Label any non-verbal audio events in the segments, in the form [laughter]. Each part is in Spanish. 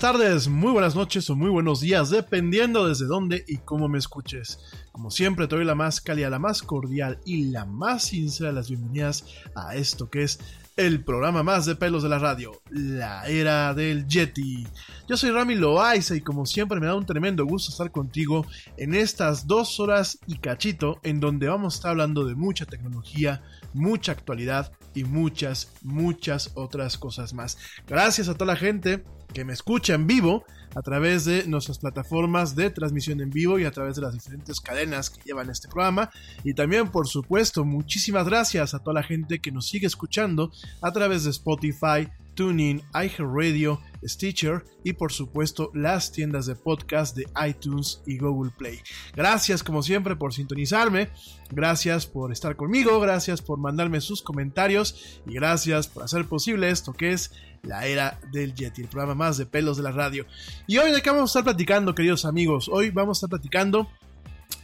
Tardes, muy buenas noches o muy buenos días, dependiendo desde dónde y cómo me escuches. Como siempre, te doy la más cálida, la más cordial y la más sincera de las bienvenidas a esto que es el programa más de pelos de la radio, la era del Yeti. Yo soy Rami Loaiza y como siempre me da un tremendo gusto estar contigo en estas dos horas y cachito en donde vamos a estar hablando de mucha tecnología, mucha actualidad y muchas, muchas otras cosas más. Gracias a toda la gente que me escucha en vivo a través de nuestras plataformas de transmisión en vivo y a través de las diferentes cadenas que llevan este programa. Y también, por supuesto, muchísimas gracias a toda la gente que nos sigue escuchando a través de Spotify, TuneIn, iHeartRadio, Stitcher y por supuesto las tiendas de podcast de iTunes y Google Play. Gracias como siempre por sintonizarme, gracias por estar conmigo, gracias por mandarme sus comentarios y gracias por hacer posible esto que es la era del Yeti, el programa más de pelos de la radio. Y hoy de qué vamos a estar platicando, queridos amigos. Hoy vamos a estar platicando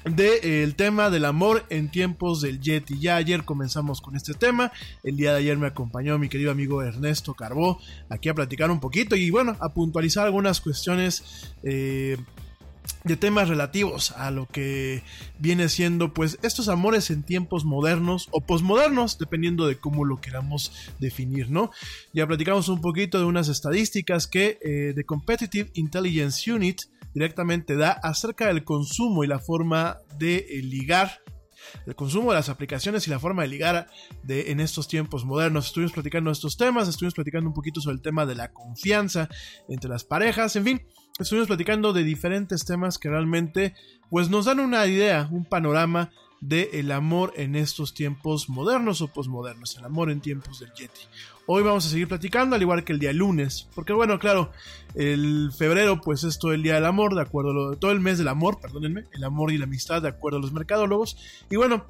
del tema del amor en tiempos del Yeti. Ya ayer comenzamos con este tema. El día de ayer me acompañó mi querido amigo Ernesto Carbó aquí a platicar un poquito y bueno, a puntualizar algunas cuestiones. Eh, de temas relativos a lo que viene siendo pues estos amores en tiempos modernos o posmodernos dependiendo de cómo lo queramos definir no ya platicamos un poquito de unas estadísticas que eh, The Competitive Intelligence Unit directamente da acerca del consumo y la forma de eh, ligar el consumo de las aplicaciones y la forma de ligar de, en estos tiempos modernos. Estuvimos platicando estos temas, estuvimos platicando un poquito sobre el tema de la confianza entre las parejas, en fin, estuvimos platicando de diferentes temas que realmente pues nos dan una idea, un panorama de el amor en estos tiempos modernos o posmodernos, el amor en tiempos del Yeti. Hoy vamos a seguir platicando, al igual que el día lunes, porque bueno, claro, el febrero pues es todo el día del amor, de acuerdo a lo, todo el mes del amor, perdónenme, el amor y la amistad, de acuerdo a los mercadólogos. Y bueno,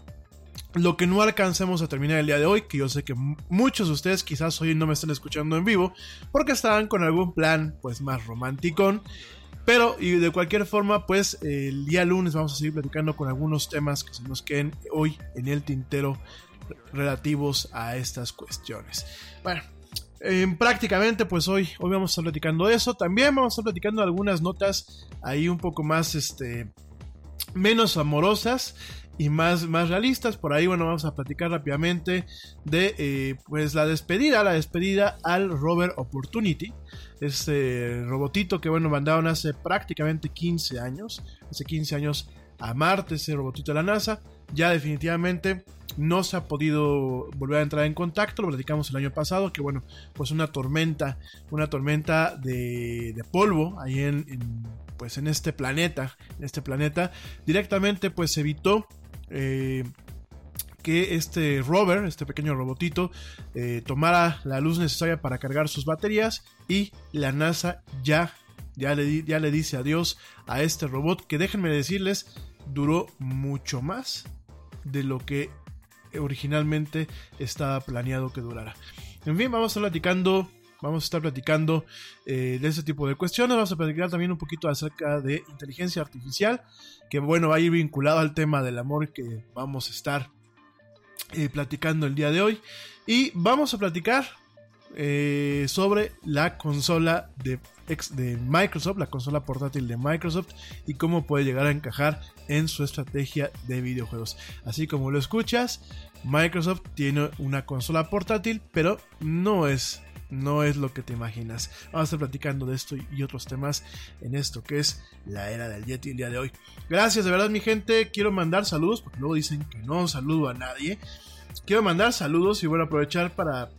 lo que no alcancemos a terminar el día de hoy, que yo sé que muchos de ustedes quizás hoy no me están escuchando en vivo, porque estaban con algún plan pues más romántico. Pero, y de cualquier forma, pues el día lunes vamos a seguir platicando con algunos temas que se nos queden hoy en el tintero relativos a estas cuestiones. Bueno, prácticamente pues hoy, hoy vamos a estar platicando eso. También vamos a estar platicando algunas notas ahí un poco más, este, menos amorosas y más, más realistas. Por ahí, bueno, vamos a platicar rápidamente de eh, pues la despedida, la despedida al Rover Opportunity. Este robotito que, bueno, mandaron hace prácticamente 15 años. Hace 15 años a Marte, ese robotito de la NASA. Ya definitivamente no se ha podido volver a entrar en contacto, lo platicamos el año pasado, que bueno, pues una tormenta, una tormenta de, de polvo ahí en, en, pues en este planeta, en este planeta, directamente pues evitó eh, que este rover, este pequeño robotito, eh, tomara la luz necesaria para cargar sus baterías y la NASA ya, ya, le, ya le dice adiós a este robot que déjenme decirles, duró mucho más de lo que originalmente estaba planeado que durara. En fin, vamos a estar platicando vamos a estar platicando eh, de ese tipo de cuestiones. Vamos a platicar también un poquito acerca de inteligencia artificial, que bueno, va a ir vinculado al tema del amor que vamos a estar eh, platicando el día de hoy. Y vamos a platicar eh, sobre la consola de, de Microsoft, la consola portátil de Microsoft y cómo puede llegar a encajar en su estrategia de videojuegos. Así como lo escuchas, Microsoft tiene una consola portátil, pero no es no es lo que te imaginas. Vamos a estar platicando de esto y otros temas en esto que es la era del Yeti el día de hoy. Gracias de verdad mi gente, quiero mandar saludos porque luego dicen que no saludo a nadie. Quiero mandar saludos y a aprovechar para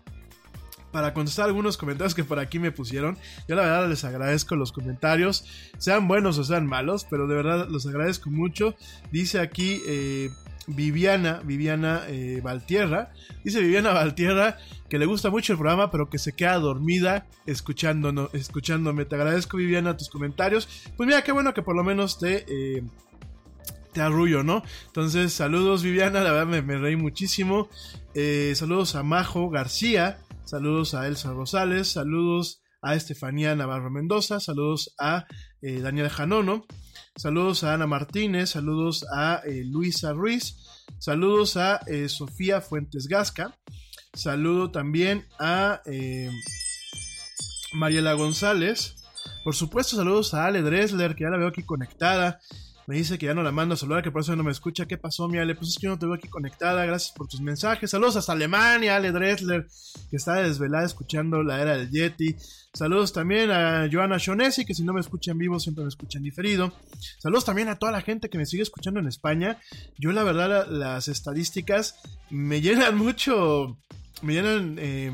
para contestar algunos comentarios que por aquí me pusieron. Yo la verdad les agradezco los comentarios, sean buenos o sean malos, pero de verdad los agradezco mucho. Dice aquí eh, Viviana, Viviana eh, Valtierra, dice Viviana Valtierra que le gusta mucho el programa, pero que se queda dormida escuchándonos, escuchándome. Te agradezco Viviana tus comentarios. Pues mira, qué bueno que por lo menos te... Eh, te arrullo, ¿no? Entonces, saludos Viviana, la verdad me, reí muchísimo. saludos a Majo García, saludos a Elsa Rosales, saludos a Estefanía Navarro Mendoza, saludos a eh, Daniel Janono, saludos a Ana Martínez, saludos a eh, Luisa Ruiz, saludos a eh, Sofía Fuentes Gasca, saludo también a Mariela González, por supuesto saludos a Ale Dresler, que ya la veo aquí conectada, me dice que ya no la mando a saludar, que por eso no me escucha. ¿Qué pasó, mi Ale? Pues es que yo no te veo aquí conectada. Gracias por tus mensajes. Saludos hasta Alemania, Ale Dressler, que está desvelada escuchando la era del Yeti. Saludos también a Joana Shonesi, que si no me escucha en vivo, siempre me escucha en diferido. Saludos también a toda la gente que me sigue escuchando en España. Yo, la verdad, las estadísticas me llenan mucho. Me llenan. Eh,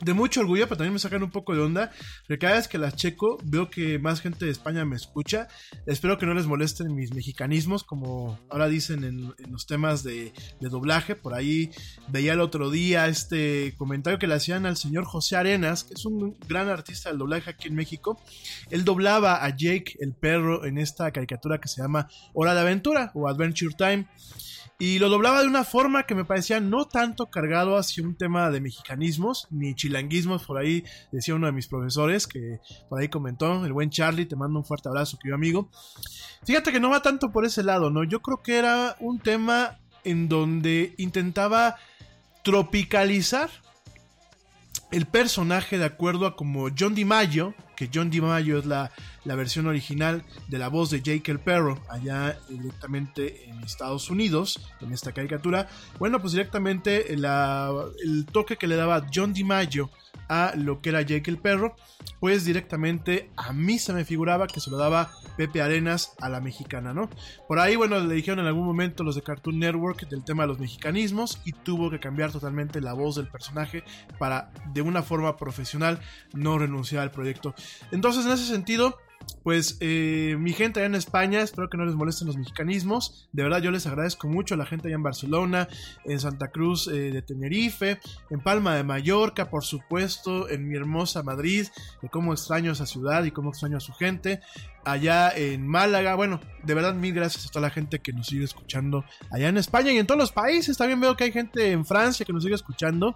de mucho orgullo, pero también me sacan un poco de onda. Porque cada vez que las checo, veo que más gente de España me escucha. Espero que no les molesten mis mexicanismos, como ahora dicen en, los temas de, doblaje. Por ahí veía el otro día este comentario que le hacían al señor José Arenas, que es un gran artista del doblaje aquí en México. Él doblaba a Jake el perro en esta caricatura que se llama Hora de Aventura o Adventure Time. Y lo doblaba de una forma que me parecía no tanto cargado hacia un tema de mexicanismos ni chilanguismos, por ahí decía uno de mis profesores que por ahí comentó, el buen Charlie, te mando un fuerte abrazo, querido amigo. Fíjate que no va tanto por ese lado, ¿no? Yo creo que era un tema en donde intentaba tropicalizar el personaje de acuerdo a como John DiMaggio, que John DiMaggio es la, la versión original de la voz de Jake el Perro, allá directamente en Estados Unidos, en esta caricatura, bueno, pues directamente el toque que le daba John DiMaggio a lo que era Jake el perro, pues directamente a mí se me figuraba que se lo daba Pepe Arenas a la mexicana, ¿no? Por ahí, bueno, le dijeron en algún momento los de Cartoon Network del tema de los mexicanismos y tuvo que cambiar totalmente la voz del personaje para de una forma profesional no renunciar al proyecto. Entonces, en ese sentido, pues eh, mi gente allá en España, espero que no les molesten los mexicanismos. De verdad yo les agradezco mucho a la gente allá en Barcelona, en Santa Cruz eh, de Tenerife, en Palma de Mallorca, por supuesto, en mi hermosa Madrid, de cómo extraño esa ciudad y cómo extraño a su gente. Allá en Málaga, bueno, de verdad mil gracias a toda la gente que nos sigue escuchando allá en España y en todos los países. También veo que hay gente en Francia que nos sigue escuchando.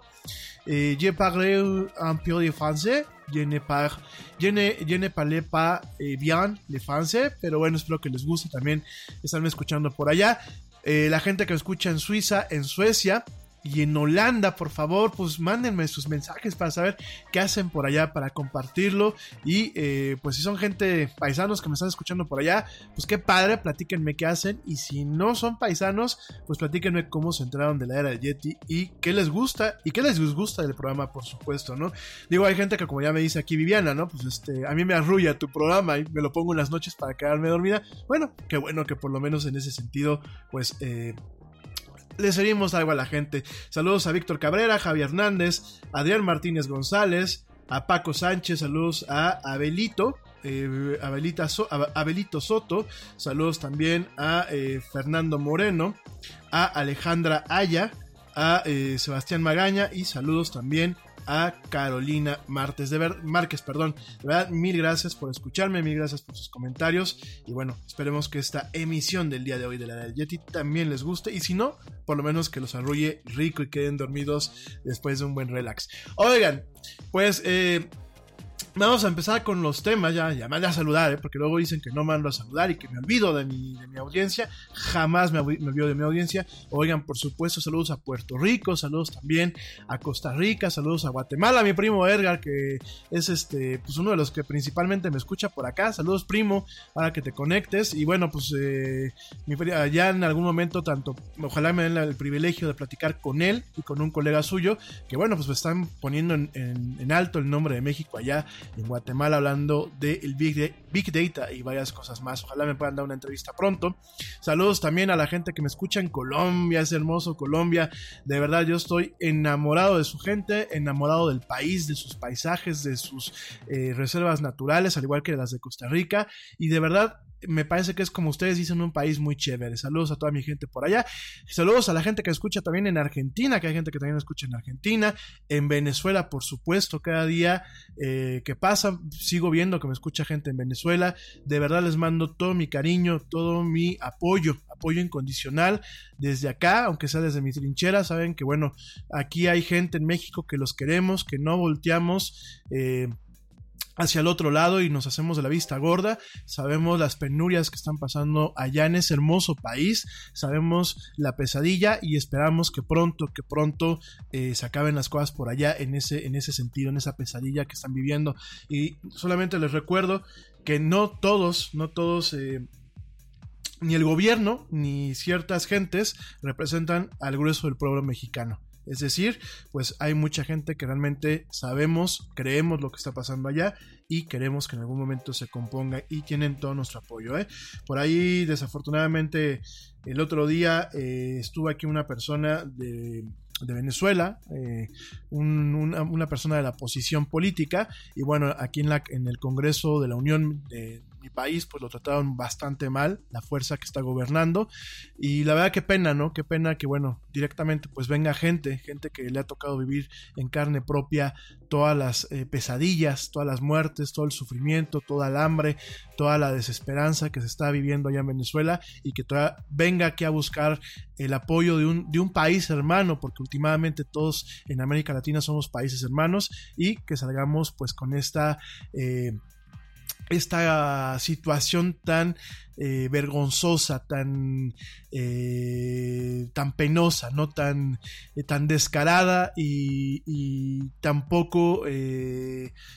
Eh, je parle un peu de français je ne, par, je parle pas eh, bien le français, pero bueno, espero que les guste también estarme escuchando por allá. Eh, la gente que me escucha en Suiza, en Suecia, y en Holanda, por favor, pues mándenme sus mensajes para saber qué hacen por allá, para compartirlo. Y eh, pues si son gente paisanos que me están escuchando por allá, pues qué padre, platíquenme qué hacen. Y si no son paisanos, pues platíquenme cómo se enteraron de la era del Yeti y qué les gusta y qué les disgusta del programa, por supuesto, ¿no? Digo, hay gente que como ya me dice aquí Viviana, ¿no? Pues este, a mí me arrulla tu programa y me lo pongo en las noches para quedarme dormida. Bueno, qué bueno que por lo menos en ese sentido, pues... Eh, le seguimos algo a la gente. Saludos a Víctor Cabrera, Javier Hernández, Adrián Martínez González, a Paco Sánchez, saludos a Abelito. Eh, Abelito Soto, saludos también a eh, Fernando Moreno, a Alejandra Aya, a eh, Sebastián Magaña y saludos también a Carolina Martes de Ver Márquez, perdón. De verdad, mil gracias por escucharme, mil gracias por sus comentarios. Y bueno, esperemos que esta emisión del día de hoy de la del Yeti también les guste. Y si no, por lo menos que los arrulle rico y queden dormidos después de un buen relax. Oigan, pues eh, Vamos a empezar con los temas, ya, ya mandé a saludar, ¿eh? porque luego dicen que no mando a saludar y que me olvido de mi, de mi audiencia. Jamás me, me olvido de mi audiencia. Oigan, por supuesto, saludos a Puerto Rico, saludos también a Costa Rica, saludos a Guatemala, mi primo Edgar, que es este, pues uno de los que principalmente me escucha por acá. Saludos, primo, para que te conectes. Y bueno, pues eh, allá en algún momento, tanto, ojalá me den el privilegio de platicar con él y con un colega suyo, que bueno, pues están poniendo en, en- en alto el nombre de México allá en Guatemala hablando del Big, Da- Big Data y varias cosas más. Ojalá me puedan dar una entrevista pronto. Saludos también a la gente que me escucha en Colombia, es hermoso Colombia. De verdad yo estoy enamorado de su gente, enamorado del país, de sus paisajes, de sus eh, reservas naturales, al igual que las de Costa Rica. Y de verdad me parece que es como ustedes dicen un país muy chévere. Saludos a toda mi gente por allá. Saludos a la gente que escucha también en Argentina, que hay gente que también escucha en Argentina, en Venezuela, por supuesto, cada día eh, que pasa, sigo viendo que me escucha gente en Venezuela. De verdad les mando todo mi cariño, todo mi apoyo, apoyo incondicional desde acá, aunque sea desde mi trinchera. Saben que, bueno, aquí hay gente en México que los queremos, que no volteamos. eh, hacia el otro lado y nos hacemos de la vista gorda. Sabemos las penurias que están pasando allá en ese hermoso país. Sabemos la pesadilla y esperamos que pronto, que pronto eh, se acaben las cosas por allá en ese, en ese sentido, en esa pesadilla que están viviendo. Y solamente les recuerdo que no todos, no todos... eh, ni el gobierno ni ciertas gentes representan al grueso del pueblo mexicano. Es decir, pues hay mucha gente que realmente sabemos, creemos lo que está pasando allá y queremos que en algún momento se componga y tienen todo nuestro apoyo. ¿eh? Por ahí, desafortunadamente, el otro día eh, estuvo aquí una persona de, de Venezuela, eh, un- una, una persona de la posición política, y bueno, aquí en, la, en el Congreso de la Unión de mi país, pues lo trataron bastante mal, la fuerza que está gobernando, y la verdad qué pena, ¿no? Qué pena que, bueno, directamente pues venga gente, gente que le ha tocado vivir en carne propia todas las eh, pesadillas, todas las muertes, todo el sufrimiento, toda el hambre, toda la desesperanza que se está viviendo allá en Venezuela y que todavía venga aquí a buscar el apoyo de un, de un país hermano, porque últimamente todos en América Latina somos países hermanos y que salgamos pues con esta... eh, esta situación tan eh, vergonzosa, tan, eh, tan penosa, no tan, eh, tan descarada y, y tan poco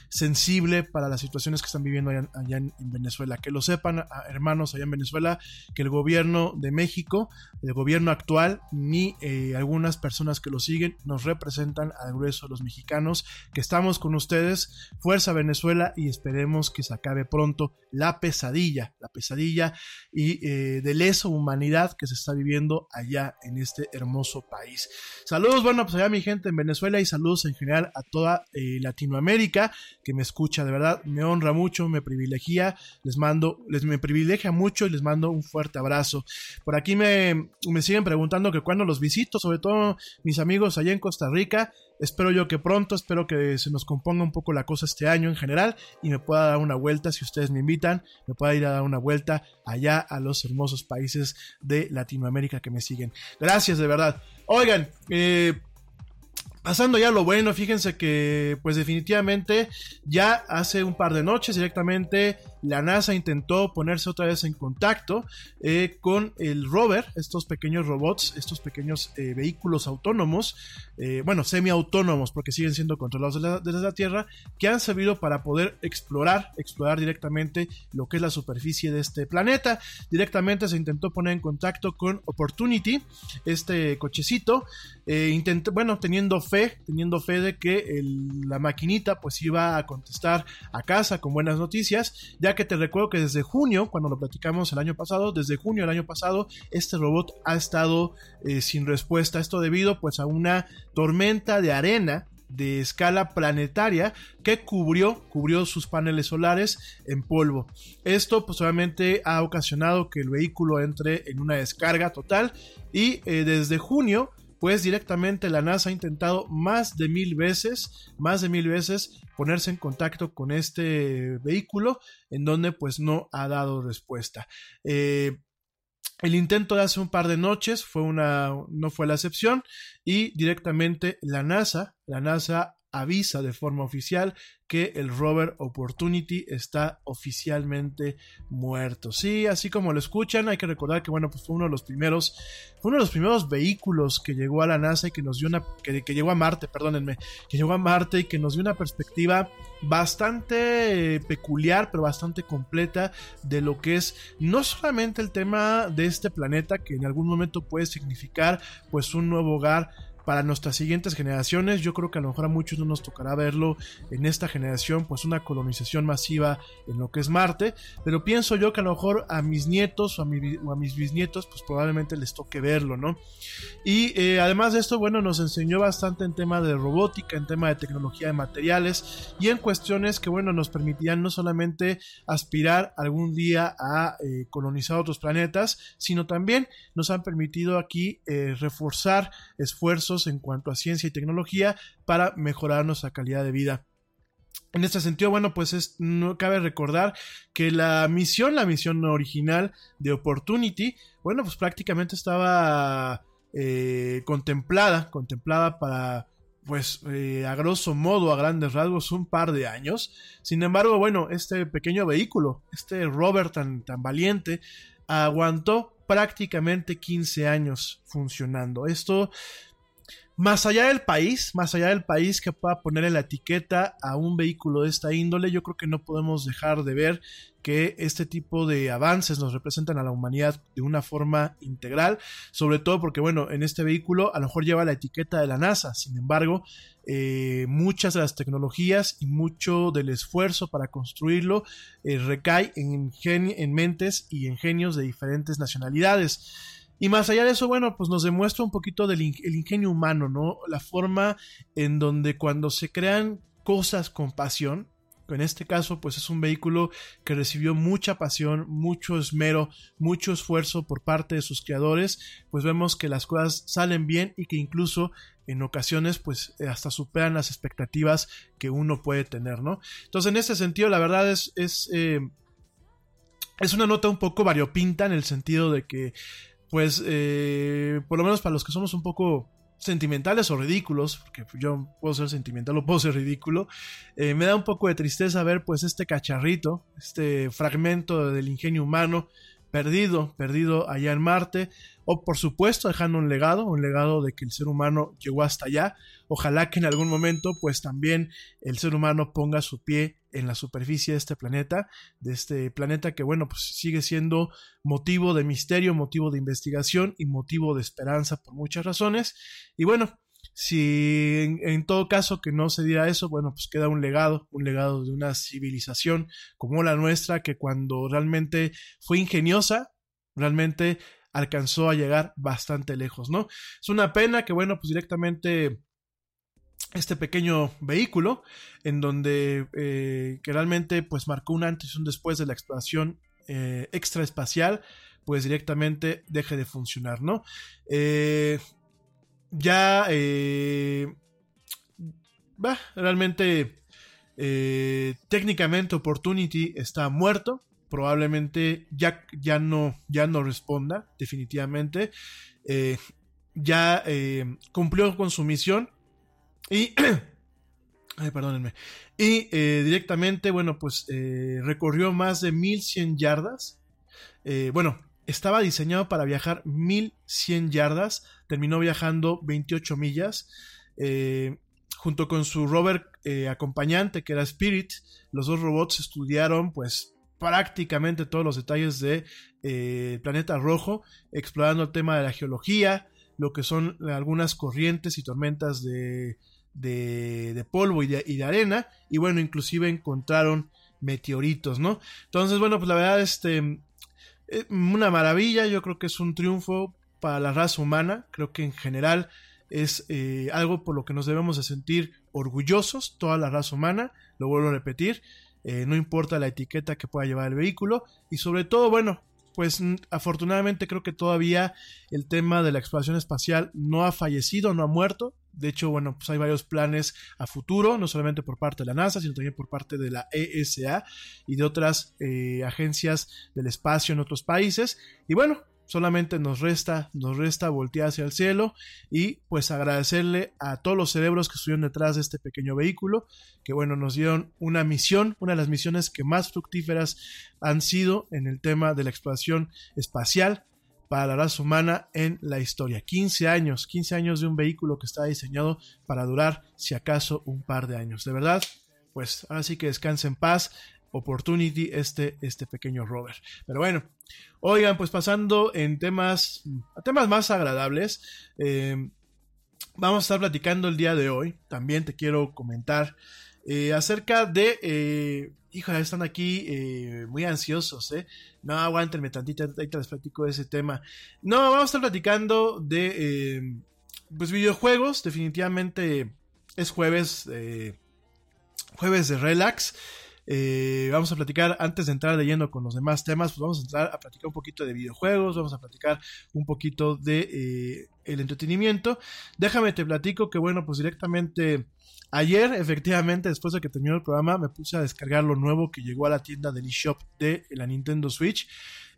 sensible para las situaciones que están viviendo allá, allá en, en Venezuela. Que lo sepan, a- hermanos, allá en Venezuela, que el gobierno de México, el gobierno actual, ni algunas personas que lo siguen nos representan al grueso de los mexicanos, que estamos con ustedes. Fuerza Venezuela y esperemos que se acabe pronto la pesadilla, la pesadilla y eh, de lesa humanidad que se está viviendo allá en este hermoso país. Saludos, bueno, pues allá mi gente en Venezuela y saludos en general a toda eh, Latinoamérica que me escucha, de verdad, me honra mucho, me privilegia, les mando, les me privilegia mucho y les mando un fuerte abrazo. Por aquí me, me siguen preguntando que cuándo los visito, sobre todo mis amigos allá en Costa Rica. Espero yo que pronto, espero que se nos componga un poco la cosa este año en general y me pueda dar una vuelta, si ustedes me invitan, me pueda ir a dar una vuelta allá a los hermosos países de Latinoamérica que me siguen. Gracias, de verdad. Oigan, eh, Pasando ya lo bueno, fíjense que pues definitivamente ya hace un par de noches directamente la NASA intentó ponerse otra vez en contacto eh, con el rover, estos pequeños robots, estos pequeños eh, vehículos autónomos, eh, bueno, semiautónomos porque siguen siendo controlados desde la, Tierra, que han servido para poder explorar, explorar directamente lo que es la superficie de este planeta. Directamente se intentó poner en contacto con Opportunity, este cochecito, eh, intentó, bueno, teniendo fe, teniendo fe de que la maquinita pues iba a contestar a casa con buenas noticias, ya que te recuerdo que desde junio, cuando lo platicamos el año pasado, desde junio del año pasado, este robot ha estado eh, sin respuesta. Esto debido pues a una tormenta de arena de escala planetaria que cubrió, cubrió sus paneles solares en polvo. Esto pues obviamente ha ocasionado que el vehículo entre en una descarga total y eh, desde junio pues directamente la NASA ha intentado más de mil veces, más de mil veces ponerse en contacto con este vehículo en donde pues no ha dado respuesta. Eh, el intento de hace un par de noches fue una, no fue la excepción y directamente la NASA, la NASA avisa de forma oficial que el rover Opportunity está oficialmente muerto. Sí, así como lo escuchan, hay que recordar que bueno, pues fue uno de los primeros, fue uno de los primeros vehículos que llegó a la NASA y que nos dio una, que, que llegó a Marte, perdónenme, que llegó a Marte y que nos dio una perspectiva bastante eh, peculiar, pero bastante completa de lo que es no solamente el tema de este planeta, que en algún momento puede significar pues un nuevo hogar para nuestras siguientes generaciones. Yo creo que a lo mejor a muchos no nos tocará verlo en esta generación, pues una colonización masiva en lo que es Marte, pero pienso yo que a lo mejor a mis nietos o a, mis bisnietos, pues probablemente les toque verlo, ¿no? Y eh, además de esto, bueno, nos enseñó bastante en tema de robótica, en tema de tecnología de materiales y en cuestiones que, bueno, nos permitían no solamente aspirar algún día a eh, colonizar otros planetas, sino también nos han permitido aquí eh, reforzar esfuerzos en cuanto a ciencia y tecnología para mejorar nuestra calidad de vida. En este sentido, bueno, pues es, no cabe recordar que la misión, la misión original de Opportunity, bueno, pues prácticamente estaba eh, contemplada, contemplada para, pues eh, a grosso modo, a grandes rasgos, un par de años. Sin embargo, bueno, este pequeño vehículo, este rover tan, tan valiente, aguantó prácticamente 15 años funcionando. Esto más allá del país, más allá del país que pueda ponerle la etiqueta a un vehículo de esta índole, yo creo que no podemos dejar de ver que este tipo de avances nos representan a la humanidad de una forma integral, sobre todo porque, bueno, en este vehículo a lo mejor lleva la etiqueta de la NASA, sin embargo, eh, muchas de las tecnologías y mucho del esfuerzo para construirlo eh, recae en, en mentes y en genios de diferentes nacionalidades. Y más allá de eso, bueno, pues nos demuestra un poquito del ingenio humano, ¿no? La forma en donde cuando se crean cosas con pasión, en este caso, pues es un vehículo que recibió mucha pasión, mucho esmero, mucho esfuerzo por parte de sus creadores, pues vemos que las cosas salen bien y que incluso en ocasiones pues hasta superan las expectativas que uno puede tener, ¿no? Entonces en ese sentido la verdad es, es, eh, es una nota un poco variopinta en el sentido de que pues eh, por lo menos para los que somos un poco sentimentales o ridículos, porque yo puedo ser sentimental o puedo ser ridículo, eh, me da un poco de tristeza ver pues este cacharrito, este fragmento del ingenio humano perdido, perdido allá en Marte, o por supuesto dejando un legado, un legado de que el ser humano llegó hasta allá. Ojalá que en algún momento pues también el ser humano ponga su pie en la superficie de este planeta, de este planeta que bueno pues sigue siendo motivo de misterio, motivo de investigación y motivo de esperanza por muchas razones. Y bueno, si en, todo caso que no se diera eso, bueno, pues queda un legado, un legado de una civilización como la nuestra que cuando realmente fue ingeniosa, realmente alcanzó a llegar bastante lejos, ¿no? Es una pena que, bueno, pues directamente este pequeño vehículo en donde eh, que realmente pues marcó un antes y un después de la exploración eh, extraespacial pues directamente deje de funcionar no eh, ya bah, realmente técnicamente Opportunity está muerto probablemente ya, ya, no, ya no responda, definitivamente. Eh, ya eh, cumplió con su misión y... [clears throat] Ay, perdónenme. Y eh, directamente, bueno, pues recorrió más de 1100 yardas. bueno, estaba diseñado para viajar 1100 yardas. Terminó viajando 28 millas. junto con su rover acompañante, que era Spirit, los dos robots estudiaron, pues, prácticamente todos los detalles de eh, Planeta Rojo, explorando el tema de la geología, lo que son algunas corrientes y tormentas de, de, polvo y de, arena, y bueno, inclusive encontraron meteoritos, ¿no? Entonces, bueno, pues la verdad, este, eh, una maravilla, yo creo que es un triunfo para la raza humana, creo que en general es eh, algo por lo que nos debemos de sentir orgullosos, toda la raza humana, lo vuelvo a repetir, eh, no importa la etiqueta que pueda llevar el vehículo y sobre todo, bueno, pues afortunadamente creo que todavía el tema de la exploración espacial no ha fallecido, no ha muerto. De hecho, bueno, pues hay varios planes a futuro, no solamente por parte de la NASA, sino también por parte de la ESA y de otras eh, agencias del espacio en otros países. Y bueno, solamente nos resta, nos resta voltear hacia el cielo y pues agradecerle a todos los cerebros que estuvieron detrás de este pequeño vehículo, que bueno, nos dieron una misión, una de las misiones que más fructíferas han sido en el tema de la exploración espacial para la raza humana en la historia. 15 años, 15 años de un vehículo que está diseñado para durar si acaso un par de años. De verdad, pues ahora sí que descanse en paz Opportunity este, este pequeño rover. Pero bueno, oigan, pues pasando en temas, a temas más agradables, eh, vamos a estar platicando el día de hoy. También te quiero comentar eh, acerca de, eh, híjole, están aquí eh, muy ansiosos, ¿eh? No, aguántenme tantito, ahorita les platico de ese tema. No, vamos a estar platicando de, eh, pues videojuegos, definitivamente es jueves, jueves de relax. Eh, vamos a platicar, antes de entrar leyendo con los demás temas, pues vamos a entrar a platicar un poquito de videojuegos, vamos a platicar un poquito de eh, el entretenimiento. Déjame te platico que bueno, pues directamente ayer, efectivamente, después de que terminó el programa, me puse a descargar lo nuevo que llegó a la tienda del eShop de la Nintendo Switch.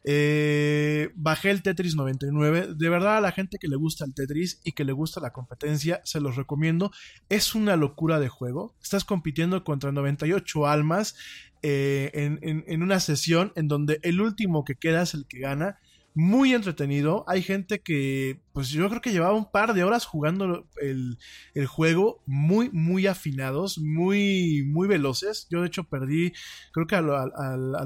Eh, bajé el Tetris 99. De verdad, a la gente que le gusta el Tetris y que le gusta la competencia, se los recomiendo. Es una locura de juego. Estás compitiendo contra 98 almas eh, en, en, en una sesión en donde el último que queda es el que gana muy entretenido. Hay gente que, pues yo creo que llevaba un par de horas jugando el, el juego, muy, muy afinados, muy, muy veloces. Yo de hecho perdí, creo que a,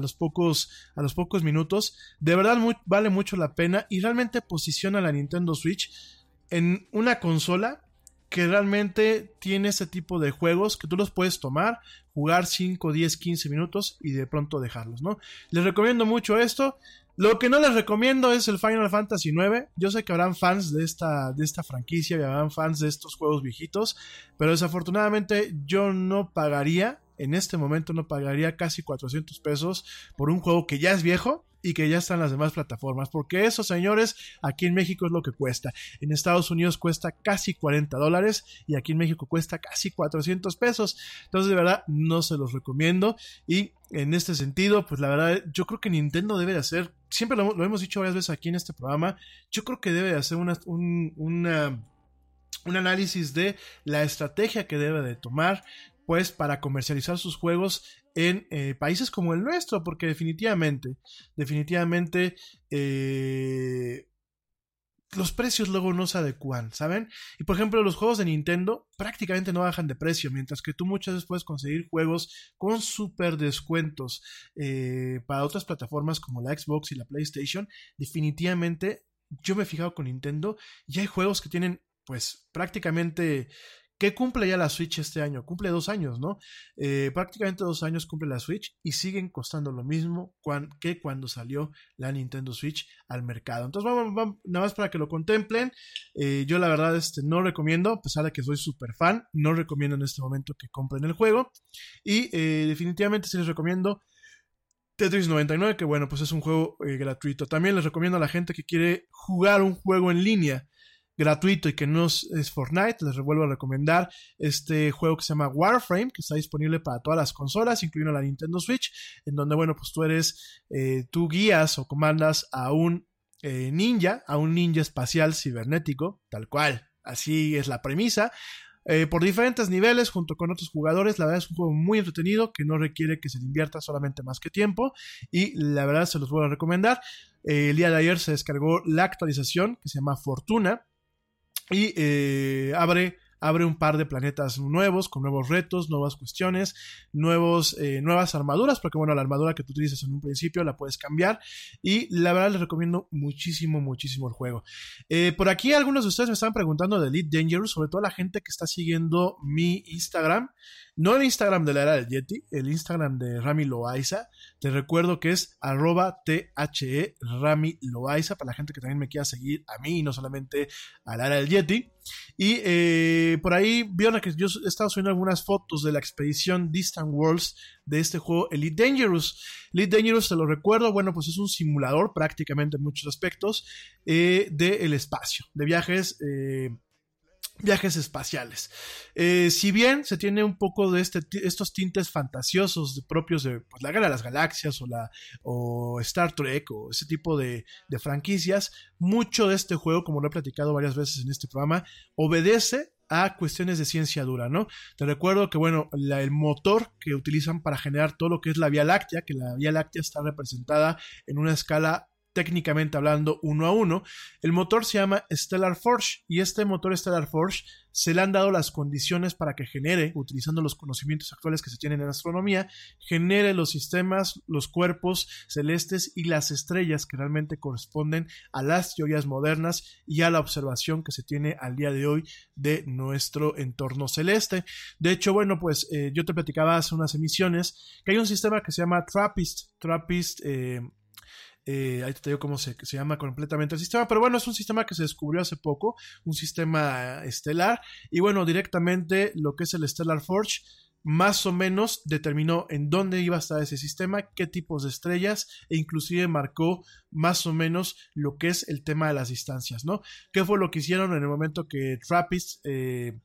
los pocos, a los pocos minutos. De verdad vale mucho la pena y realmente posiciona la Nintendo Switch en una consola que realmente tiene ese tipo de juegos que tú los puedes tomar, jugar 5, 10, 15 minutos y de pronto dejarlos, ¿no? Les recomiendo mucho esto. Lo que no les recomiendo es el Final Fantasy IX. Yo sé que habrán fans de esta, de esta franquicia y habrán fans de estos juegos viejitos, pero desafortunadamente yo no pagaría, en este momento no pagaría casi 400 pesos por un juego que ya es viejo y que ya están las demás plataformas, porque eso, señores, aquí en México es lo que cuesta. En Estados Unidos cuesta casi 40 dólares y aquí en México cuesta casi 400 pesos. Entonces, de verdad, no se los recomiendo y en este sentido, pues la verdad, yo creo que Nintendo debe de hacer, siempre lo, lo hemos dicho varias veces aquí en este programa, yo creo que debe de hacer una, un, una, un análisis de la estrategia que debe de tomar pues para comercializar sus juegos en eh, países como el nuestro, porque definitivamente, definitivamente eh, los precios luego no se adecuan, ¿saben? Y por ejemplo, los juegos de Nintendo prácticamente no bajan de precio, mientras que tú muchas veces puedes conseguir juegos con super descuentos eh, para otras plataformas como la Xbox y la PlayStation. Definitivamente, yo me he fijado con Nintendo y hay juegos que tienen pues prácticamente ¿Qué cumple ya la Switch este año? Cumple dos años, ¿no? Eh, prácticamente dos años cumple la Switch y siguen costando lo mismo que cuando salió la Nintendo Switch al mercado. Entonces, vamos, nada más para que lo contemplen. Eh, yo la verdad este, no recomiendo, a pesar de que soy súper fan, no recomiendo en este momento que compren el juego. Y eh, definitivamente sí les recomiendo Tetris 99, que bueno, pues es un juego gratuito. También les recomiendo a la gente que quiere jugar un juego en línea gratuito y que no es Fortnite, les vuelvo a recomendar este juego que se llama Warframe, que está disponible para todas las consolas, incluyendo la Nintendo Switch, en donde, bueno, pues tú eres, eh, tú guías o comandas a un eh, ninja, a un ninja espacial cibernético, tal cual, así es la premisa. Eh, por diferentes niveles, junto con otros jugadores, la verdad es un juego muy entretenido que no requiere que se le invierta solamente más que tiempo y la verdad se los voy a recomendar. el día de ayer se descargó la actualización que se llama Fortuna, y eh, abre, abre un par de planetas nuevos, con nuevos retos, nuevas cuestiones, nuevos, eh, nuevas armaduras, porque bueno, la armadura que tú utilizas en un principio la puedes cambiar. Y la verdad les recomiendo muchísimo, muchísimo el juego. Eh, por aquí algunos de ustedes me estaban preguntando de Elite Dangerous, sobre todo la gente que está siguiendo mi Instagram. No el Instagram de la era del Yeti, el Instagram de Rami Loaiza. Te recuerdo que es arroba THE Rami Loaiza para la gente que también me quiera seguir a mí y no solamente a la era del Yeti. Y eh, por ahí vieron que yo he estado subiendo algunas fotos de la expedición Distant Worlds de este juego Elite Dangerous. Elite Dangerous, te lo recuerdo, bueno, pues es un simulador prácticamente en muchos aspectos eh, del espacio, de viajes. Eh, viajes espaciales. Eh, si bien se tiene un poco de este, estos tintes fantasiosos propios de pues, la Guerra de las Galaxias o, la, o Star Trek o ese tipo de, franquicias, mucho de este juego, como lo he platicado varias veces en este programa, obedece a cuestiones de ciencia dura, ¿no? Te recuerdo que, bueno, el motor que utilizan para generar todo lo que es la Vía Láctea, que la Vía Láctea está representada en una escala técnicamente hablando uno a uno. El motor se llama Stellar Forge y este motor Stellar Forge se le han dado las condiciones para que genere, utilizando los conocimientos actuales que se tienen en astronomía, genere los sistemas, los cuerpos celestes y las estrellas que realmente corresponden a las teorías modernas y a la observación que se tiene al día de hoy de nuestro entorno celeste. De hecho, bueno, pues eh, yo te platicaba hace unas emisiones que hay un sistema que se llama TRAPPIST. TRAPPIST eh, eh, ahí te digo cómo se, se, llama completamente el sistema, pero bueno, es un sistema que se descubrió hace poco, un sistema estelar, y bueno, directamente lo que es el Stellar Forge, más o menos determinó en dónde iba a estar ese sistema, qué tipos de estrellas, e inclusive marcó más o menos lo que es el tema de las distancias, ¿no? ¿Qué fue lo que hicieron en el momento que Trappist eh,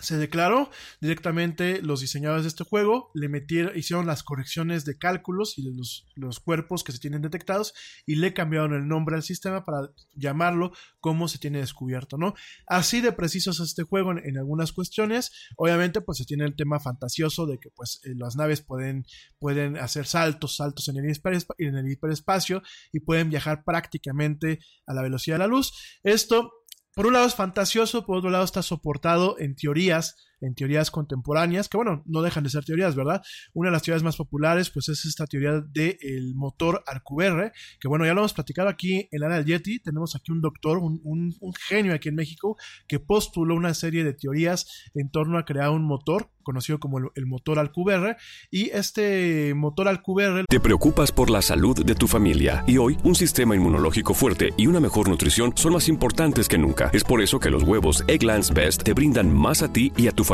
se declaró directamente los diseñadores de este juego, le metieron, hicieron las correcciones de cálculos y de los, los, cuerpos que se tienen detectados y le cambiaron el nombre al sistema para llamarlo como se tiene descubierto, ¿no? Así de precisos es este juego en, algunas cuestiones. Obviamente, pues se tiene el tema fantasioso de que pues eh, las naves pueden, pueden hacer saltos, saltos en el, en el hiperespacio y pueden viajar prácticamente a la velocidad de la luz. Esto por un lado es fantasioso, por otro lado está soportado en teorías en teorías contemporáneas, que bueno, no dejan de ser teorías, ¿verdad? Una de las teorías más populares, pues es esta teoría del motor Alcubierre, que bueno, ya lo hemos platicado aquí en la área del Yeti, tenemos aquí un doctor, un, un, un genio aquí en México, que postuló una serie de teorías en torno a crear un motor conocido como el, el motor Alcubierre, y este motor Alcubierre... Te preocupas por la salud de tu familia, y hoy un sistema inmunológico fuerte y una mejor nutrición son más importantes que nunca. Es por eso que los huevos Egglands Best te brindan más a ti y a tu familia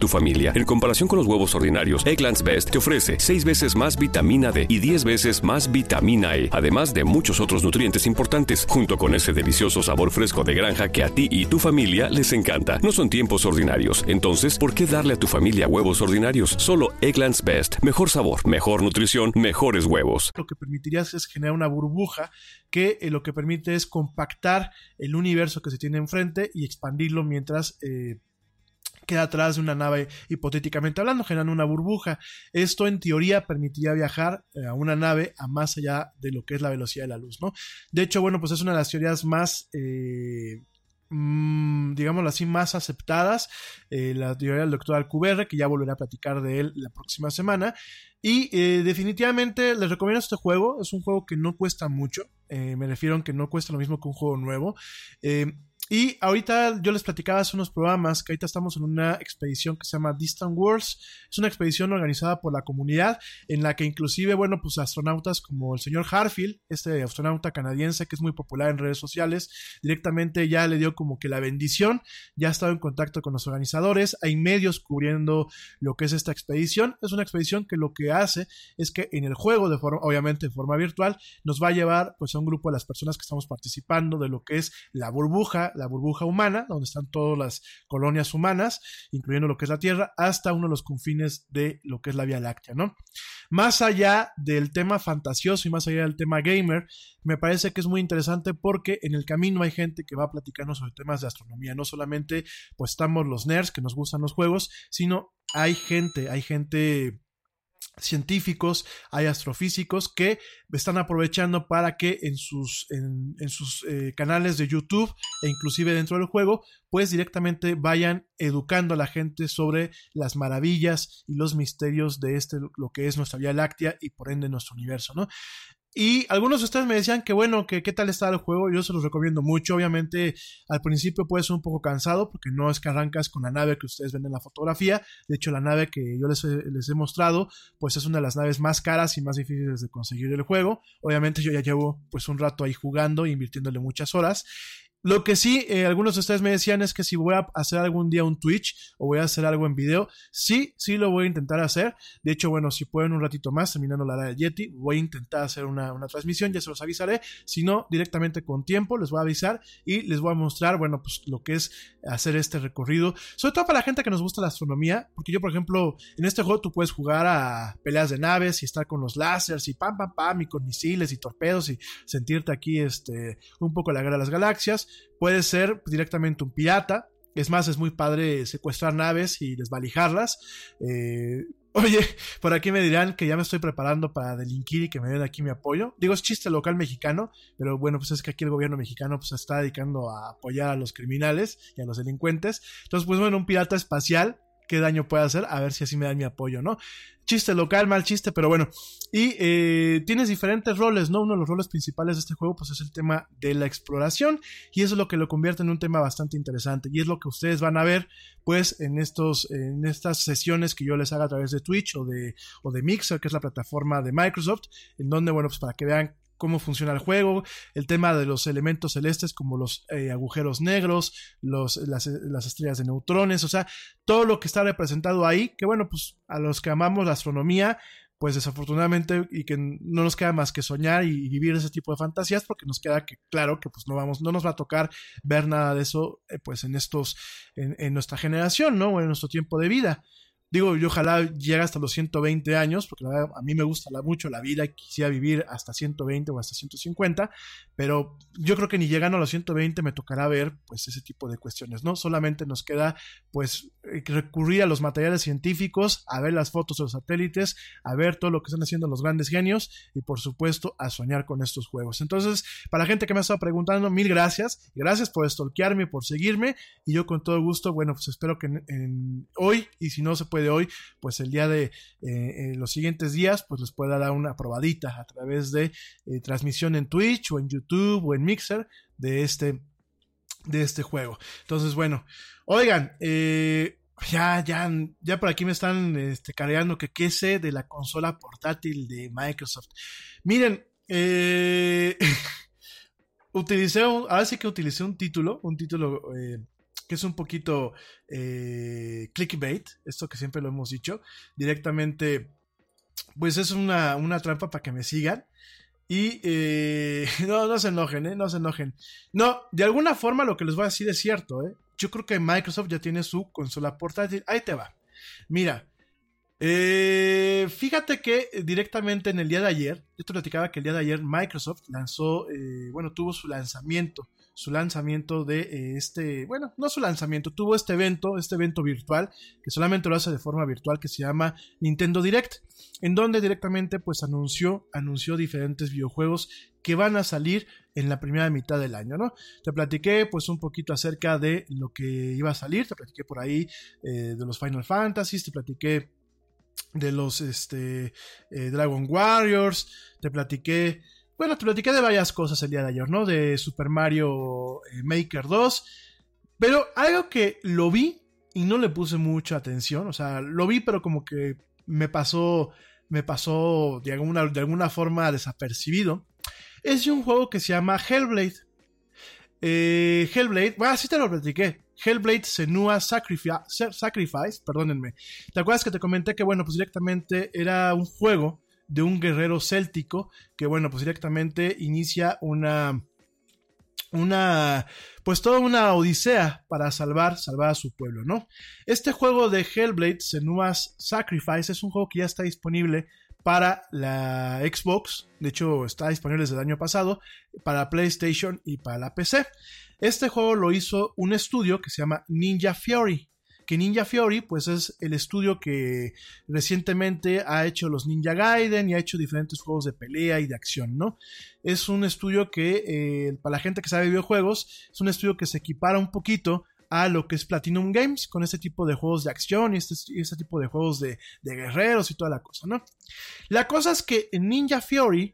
tu familia. En comparación con los huevos ordinarios, Egglands Best te ofrece 6 veces más vitamina D y 10 veces más vitamina E, además de muchos otros nutrientes importantes, junto con ese delicioso sabor fresco de granja que a ti y tu familia les encanta. No son tiempos ordinarios, entonces, ¿por qué darle a tu familia huevos ordinarios? Solo Egglands Best. Mejor sabor, mejor nutrición, mejores huevos. Lo que permitirías es generar una burbuja que eh, lo que permite es compactar el universo que se tiene enfrente y expandirlo mientras eh, queda atrás de una nave hipotéticamente hablando, generando una burbuja. Esto en teoría permitiría viajar eh, a una nave a más allá de lo que es la velocidad de la luz, ¿no? De hecho, bueno, pues es una de las teorías más... Eh, mmm, digámoslo así, más aceptadas, eh, la teoría del doctor Alcubierre, que ya volveré a platicar de él la próxima semana. Y eh, definitivamente les recomiendo este juego, es un juego que no cuesta mucho, me refiero a que no cuesta lo mismo que un juego nuevo. Y ahorita yo les platicaba hace unos programas que ahorita estamos en una expedición que se llama Distant Worlds. Es una expedición organizada por la comunidad en la que inclusive, bueno, pues astronautas como el señor Harfield, este astronauta canadiense que es muy popular en redes sociales, directamente ya le dio como que la bendición, ya ha estado en contacto con los organizadores, hay medios cubriendo lo que es esta expedición. Es una expedición que lo que hace es que en el juego, de forma, obviamente de forma virtual, nos va a llevar pues a un grupo de las personas que estamos participando de lo que es la burbuja, la burbuja humana, donde están todas las colonias humanas, incluyendo lo que es la Tierra, hasta uno de los confines de lo que es la Vía Láctea, ¿no? Más allá del tema fantasioso y más allá del tema gamer, me parece que es muy interesante porque en el camino hay gente que va platicando sobre temas de astronomía, no solamente pues estamos los nerds que nos gustan los juegos, sino hay gente, hay gente científicos, hay astrofísicos que están aprovechando para que en sus, en, sus eh, canales de YouTube e inclusive dentro del juego, pues directamente vayan educando a la gente sobre las maravillas y los misterios de este, lo que es nuestra Vía Láctea y por ende nuestro universo, ¿no? Y algunos de ustedes me decían que bueno, que qué tal está el juego, yo se los recomiendo mucho, obviamente al principio puede ser un poco cansado porque no es que arrancas con la nave que ustedes ven en la fotografía, de hecho la nave que yo les he, les he mostrado pues es una de las naves más caras y más difíciles de conseguir el juego, obviamente yo ya llevo pues un rato ahí jugando, invirtiéndole muchas horas lo que sí, eh, algunos de ustedes me decían es que si voy a hacer algún día un Twitch o voy a hacer algo en video, sí, sí lo voy a intentar hacer. De hecho, bueno, si pueden un ratito más, terminando la de Yeti, voy a intentar hacer una, una, transmisión, ya se los avisaré. Si no, directamente con tiempo, les voy a avisar y les voy a mostrar, bueno, pues lo que es hacer este recorrido. Sobre todo para la gente que nos gusta la astronomía, porque yo, por ejemplo, en este juego tú puedes jugar a peleas de naves y estar con los láseres y pam, pam, pam, y con misiles y torpedos y sentirte aquí, este, un poco la guerra de las galaxias Puede ser directamente un pirata. Es más, es muy padre secuestrar naves y desvalijarlas. Eh, oye, [laughs] por aquí me dirán que ya me estoy preparando para delinquir y que me den aquí mi apoyo. Digo, es chiste local mexicano, pero bueno, pues es que aquí el gobierno mexicano pues, se está dedicando a apoyar a los criminales y a los delincuentes. Entonces, pues bueno, un pirata espacial qué daño puede hacer, a ver si así me dan mi apoyo, ¿no? Chiste local, mal chiste, pero bueno. Y eh, tienes diferentes roles, ¿no? Uno de los roles principales de este juego, pues es el tema de la exploración, y eso es lo que lo convierte en un tema bastante interesante, y es lo que ustedes van a ver, pues, en estos, en estas sesiones que yo les haga a través de Twitch o de, o de Mixer, que es la plataforma de Microsoft, en donde, bueno, pues para que vean cómo funciona el juego, el tema de los elementos celestes como los eh, agujeros negros, los, las, las, estrellas de neutrones, o sea, todo lo que está representado ahí, que bueno, pues a los que amamos la astronomía, pues desafortunadamente y que no nos queda más que soñar y, vivir ese tipo de fantasías porque nos queda que claro que pues no vamos no nos va a tocar ver nada de eso eh, pues en estos en, en, nuestra generación no o en nuestro tiempo de vida Digo, yo ojalá llegue hasta los 120 años, porque a mí me gusta mucho la vida y quisiera vivir hasta 120 o hasta 150, pero yo creo que ni llegando a los 120 me tocará ver pues ese tipo de cuestiones, ¿no? Solamente nos queda pues eh, recurrir a los materiales científicos, a ver las fotos de los satélites, a ver todo lo que están haciendo los grandes genios y por supuesto a soñar con estos juegos. Entonces, para la gente que me ha estado preguntando, mil gracias, gracias por stalkearme, por seguirme y yo con todo gusto, bueno, pues espero que en, hoy y si no se puede de hoy, pues el día de eh, los siguientes días, pues les pueda dar una probadita a través de eh, transmisión en Twitch o en YouTube o en Mixer de este, de este juego. Entonces, bueno, oigan, eh, ya, ya, ya por aquí me están este, cargando que qué sé de la consola portátil de Microsoft. Miren, [laughs] utilicé, ahora sí que utilicé un título, un título que es un poquito eh, clickbait, esto que siempre lo hemos dicho, directamente, pues es una, una trampa para que me sigan. Y eh, [laughs] no, no se enojen, ¿eh? No se enojen. No, de alguna forma lo que les voy a decir es cierto. Yo creo que Microsoft ya tiene su consola portátil. Ahí te va. Mira, fíjate que directamente en el día de ayer, yo te platicaba que el día de ayer Microsoft lanzó, bueno, tuvo su lanzamiento su lanzamiento de eh, este, bueno, no su lanzamiento, tuvo este evento, este evento virtual, que solamente lo hace de forma virtual, que se llama Nintendo Direct, en donde directamente pues anunció, anunció diferentes videojuegos que van a salir en la primera mitad del año, ¿no? Te platiqué pues un poquito acerca de lo que iba a salir, te platiqué por ahí eh, de los Final Fantasies, te platiqué de los este, eh, Dragon Warriors, te platiqué bueno, te platiqué de varias cosas el día de ayer, ¿no? De Super Mario eh, Maker 2. Pero algo que lo vi y no le puse mucha atención. O sea, lo vi, pero como que me pasó. Me pasó de alguna, de alguna forma desapercibido. Es de un juego que se llama Hellblade. Eh, Hellblade, bueno, así te lo platiqué. Hellblade Senua Sacrifice, perdónenme. ¿Te acuerdas que te comenté que, bueno, pues directamente era un juego de un guerrero céltico que, bueno, pues directamente inicia una, una, pues toda una odisea para salvar, salvar a su pueblo, ¿no? Este juego de Hellblade, Senua's Sacrifice, es un juego que ya está disponible para la Xbox, de hecho está disponible desde el año pasado, para PlayStation y para la PC. Este juego lo hizo un estudio que se llama Ninja Fury que Ninja Fiori pues es el estudio que recientemente ha hecho los Ninja Gaiden y ha hecho diferentes juegos de pelea y de acción, ¿no? Es un estudio que, eh, para la gente que sabe videojuegos, es un estudio que se equipara un poquito a lo que es Platinum Games con este tipo de juegos de acción y este, este tipo de juegos de, guerreros y toda la cosa, ¿no? La cosa es que Ninja Fiori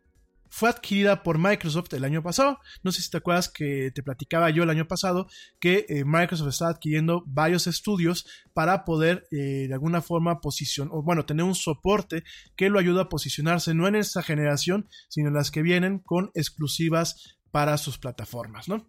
fue adquirida por Microsoft el año pasado. No sé si te acuerdas que te platicaba yo el año pasado que eh, Microsoft está adquiriendo varios estudios para poder eh, de alguna forma posicionar, o bueno, tener un soporte que lo ayuda a posicionarse no en esta generación, sino en las que vienen con exclusivas para sus plataformas, ¿no?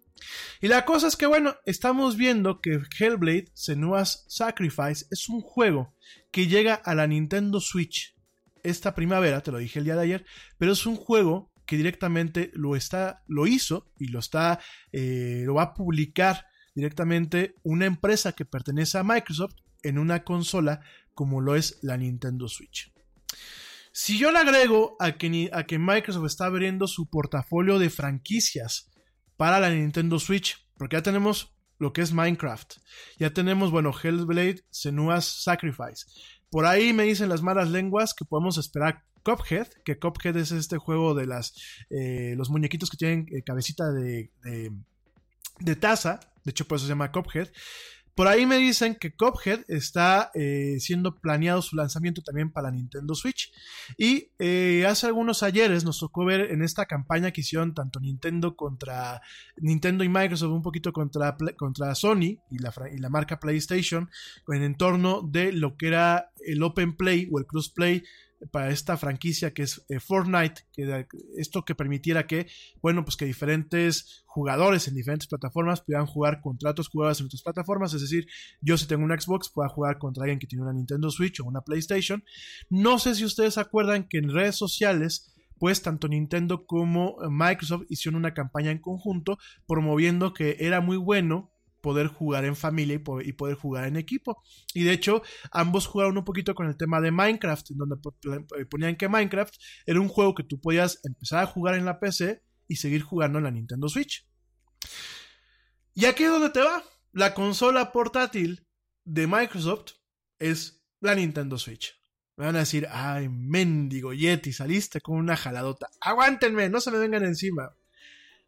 Y la cosa es que, bueno, estamos viendo que Hellblade Senua's Sacrifice es un juego que llega a la Nintendo Switch esta primavera, te lo dije el día de ayer, pero es un juego que directamente lo está, lo hizo y lo está, eh, lo va a publicar directamente una empresa que pertenece a Microsoft en una consola como lo es la Nintendo Switch. Si yo le agrego a que, a que Microsoft está abriendo su portafolio de franquicias para la Nintendo Switch, porque ya tenemos lo que es Minecraft, ya tenemos, bueno, Hellblade, Senua's Sacrifice. Por ahí me dicen las malas lenguas que podemos esperar Cuphead, que Cuphead es este juego de las eh, los muñequitos que tienen eh, cabecita de, de, taza, de hecho por eso se llama Cuphead. Por ahí me dicen que Cuphead está eh, siendo planeado su lanzamiento también para Nintendo Switch. Y hace algunos ayeres nos tocó ver en esta campaña que hicieron tanto Nintendo contra Nintendo y Microsoft, un poquito contra, contra Sony y la, y la marca PlayStation, en entorno de lo que era el Open Play o el Cross Play para esta franquicia que es eh, Fortnite, que esto que permitiera que, bueno, pues que diferentes jugadores en diferentes plataformas puedan jugar contra otros jugadores en otras plataformas, es decir, yo si tengo un Xbox pueda jugar contra alguien que tiene una Nintendo Switch o una PlayStation. No sé si ustedes acuerdan que en redes sociales pues tanto Nintendo como Microsoft hicieron una campaña en conjunto promoviendo que era muy bueno poder jugar en familia y poder, jugar en equipo. Y de hecho, ambos jugaron un poquito con el tema de Minecraft, donde eh, ponían que Minecraft era un juego que tú podías empezar a jugar en la PC y seguir jugando en la Nintendo Switch. Y aquí es donde te va. La consola portátil de Microsoft es la Nintendo Switch. Me van a decir, ay, mendigo Yeti, saliste con una jaladota. Aguántenme, no se me vengan encima.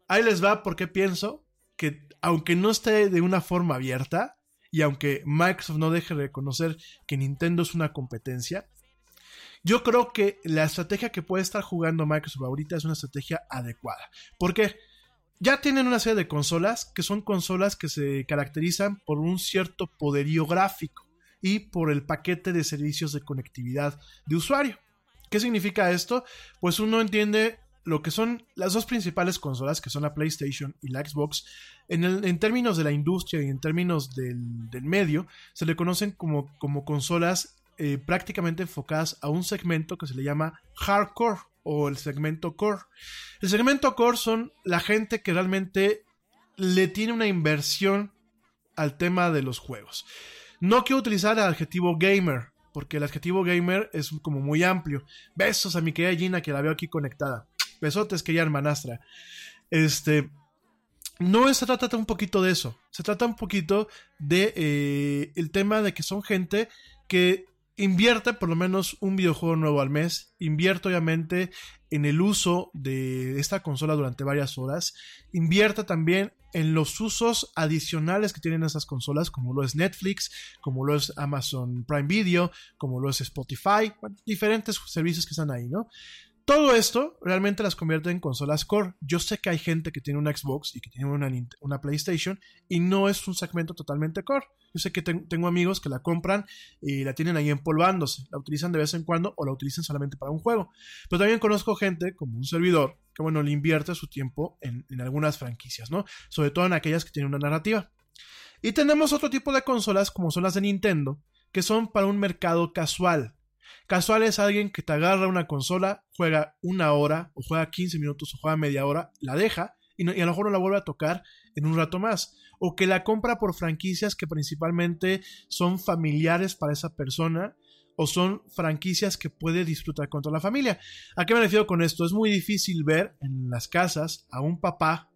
Ahí les va porque pienso que aunque no esté de una forma abierta, y aunque Microsoft no deje de reconocer que Nintendo es una competencia, yo creo que la estrategia que puede estar jugando Microsoft ahorita es una estrategia adecuada. Porque ya tienen una serie de consolas que son consolas que se caracterizan por un cierto poderío gráfico y por el paquete de servicios de conectividad de usuario. ¿Qué significa esto? Pues uno entiende lo que son las dos principales consolas, que son la PlayStation y la Xbox, en, términos de la industria y en términos del, medio, se le conocen como, como consolas eh, prácticamente enfocadas a un segmento que se le llama hardcore o el segmento core. El segmento core son la gente que realmente le tiene una inversión al tema de los juegos. No quiero utilizar el adjetivo gamer, porque el adjetivo gamer es como muy amplio. Besos a mi querida Gina que la veo aquí conectada. Besotes, que ya hermanastra. Este. No se trata un poquito de eso. Se trata un poquito de eh, el tema de que son gente que invierte por lo menos un videojuego nuevo al mes. Invierte obviamente en el uso de esta consola durante varias horas. Invierte también en los usos adicionales que tienen esas consolas, como lo es Netflix, como lo es Amazon Prime Video, como lo es Spotify, diferentes servicios que están ahí, ¿no? Todo esto realmente las convierte en consolas core. Yo sé que hay gente que tiene una Xbox y que tiene una, PlayStation y no es un segmento totalmente core. Yo sé que tengo amigos que la compran y la tienen ahí empolvándose. La utilizan de vez en cuando o la utilizan solamente para un juego. Pero también conozco gente como un servidor que, bueno, le invierte su tiempo en, en algunas franquicias, ¿no? Sobre todo en aquellas que tienen una narrativa. Y tenemos otro tipo de consolas como son las de Nintendo, que son para un mercado casual Casual es alguien que te agarra una consola, juega una hora, o juega 15 minutos, o juega media hora, la deja y, a lo mejor no la vuelve a tocar en un rato más. O que la compra por franquicias que principalmente son familiares para esa persona o son franquicias que puede disfrutar con toda la familia. ¿A qué me refiero con esto? Es muy difícil ver en las casas a un papá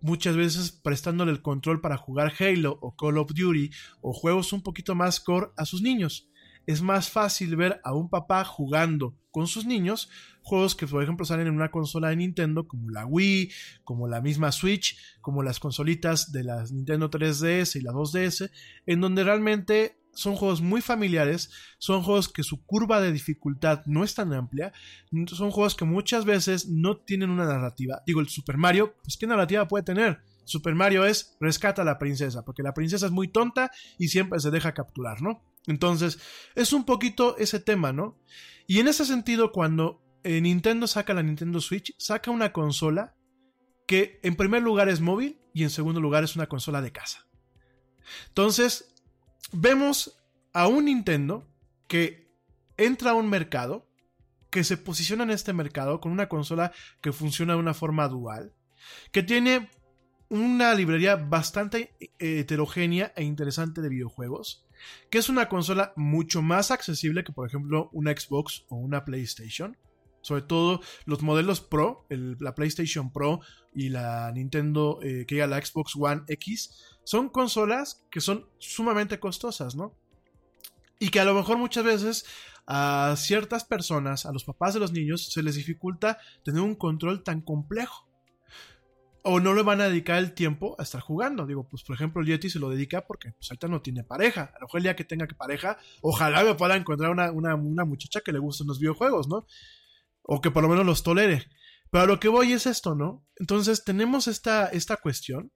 muchas veces prestándole el control para jugar Halo o Call of Duty o juegos un poquito más core a sus niños es más fácil ver a un papá jugando con sus niños juegos que por ejemplo salen en una consola de Nintendo como la Wii, como la misma Switch, como las consolitas de las Nintendo 3DS y la 2DS, en donde realmente son juegos muy familiares, son juegos que su curva de dificultad no es tan amplia, son juegos que muchas veces no tienen una narrativa. Digo, el Super Mario, pues ¿qué narrativa puede tener? Super Mario es rescata a la princesa, porque la princesa es muy tonta y siempre se deja capturar, ¿no? Entonces, es un poquito ese tema, ¿no? Y en ese sentido, cuando eh, Nintendo saca la Nintendo Switch, saca una consola que en primer lugar es móvil y en segundo lugar es una consola de casa. Entonces, vemos a un Nintendo que entra a un mercado, que se posiciona en este mercado con una consola que funciona de una forma dual, que tiene una librería bastante eh, heterogénea e interesante de videojuegos, que es una consola mucho más accesible que por ejemplo una Xbox o una PlayStation. Sobre todo los modelos Pro, la PlayStation Pro y la Nintendo, eh, que llega la Xbox One X, son consolas que son sumamente costosas, ¿no? Y que a lo mejor muchas veces a ciertas personas, a los papás de los niños, se les dificulta tener un control tan complejo o no le van a dedicar el tiempo a estar jugando. Digo, pues por ejemplo, el Yeti se lo dedica porque pues, ahorita no tiene pareja. A lo mejor el día que tenga que pareja, ojalá me pueda encontrar una, una, muchacha que le gusten los videojuegos, ¿no? O que por lo menos los tolere. Pero a lo que voy es esto, ¿no? Entonces tenemos esta, esta cuestión.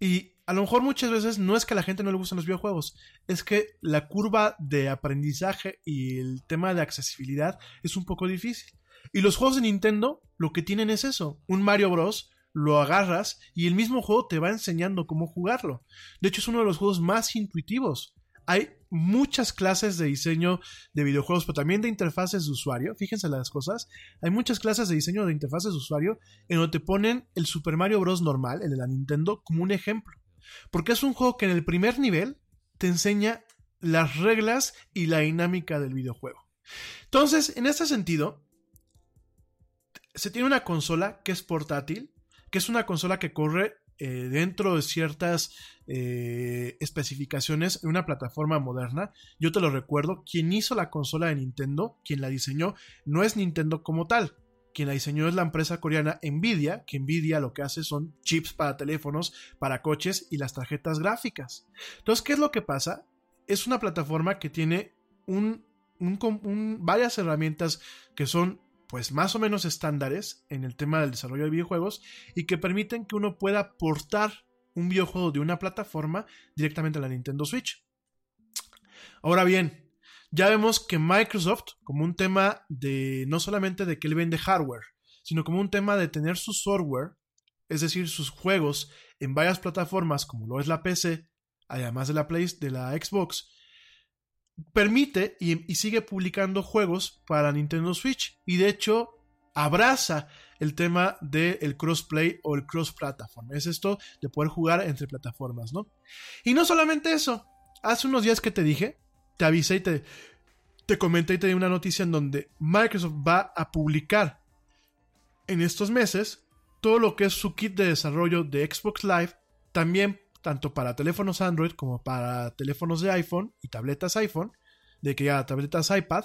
Y a lo mejor muchas veces no es que a la gente no le gusten los videojuegos, es que la curva de aprendizaje y el tema de accesibilidad es un poco difícil. Y los juegos de Nintendo lo que tienen es eso, un Mario Bros lo agarras y el mismo juego te va enseñando cómo jugarlo. De hecho, es uno de los juegos más intuitivos. Hay muchas clases de diseño de videojuegos, pero también de interfaces de usuario. Fíjense las cosas. Hay muchas clases de diseño de interfaces de usuario en donde te ponen el Super Mario Bros. normal, el de la Nintendo, como un ejemplo. Porque es un juego que en el primer nivel te enseña las reglas y la dinámica del videojuego. Entonces, en este sentido, se tiene una consola que es portátil, que es una consola que corre eh, dentro de ciertas eh, especificaciones en una plataforma moderna. Yo te lo recuerdo, quien hizo la consola de Nintendo, quien la diseñó, no es Nintendo como tal. Quien la diseñó es la empresa coreana Nvidia, que Nvidia lo que hace son chips para teléfonos, para coches y las tarjetas gráficas. Entonces, ¿qué es lo que pasa? Es una plataforma que tiene varias herramientas que son pues más o menos estándares en el tema del desarrollo de videojuegos y que permiten que uno pueda portar un videojuego de una plataforma directamente a la Nintendo Switch. Ahora bien, ya vemos que Microsoft, como un tema de no solamente de que él vende hardware, sino como un tema de tener su software, es decir, sus juegos en varias plataformas como lo es la PC, además de la Play, de la Xbox, permite y, sigue publicando juegos para Nintendo Switch. Y de hecho, abraza el tema del crossplay o el cross platform. Es esto de poder jugar entre plataformas, ¿no? Y no solamente eso. Hace unos días que te dije, te avisé y te, te comenté y te di una noticia en donde Microsoft va a publicar en estos meses todo lo que es su kit de desarrollo de Xbox Live, también tanto para teléfonos Android como para teléfonos de iPhone y tabletas iPhone, de que ya tabletas iPad,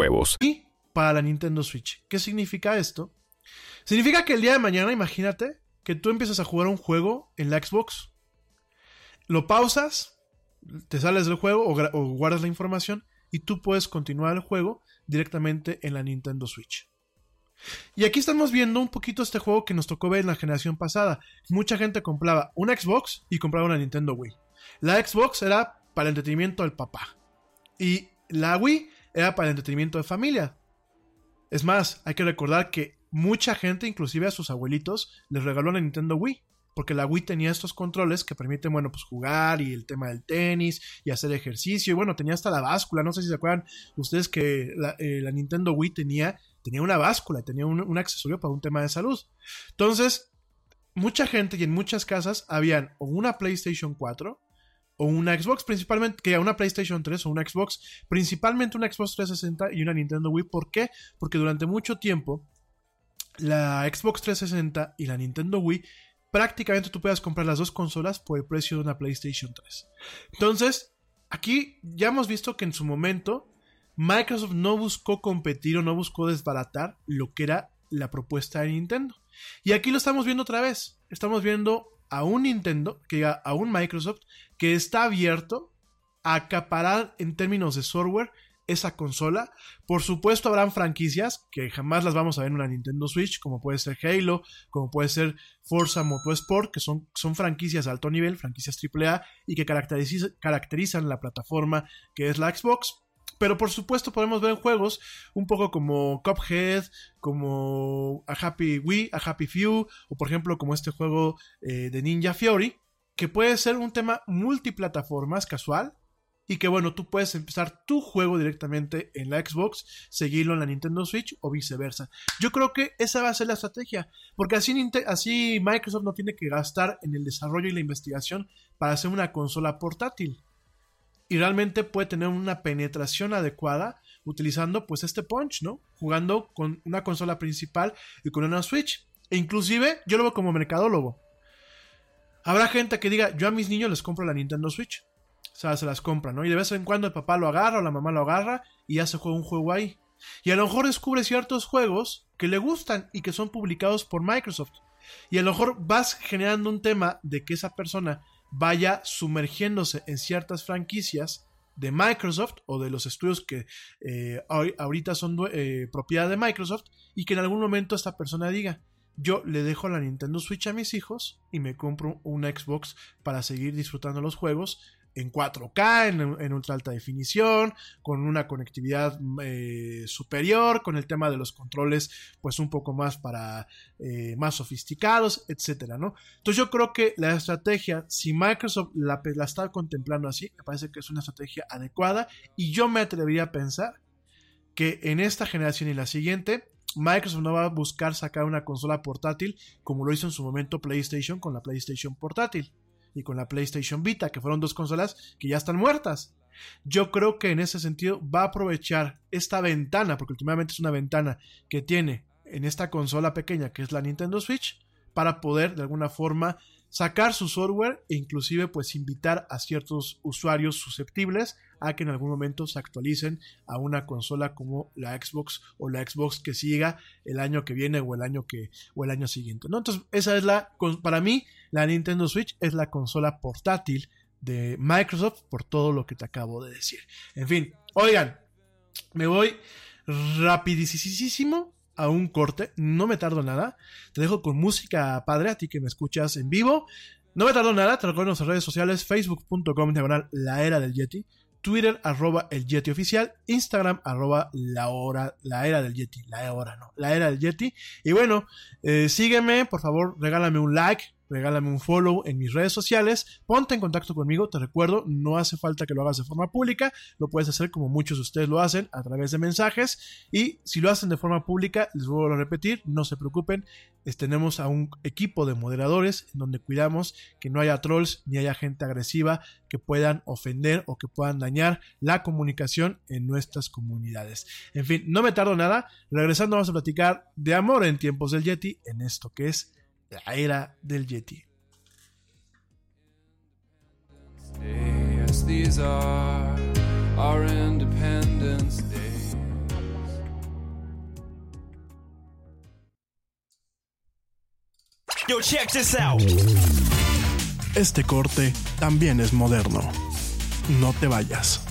Y para la Nintendo Switch. ¿Qué significa esto? Significa que el día de mañana, imagínate, que tú empiezas a jugar un juego en la Xbox. Lo pausas, te sales del juego o, guardas la información y tú puedes continuar el juego directamente en la Nintendo Switch. Y aquí estamos viendo un poquito este juego que nos tocó ver en la generación pasada. Mucha gente compraba una Xbox y compraba una Nintendo Wii. La Xbox era para el entretenimiento del papá. Y la Wii era para el entretenimiento de familia. Es más, hay que recordar que mucha gente, inclusive a sus abuelitos, les regaló la Nintendo Wii. Porque la Wii tenía estos controles que permiten, bueno, pues jugar y el tema del tenis y hacer ejercicio. Y bueno, tenía hasta la báscula. No sé si se acuerdan ustedes que la, eh, Nintendo Wii tenía, tenía una báscula, tenía un, un accesorio para un tema de salud. Entonces, mucha gente y en muchas casas habían o una PlayStation 4 o una Xbox, principalmente, que una PlayStation 3 o una Xbox, principalmente una Xbox 360 y una Nintendo Wii. ¿Por qué? Porque durante mucho tiempo la Xbox 360 y la Nintendo Wii prácticamente tú puedas comprar las dos consolas por el precio de una PlayStation 3. Entonces, aquí ya hemos visto que en su momento Microsoft no buscó competir o no buscó desbaratar lo que era la propuesta de Nintendo. Y aquí lo estamos viendo otra vez. Estamos viendo a un Nintendo, que a un Microsoft, que está abierto a acaparar en términos de software esa consola. Por supuesto, habrán franquicias que jamás las vamos a ver en una Nintendo Switch, como puede ser Halo, como puede ser Forza Motorsport, que son, son franquicias de alto nivel, franquicias AAA, y que caracteriza- caracterizan la plataforma que es la Xbox. Pero por supuesto podemos ver juegos un poco como Cuphead, como a Happy Wii, a Happy Few, o por ejemplo como este juego eh, de Ninja Fiori, que puede ser un tema multiplataformas casual, y que bueno, tú puedes empezar tu juego directamente en la Xbox, seguirlo en la Nintendo Switch o viceversa. Yo creo que esa va a ser la estrategia, porque así, así Microsoft no tiene que gastar en el desarrollo y la investigación para hacer una consola portátil. Y realmente puede tener una penetración adecuada utilizando pues este punch, ¿no? Jugando con una consola principal y con una Switch. E inclusive yo lo veo como mercadólogo. Habrá gente que diga, yo a mis niños les compro la Nintendo Switch. O sea, se las compra, ¿no? Y de vez en cuando el papá lo agarra o la mamá lo agarra y ya se juega un juego ahí. Y a lo mejor descubre ciertos juegos que le gustan y que son publicados por Microsoft. Y a lo mejor vas generando un tema de que esa persona vaya sumergiéndose en ciertas franquicias de Microsoft o de los estudios que eh, ahor- ahorita son eh, propiedad de Microsoft y que en algún momento esta persona diga, yo le dejo la Nintendo Switch a mis hijos y me compro una Xbox para seguir disfrutando los juegos en 4K, en, ultra alta definición, con una conectividad eh, superior, con el tema de los controles pues un poco más para eh, más sofisticados, etcétera, ¿no? Entonces yo creo que la estrategia, si Microsoft la, la está contemplando así, me parece que es una estrategia adecuada y yo me atrevería a pensar que en esta generación y la siguiente Microsoft no va a buscar sacar una consola portátil como lo hizo en su momento PlayStation con la PlayStation portátil y con la PlayStation Vita, que fueron dos consolas que ya están muertas. Yo creo que en ese sentido va a aprovechar esta ventana, porque últimamente es una ventana que tiene en esta consola pequeña que es la Nintendo Switch, para poder de alguna forma sacar su software e inclusive pues invitar a ciertos usuarios susceptibles a que en algún momento se actualicen a una consola como la Xbox o la Xbox que siga el año que viene o el año que o el año siguiente, ¿no? Entonces, esa es la para mí la Nintendo Switch es la consola portátil de Microsoft por todo lo que te acabo de decir. En fin, oigan, me voy rapidísimo a un corte, no me tardo nada. Te dejo con música padre a ti que me escuchas en vivo. No me tardo nada, te recuerdo en nuestras redes sociales, facebook.com diagonal la era del Yeti, Twitter arroba el Yeti oficial, Instagram arroba la hora, la era del Yeti, la hora no, la era del Yeti. Y bueno, eh, sígueme, por favor, regálame un like, regálame un follow en mis redes sociales, ponte en contacto conmigo, te recuerdo, no hace falta que lo hagas de forma pública, lo puedes hacer como muchos de ustedes lo hacen, a través de mensajes, y si lo hacen de forma pública, les vuelvo a repetir, no se preocupen, tenemos a un equipo de moderadores en donde cuidamos que no haya trolls ni haya gente agresiva que puedan ofender o que puedan dañar la comunicación en nuestras comunidades. En fin, no me tardo nada, regresando vamos a platicar de amor en tiempos del Yeti, en esto que es la era del Yeti. Yes, these are our Independence Days. Yo, check this out. Este corte también es moderno. No te vayas.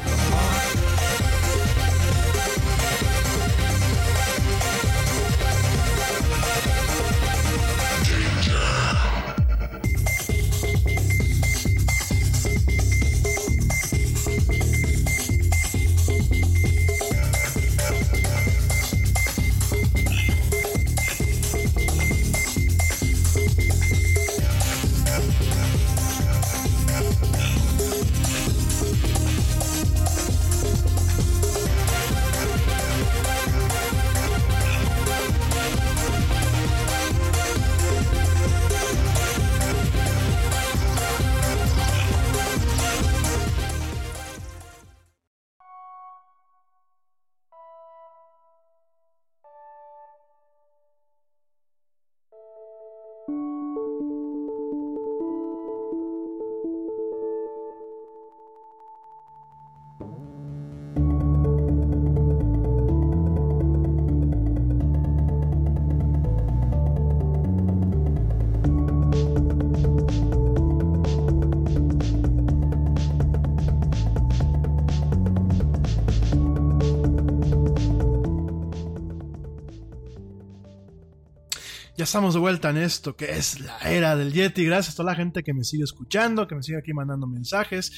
Estamos de vuelta en esto que es la era del Yeti. Gracias a toda la gente que me sigue escuchando, que me sigue aquí mandando mensajes.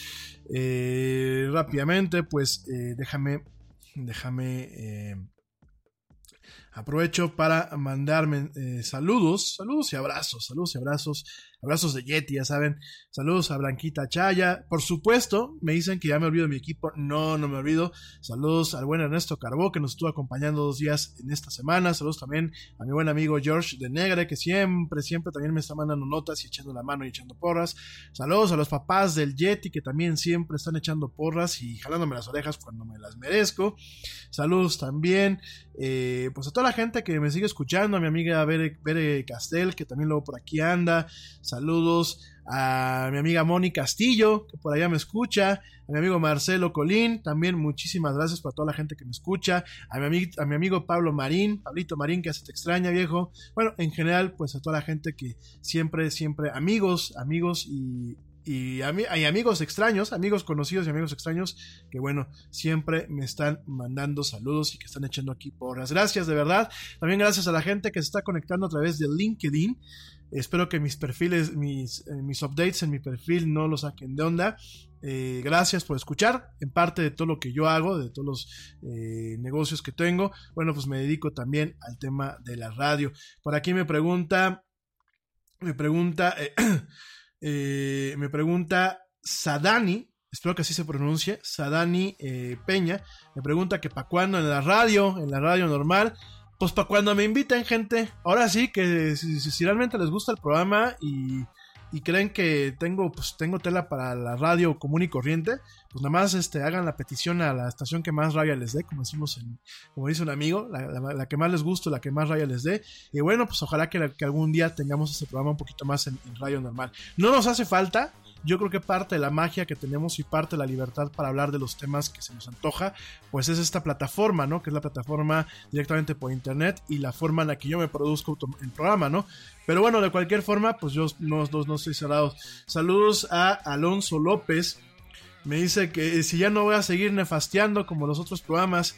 Eh, rápidamente, pues eh, déjame, déjame, eh, aprovecho para mandarme saludos, saludos y abrazos, saludos y abrazos, abrazos de Yeti, ya saben. Saludos a Blanquita Chaya. Por supuesto, me dicen que ya me olvido de mi equipo. No, no me olvido. Saludos al buen Ernesto Carbó, que nos estuvo acompañando dos días en esta semana. Saludos también a mi buen amigo George de Negre, que siempre, siempre también me está mandando notas y echando la mano y echando porras. Saludos a los papás del Yeti, que también siempre están echando porras y jalándome las orejas cuando me las merezco. Saludos también, eh, pues a toda la gente que me sigue escuchando, a mi amiga Bere, Bere Castel, que también luego por aquí anda. A mi amiga Moni Castillo, que por allá me escucha, a mi amigo Marcelo Colín, también muchísimas gracias para toda la gente que me escucha, a mi, ami- a mi amigo Pablo Marín, Pablito Marín, que hace te extraña, viejo. Bueno, en general, pues a toda la gente que siempre, siempre, amigos, amigos y, y, hay amigos extraños, amigos conocidos y amigos extraños que bueno, siempre me están mandando saludos y que están echando aquí porras. Gracias de verdad. También gracias a la gente que se está conectando a través de LinkedIn. Espero que mis perfiles, mis, eh, mis updates en mi perfil no lo saquen de onda. Eh, gracias por escuchar. En parte de todo lo que yo hago, de todos los eh, negocios que tengo, bueno, pues me dedico también al tema de la radio. Por aquí me pregunta, me pregunta, eh, [clears throat] eh, me pregunta Sadani, espero que así se pronuncie, Sadani Peña, me pregunta que para cuándo en la radio, en la radio normal, pues para cuando me inviten gente, ahora sí que si, realmente les gusta el programa y, y creen que tengo, pues tengo tela para la radio común y corriente, pues nada más este, hagan la petición a la estación que más raya les dé, como decimos en, como dice un amigo, la, que más les guste, la que más raya les dé. Y bueno, pues ojalá que, algún día tengamos este programa un poquito más en radio normal. No nos hace falta. Yo creo que parte de la magia que tenemos y parte de la libertad para hablar de los temas que se nos antoja, pues es esta plataforma, ¿no? Que es la plataforma directamente por internet y la forma en la que yo me produzco el programa, ¿no? Pero bueno, de cualquier forma, pues yo no, no, no estoy cerrado. Saludos a Alonso López. Me dice que si ya no voy a seguir nefasteando como los otros programas,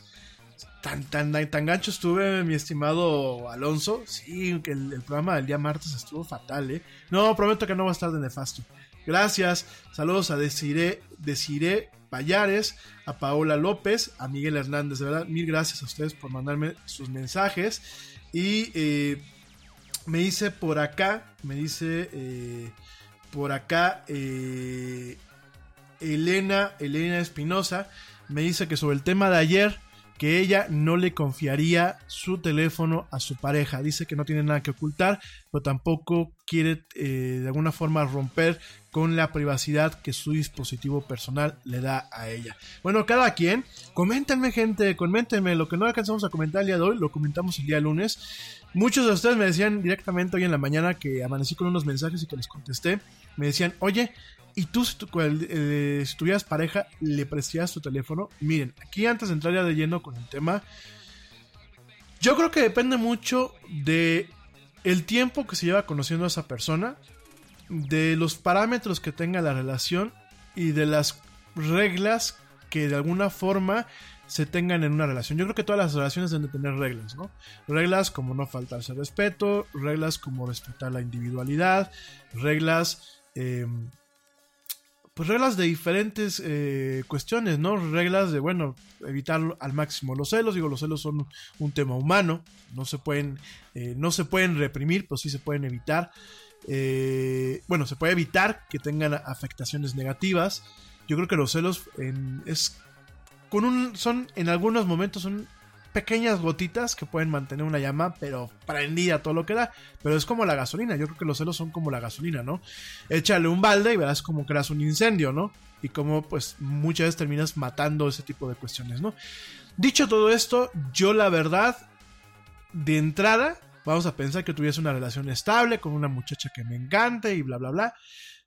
tan, tan, tan gancho estuve, mi estimado Alonso. Sí, el, el programa del día martes estuvo fatal, ¿eh? No, prometo que no va a estar de nefasto. Gracias. Saludos a Desiré, Desiré Payares, a Paola López, a Miguel Hernández. De verdad, mil gracias a ustedes por mandarme sus mensajes. Y eh, me dice por acá, me dice eh, por acá eh, Elena, Elena Espinosa, me dice que sobre el tema de ayer, que ella no le confiaría su teléfono a su pareja. Dice que no tiene nada que ocultar, pero tampoco quiere de alguna forma romper con la privacidad que su dispositivo personal le da a ella. Bueno, cada quien, coméntenme gente, coméntenme lo que no alcanzamos a comentar el día de hoy, lo comentamos el día lunes. Muchos de ustedes me decían directamente hoy en la mañana que amanecí con unos mensajes y que les contesté. Me decían, oye, ¿y tú si, eh, tuvieras pareja, le prestarías tu teléfono? Miren, aquí antes de entrar ya de lleno con el tema, yo creo que depende mucho de el tiempo que se lleva conociendo a esa persona, de los parámetros que tenga la relación y de las reglas que de alguna forma se tengan en una relación. Yo creo que todas las relaciones deben de tener reglas, ¿no? Reglas como no faltarse al respeto, reglas como respetar la individualidad, reglas, eh, pues reglas de diferentes eh, cuestiones, ¿no? Reglas de, bueno, evitar al máximo los celos. Digo, los celos son un tema humano, no se pueden, eh, no se pueden reprimir, pero sí se pueden evitar. Eh, bueno, se puede evitar que tengan afectaciones negativas. Yo creo que los celos es con un son en algunos momentos son pequeñas gotitas que pueden mantener una llama, pero prendida todo lo que da. Pero es como la gasolina. Yo creo que los celos son como la gasolina, ¿no? Échale un balde y verás cómo creas un incendio, ¿no? Y cómo, pues, muchas veces terminas matando ese tipo de cuestiones, ¿no? Dicho todo esto, yo la verdad, de entrada, vamos a pensar que tuviese una relación estable con una muchacha que me encante y bla, bla, bla.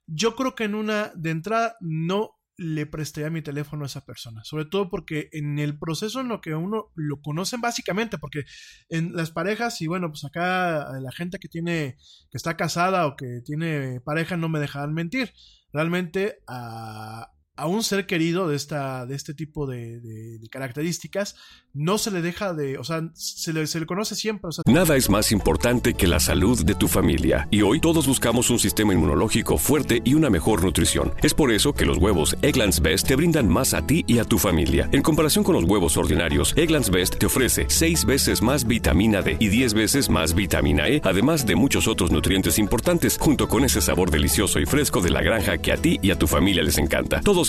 Yo creo que en una, de entrada, no le prestaría mi teléfono a esa persona. Sobre todo porque en el proceso en lo que uno lo conocen básicamente, porque en las parejas, y bueno, pues acá la gente que tiene, que está casada o que tiene pareja no me dejarán mentir. Realmente a, a un ser querido de, esta, de este tipo de, características no se le deja de, o sea, se le, se le conoce siempre. Nada es más importante que la salud de tu familia y hoy todos buscamos un sistema inmunológico fuerte y una mejor nutrición. Es por eso que los huevos Egglands Best te brindan más a ti y a tu familia. En comparación con los huevos ordinarios, Egglands Best te ofrece 6 veces más vitamina D y 10 veces más vitamina E, además de muchos otros nutrientes importantes, junto con ese sabor delicioso y fresco de la granja que a ti y a tu familia les encanta. Todos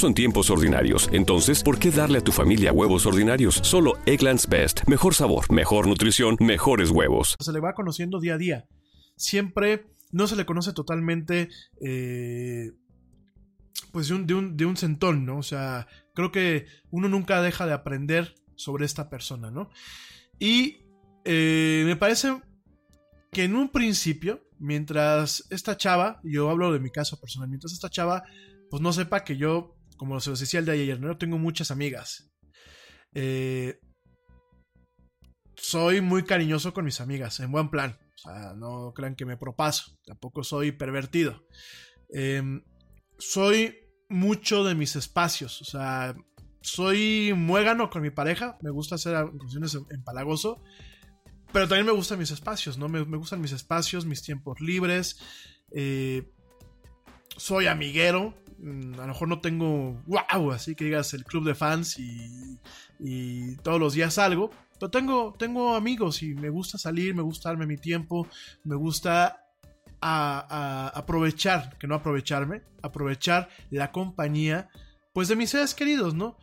Son tiempos ordinarios, entonces, ¿por qué darle a tu familia huevos ordinarios? Solo Egglands Best. Mejor sabor, mejor nutrición, mejores huevos. se le va conociendo día a día. Siempre no se le conoce totalmente, eh, pues de un, de, un, de un centón, ¿no? O sea, creo que uno nunca deja de aprender sobre esta persona, ¿no? Y eh, me parece que en un principio, mientras esta chava, yo hablo de mi caso personal, mientras esta chava, pues no sepa que yo, como se los decía el de ayer, ¿no? Tengo muchas amigas. Eh, soy muy cariñoso con mis amigas, en buen plan. O sea, no crean que me propaso, tampoco soy pervertido. Em, soy mucho de mis espacios, o sea, soy muégano con mi pareja, me gusta hacer cuestiones empalagoso, pero también me gustan mis espacios, ¿no? Me, gustan mis espacios, mis tiempos libres. eh, soy amiguero, a lo mejor no tengo, wow, así que digas el club de fans y, y todos los días salgo, pero tengo, tengo amigos y me gusta salir, me gusta darme mi tiempo, me gusta a aprovechar, que no aprovecharme, aprovechar la compañía, pues de mis seres queridos, ¿no?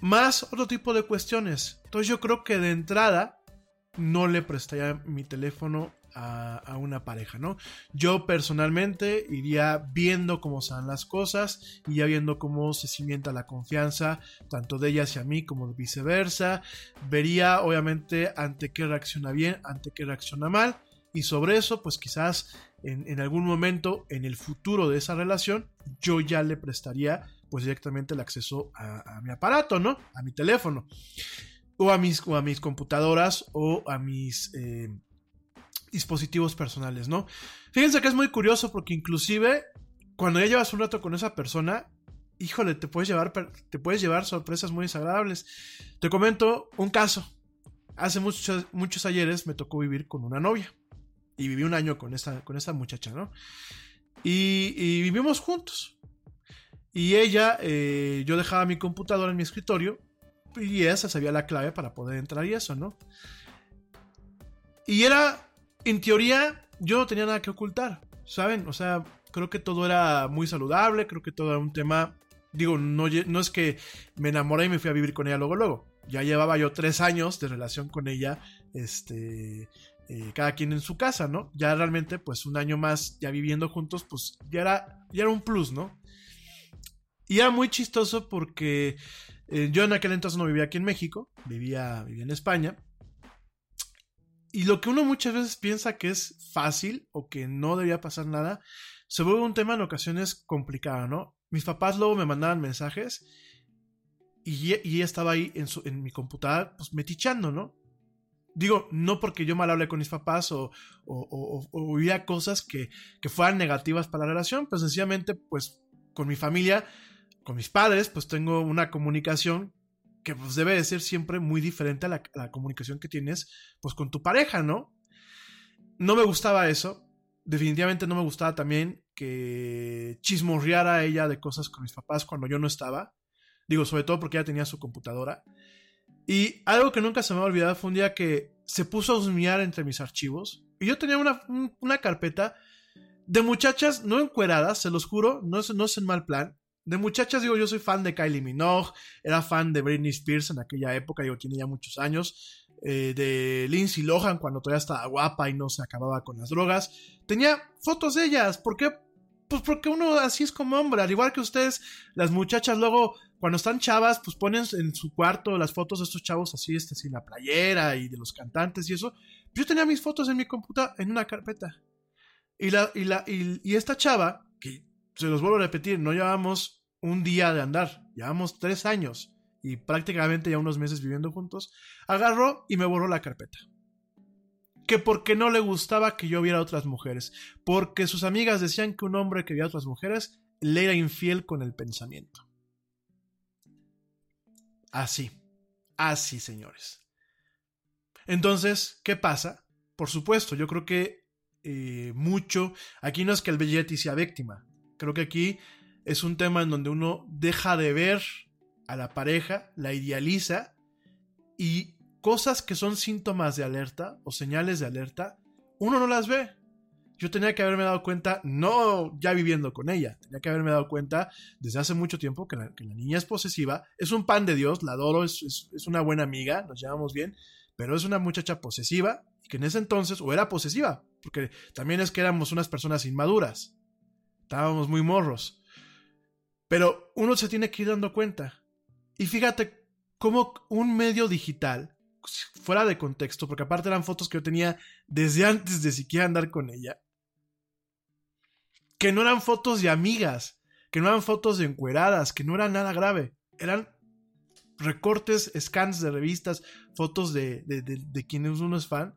Más otro tipo de cuestiones. Entonces yo creo que de entrada, no le prestaría mi teléfono a, una pareja, ¿no? Yo personalmente iría viendo cómo dan las cosas y ya viendo cómo se cimienta la confianza, tanto de ella hacia mí como viceversa. Vería, obviamente, ante qué reacciona bien, ante qué reacciona mal. Y sobre eso, pues quizás en, algún momento en el futuro de esa relación, yo ya le prestaría pues directamente el acceso a, mi aparato, ¿no? A mi teléfono. O a mis, a mis computadoras o a mis eh, dispositivos personales, ¿no? Fíjense que es muy curioso porque inclusive cuando ya llevas un rato con esa persona, híjole, te puedes llevar, te puedes llevar sorpresas muy desagradables. Te comento un caso. Hace muchos, muchos ayeres me tocó vivir con una novia. Y viví un año con esta, con esta muchacha, ¿no? Y, vivimos juntos. Y ella, eh, yo dejaba mi computadora en mi escritorio y ella sabía la clave para poder entrar y eso, ¿no? Y era, en teoría, yo no tenía nada que ocultar, ¿saben? O sea, creo que todo era muy saludable, creo que todo era un tema, digo, no, es que me enamoré y me fui a vivir con ella luego, luego. Ya llevaba yo tres años de relación con ella, este, eh, cada quien en su casa, ¿no? Ya realmente, pues un año más ya viviendo juntos, pues ya era, ya era un plus, ¿no? Y era muy chistoso porque eh, yo en aquel entonces no vivía aquí en México, vivía, vivía en España. Y lo que uno muchas veces piensa que es fácil o que no debería pasar nada, se vuelve un tema en ocasiones complicado, ¿no? Mis papás luego me mandaban mensajes y, ella estaba ahí en, su, en mi computadora, pues metichando, ¿no? Digo, no porque yo mal hablé con mis papás o, o, o, o oía cosas que, que fueran negativas para la relación, pues sencillamente, pues con mi familia, con mis padres, pues tengo una comunicación que pues debe de ser siempre muy diferente a la, a comunicación que tienes pues con tu pareja, ¿no? No me gustaba eso. Definitivamente no me gustaba también que chismorreara ella de cosas con mis papás cuando yo no estaba. Digo, sobre todo porque ella tenía su computadora. Y algo que nunca se me ha olvidado fue un día que se puso a husmear entre mis archivos. Y yo tenía una, un- una carpeta de muchachas no encueradas, se los juro, no es, no es en mal plan. De muchachas, digo, yo soy fan de Kylie Minogue, era fan de Britney Spears en aquella época, digo, tiene ya muchos años. eh, de Lindsay Lohan cuando todavía estaba guapa y no se acababa con las drogas. Tenía fotos de ellas. ¿Por qué? Pues porque uno así es como hombre. Al igual que ustedes, las muchachas luego, cuando están chavas, pues ponen en su cuarto las fotos de estos chavos así, este, sin la playera y de los cantantes y eso. Yo tenía mis fotos en mi computadora, en una carpeta. Y, la, y, la, y, y esta chava, que se los vuelvo a repetir, no llevamos un día de andar, llevamos tres años y prácticamente ya unos meses viviendo juntos, agarró y me borró la carpeta. Que porque no le gustaba que yo viera otras mujeres, porque sus amigas decían que un hombre que veía a otras mujeres le era infiel con el pensamiento. Así, así, señores. Entonces, ¿qué pasa? Por supuesto, yo creo que eh, mucho, aquí no es que el Belletti sea víctima, creo que aquí es un tema en donde uno deja de ver a la pareja, la idealiza y cosas que son síntomas de alerta o señales de alerta, uno no las ve. Yo tenía que haberme dado cuenta, no ya viviendo con ella, tenía que haberme dado cuenta desde hace mucho tiempo que la, niña es posesiva, es un pan de Dios, la adoro, es, es, es una buena amiga, nos llevamos bien, pero es una muchacha posesiva y que en ese entonces, o era posesiva, porque también es que éramos unas personas inmaduras, estábamos muy morros, pero uno se tiene que ir dando cuenta. Y fíjate cómo un medio digital, fuera de contexto, porque aparte eran fotos que yo tenía desde antes de siquiera andar con ella, que no eran fotos de amigas, que no eran fotos de encueradas, que no era nada grave, eran recortes, scans de revistas, fotos de, de, de, de quienes uno es fan,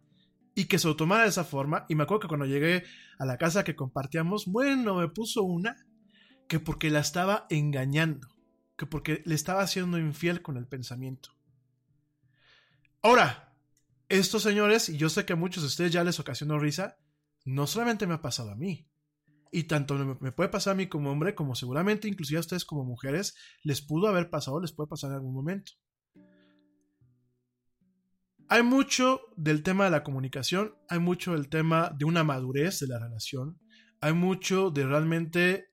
y que se lo tomara de esa forma. Y me acuerdo que cuando llegué a la casa que compartíamos, bueno, me puso una que porque la estaba engañando, que porque le estaba haciendo infiel con el pensamiento. Ahora, estos señores, y yo sé que a muchos de ustedes ya les ocasionó risa, no solamente me ha pasado a mí, y tanto me, puede pasar a mí como hombre, como seguramente inclusive a ustedes como mujeres, les pudo haber pasado, les puede pasar en algún momento. Hay mucho del tema de la comunicación, hay mucho del tema de una madurez de la relación, hay mucho de realmente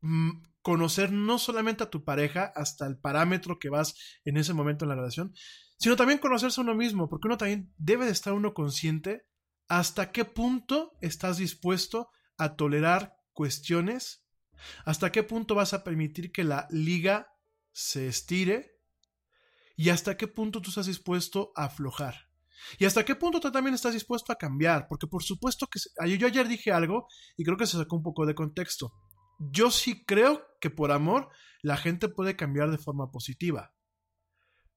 mmm, conocer no solamente a tu pareja hasta el parámetro que vas en ese momento en la relación, sino también conocerse a uno mismo, porque uno también debe de estar uno consciente hasta qué punto estás dispuesto a tolerar cuestiones, hasta qué punto vas a permitir que la liga se estire y hasta qué punto tú estás dispuesto a aflojar. Y hasta qué punto tú también estás dispuesto a cambiar, porque por supuesto que yo ayer dije algo y creo que se sacó un poco de contexto. Yo sí creo que por amor la gente puede cambiar de forma positiva,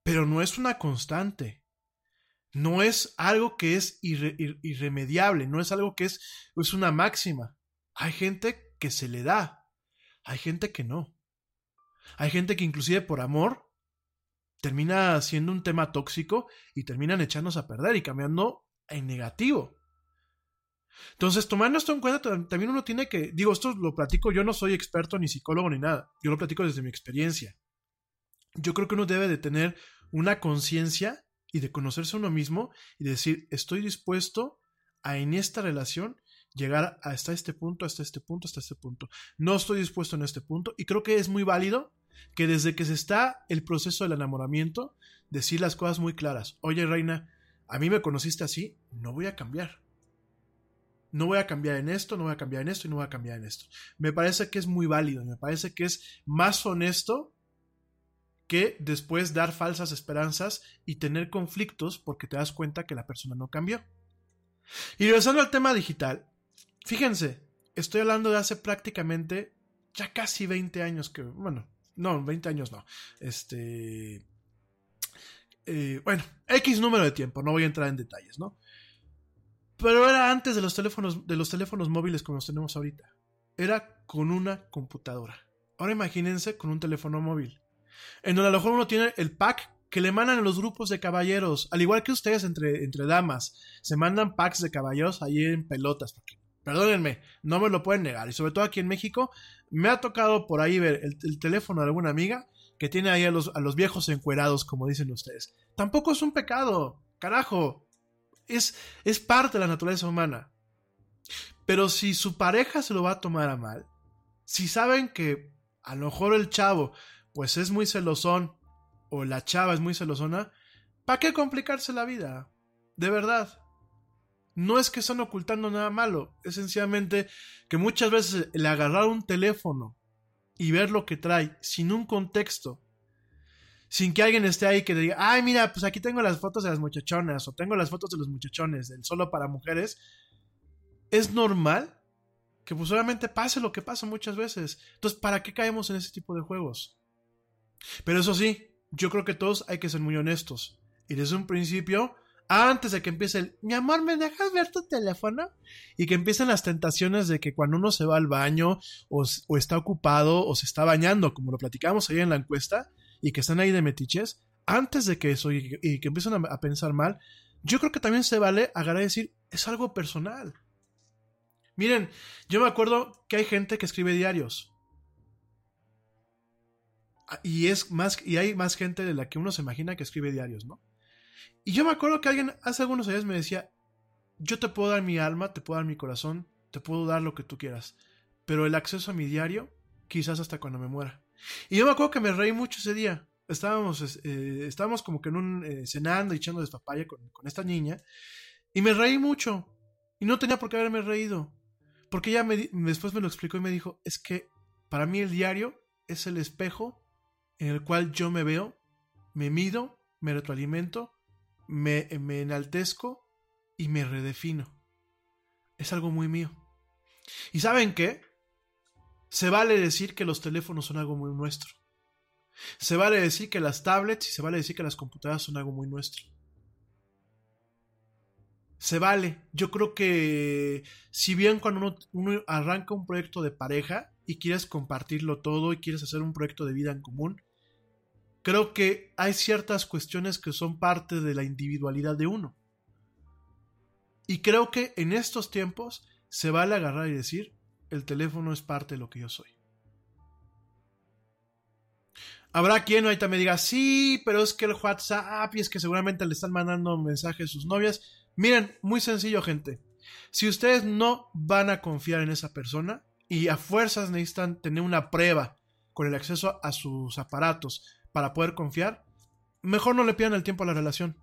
pero no es una constante. No es algo que es irre- ir- irremediable, no es algo que es, es una máxima. Hay gente que se le da, hay gente que no. Hay gente que inclusive por amor termina siendo un tema tóxico y terminan echándose a perder y cambiando en negativo. Entonces, tomando esto en cuenta, tam- también uno tiene que, digo, esto lo platico, yo no soy experto ni psicólogo ni nada, yo lo platico desde mi experiencia. Yo creo que uno debe de tener una conciencia y de conocerse a uno mismo y decir, estoy dispuesto a en esta relación llegar hasta este punto, hasta este punto, hasta este punto. No estoy dispuesto en este punto y creo que es muy válido que desde que se está el proceso del enamoramiento, decir las cosas muy claras. Oye, Reina, a mí me conociste así, no voy a cambiar. No voy a cambiar en esto, no voy a cambiar en esto y no voy a cambiar en esto. Me parece que es muy válido, me parece que es más honesto que después dar falsas esperanzas y tener conflictos porque te das cuenta que la persona no cambió. Y regresando al tema digital, fíjense, estoy hablando de hace prácticamente ya casi 20 años que, bueno, no, 20 años no, este, eh, bueno, X número de tiempo, no voy a entrar en detalles, ¿no? Pero era antes de los teléfonos, de los teléfonos móviles como los tenemos ahorita. Era con una computadora. Ahora imagínense con un teléfono móvil. En donde a lo mejor uno tiene el pack que le mandan a los grupos de caballeros. Al igual que ustedes entre, entre damas. Se mandan packs de caballeros ahí en pelotas. Porque, perdónenme, no me lo pueden negar. Y sobre todo aquí en México, me ha tocado por ahí ver el, el teléfono de alguna amiga que tiene ahí a los, a los viejos encuerados, como dicen ustedes. Tampoco es un pecado. Carajo. Es, es parte de la naturaleza humana. Pero si su pareja se lo va a tomar a mal, si saben que a lo mejor el chavo pues es muy celosón o la chava es muy celosona, ¿para qué complicarse la vida? De verdad. No es que están ocultando nada malo, es sencillamente que muchas veces el agarrar un teléfono y ver lo que trae sin un contexto, sin que alguien esté ahí que diga, ay, mira, pues aquí tengo las fotos de las muchachonas o tengo las fotos de los muchachones del solo para mujeres, es normal que pues obviamente pase lo que pasa muchas veces. Entonces, ¿para qué caemos en ese tipo de juegos? Pero eso sí, yo creo que todos hay que ser muy honestos. Y desde un principio, antes de que empiece el, mi amor, ¿me dejas ver tu teléfono? Y que empiecen las tentaciones de que cuando uno se va al baño o, está ocupado o se está bañando, como lo platicábamos ahí en la encuesta, y que están ahí de metiches, antes de que eso y, que empiecen a, a, pensar mal, yo creo que también se vale agarrar decir, es algo personal. Miren, yo me acuerdo que hay gente que escribe diarios. Y es más, y hay más gente de la que uno se imagina que escribe diarios, ¿no? Y yo me acuerdo que alguien hace algunos años me decía, yo te puedo dar mi alma, te puedo dar mi corazón, te puedo dar lo que tú quieras, pero el acceso a mi diario, quizás hasta cuando me muera. Y yo me acuerdo que me reí mucho ese día. Estábamos, eh, estábamos como que en un eh, cenando y echando despapaya con, con esta niña, y me reí mucho. Y no tenía por qué haberme reído. Porque ella me, después me lo explicó y me dijo, es que para mí el diario es el espejo en el cual yo me veo, me mido, me retroalimento, me, me enaltezco y me redefino. Es algo muy mío. ¿Y saben qué? Se vale decir que los teléfonos son algo muy nuestro. Se vale decir que las tablets y se vale decir que las computadoras son algo muy nuestro. Se vale. Yo creo que si bien cuando uno, uno, arranca un proyecto de pareja y quieres compartirlo todo y quieres hacer un proyecto de vida en común, creo que hay ciertas cuestiones que son parte de la individualidad de uno. Y creo que en estos tiempos se vale agarrar y decir, el teléfono es parte de lo que yo soy. Habrá quien ahorita me diga, sí, pero es que el WhatsApp y es que seguramente le están mandando mensajes a sus novias. Miren, muy sencillo, gente. Si ustedes no van a confiar en esa persona y a fuerzas necesitan tener una prueba con el acceso a sus aparatos para poder confiar, mejor no le pidan el tiempo a la relación.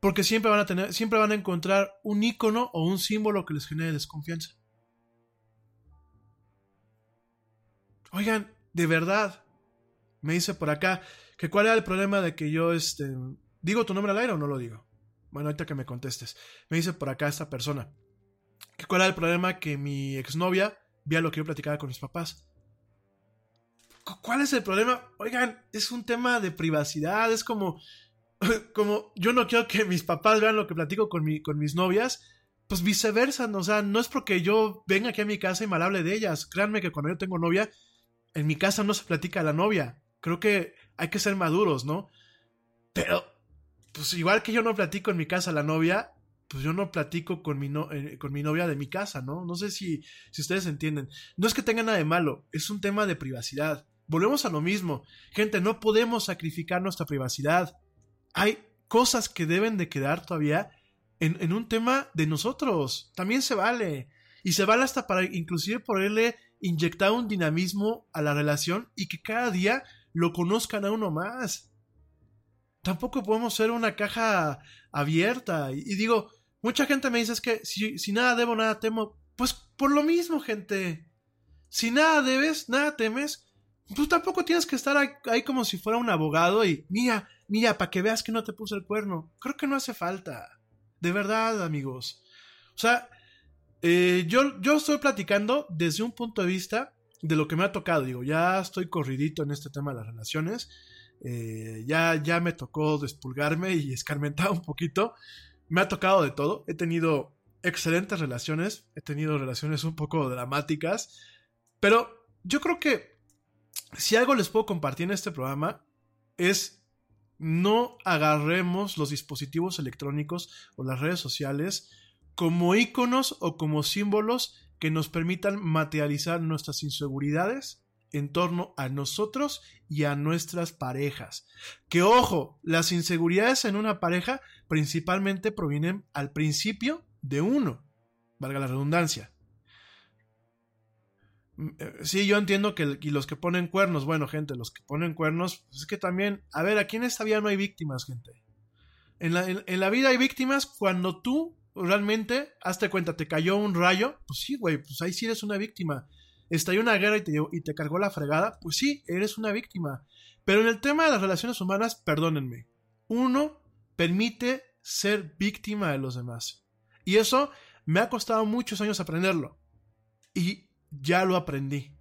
Porque siempre van a tener, siempre van a encontrar un icono o un símbolo que les genere desconfianza. Oigan, de verdad, me dice por acá que cuál era el problema de que yo, este, digo tu nombre al aire o no lo digo. Bueno, ahorita que me contestes. Me dice por acá esta persona que cuál era el problema que mi exnovia vea lo que yo platicaba con mis papás. Cu- ¿Cuál es el problema? Oigan, es un tema de privacidad, es como, [laughs] como yo no quiero que mis papás vean lo que platico con, mi, con mis novias, pues viceversa, ¿no? o sea, no es porque yo venga aquí a mi casa y mal hable de ellas. Créanme que cuando yo tengo novia, en mi casa no se platica la novia. Creo que hay que ser maduros, ¿no? Pero, pues igual que yo no platico en mi casa la novia, pues yo no platico con mi, no- eh, con mi novia de mi casa, ¿no? No sé si, si ustedes entienden. No es que tenga nada de malo, es un tema de privacidad. Volvemos a lo mismo. Gente, no podemos sacrificar nuestra privacidad. Hay cosas que deben de quedar todavía en, en un tema de nosotros. También se vale. Y se vale hasta para inclusive poderle inyectar un dinamismo a la relación y que cada día lo conozcan a uno más. Tampoco podemos ser una caja abierta. Y, y digo, mucha gente me dice es que si, si nada debo, nada temo. Pues por lo mismo, gente. Si nada debes, nada temes, tú tampoco tienes que estar ahí, como si fuera un abogado y mira, mira, para que veas que no te puse el cuerno. Creo que no hace falta. De verdad, amigos. O sea, eh, yo, yo estoy platicando desde un punto de vista de lo que me ha tocado. Digo, ya estoy corridito en este tema de las relaciones. Eh, ya, ya me tocó despulgarme y escarmentar un poquito. Me ha tocado de todo. He tenido excelentes relaciones. He tenido relaciones un poco dramáticas. Pero yo creo que si algo les puedo compartir en este programa es no agarremos los dispositivos electrónicos o las redes sociales como iconos o como símbolos que nos permitan materializar nuestras inseguridades en torno a nosotros y a nuestras parejas. Que ojo, las inseguridades en una pareja principalmente provienen al principio de uno, valga la redundancia. Mm, Sí, yo entiendo que y los que ponen cuernos, bueno, gente, los que ponen cuernos, pues es que también, a ver, aquí en esta vida no hay víctimas, gente. En la, en, la vida hay víctimas cuando tú realmente, hazte cuenta, te cayó un rayo, pues sí, güey, pues ahí sí eres una víctima. Estalló una guerra y te, y te cargó la fregada, pues sí, eres una víctima. Pero en el tema de las relaciones humanas, perdónenme, uno permite ser víctima de los demás. Y eso me ha costado muchos años aprenderlo. Y ya lo aprendí.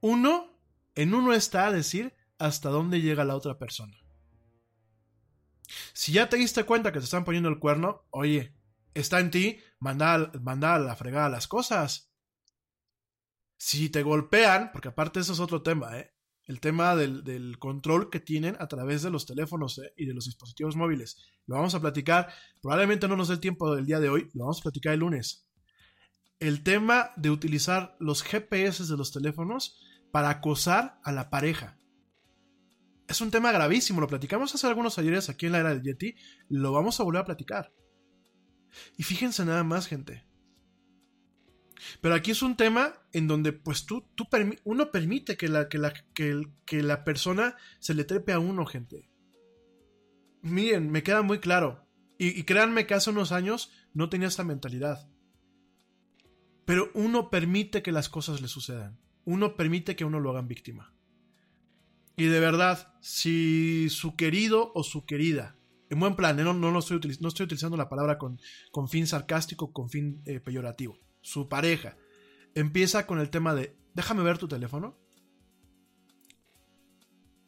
Uno, en uno está a decir hasta dónde llega la otra persona. Si ya te diste cuenta que te están poniendo el cuerno, oye, está en ti mandar, mandar a la fregada las cosas. Si te golpean, porque aparte eso es otro tema, ¿eh? El tema del, control que tienen a través de los teléfonos ¿eh? y de los dispositivos móviles. Lo vamos a platicar, probablemente no nos dé el tiempo del día de hoy, lo vamos a platicar el lunes. El tema de utilizar los GPS de los teléfonos para acosar a la pareja. Es un tema gravísimo, lo platicamos hace algunos ayeres aquí en la era del Yeti, lo vamos a volver a platicar. Y fíjense nada más, gente. Pero aquí es un tema en donde pues tú, tú uno permite que la, que, la, que la persona se le trepe a uno, gente. Miren, me queda muy claro. Y, y créanme que hace unos años no tenía esta mentalidad. Pero uno permite que las cosas le sucedan. Uno permite que uno lo hagan víctima. Y de verdad, si su querido o su querida, en buen plan, ¿eh? no, no, estoy, no estoy utilizando la palabra con, con fin sarcástico, con fin eh, peyorativo, su pareja, empieza con el tema de, déjame ver tu teléfono.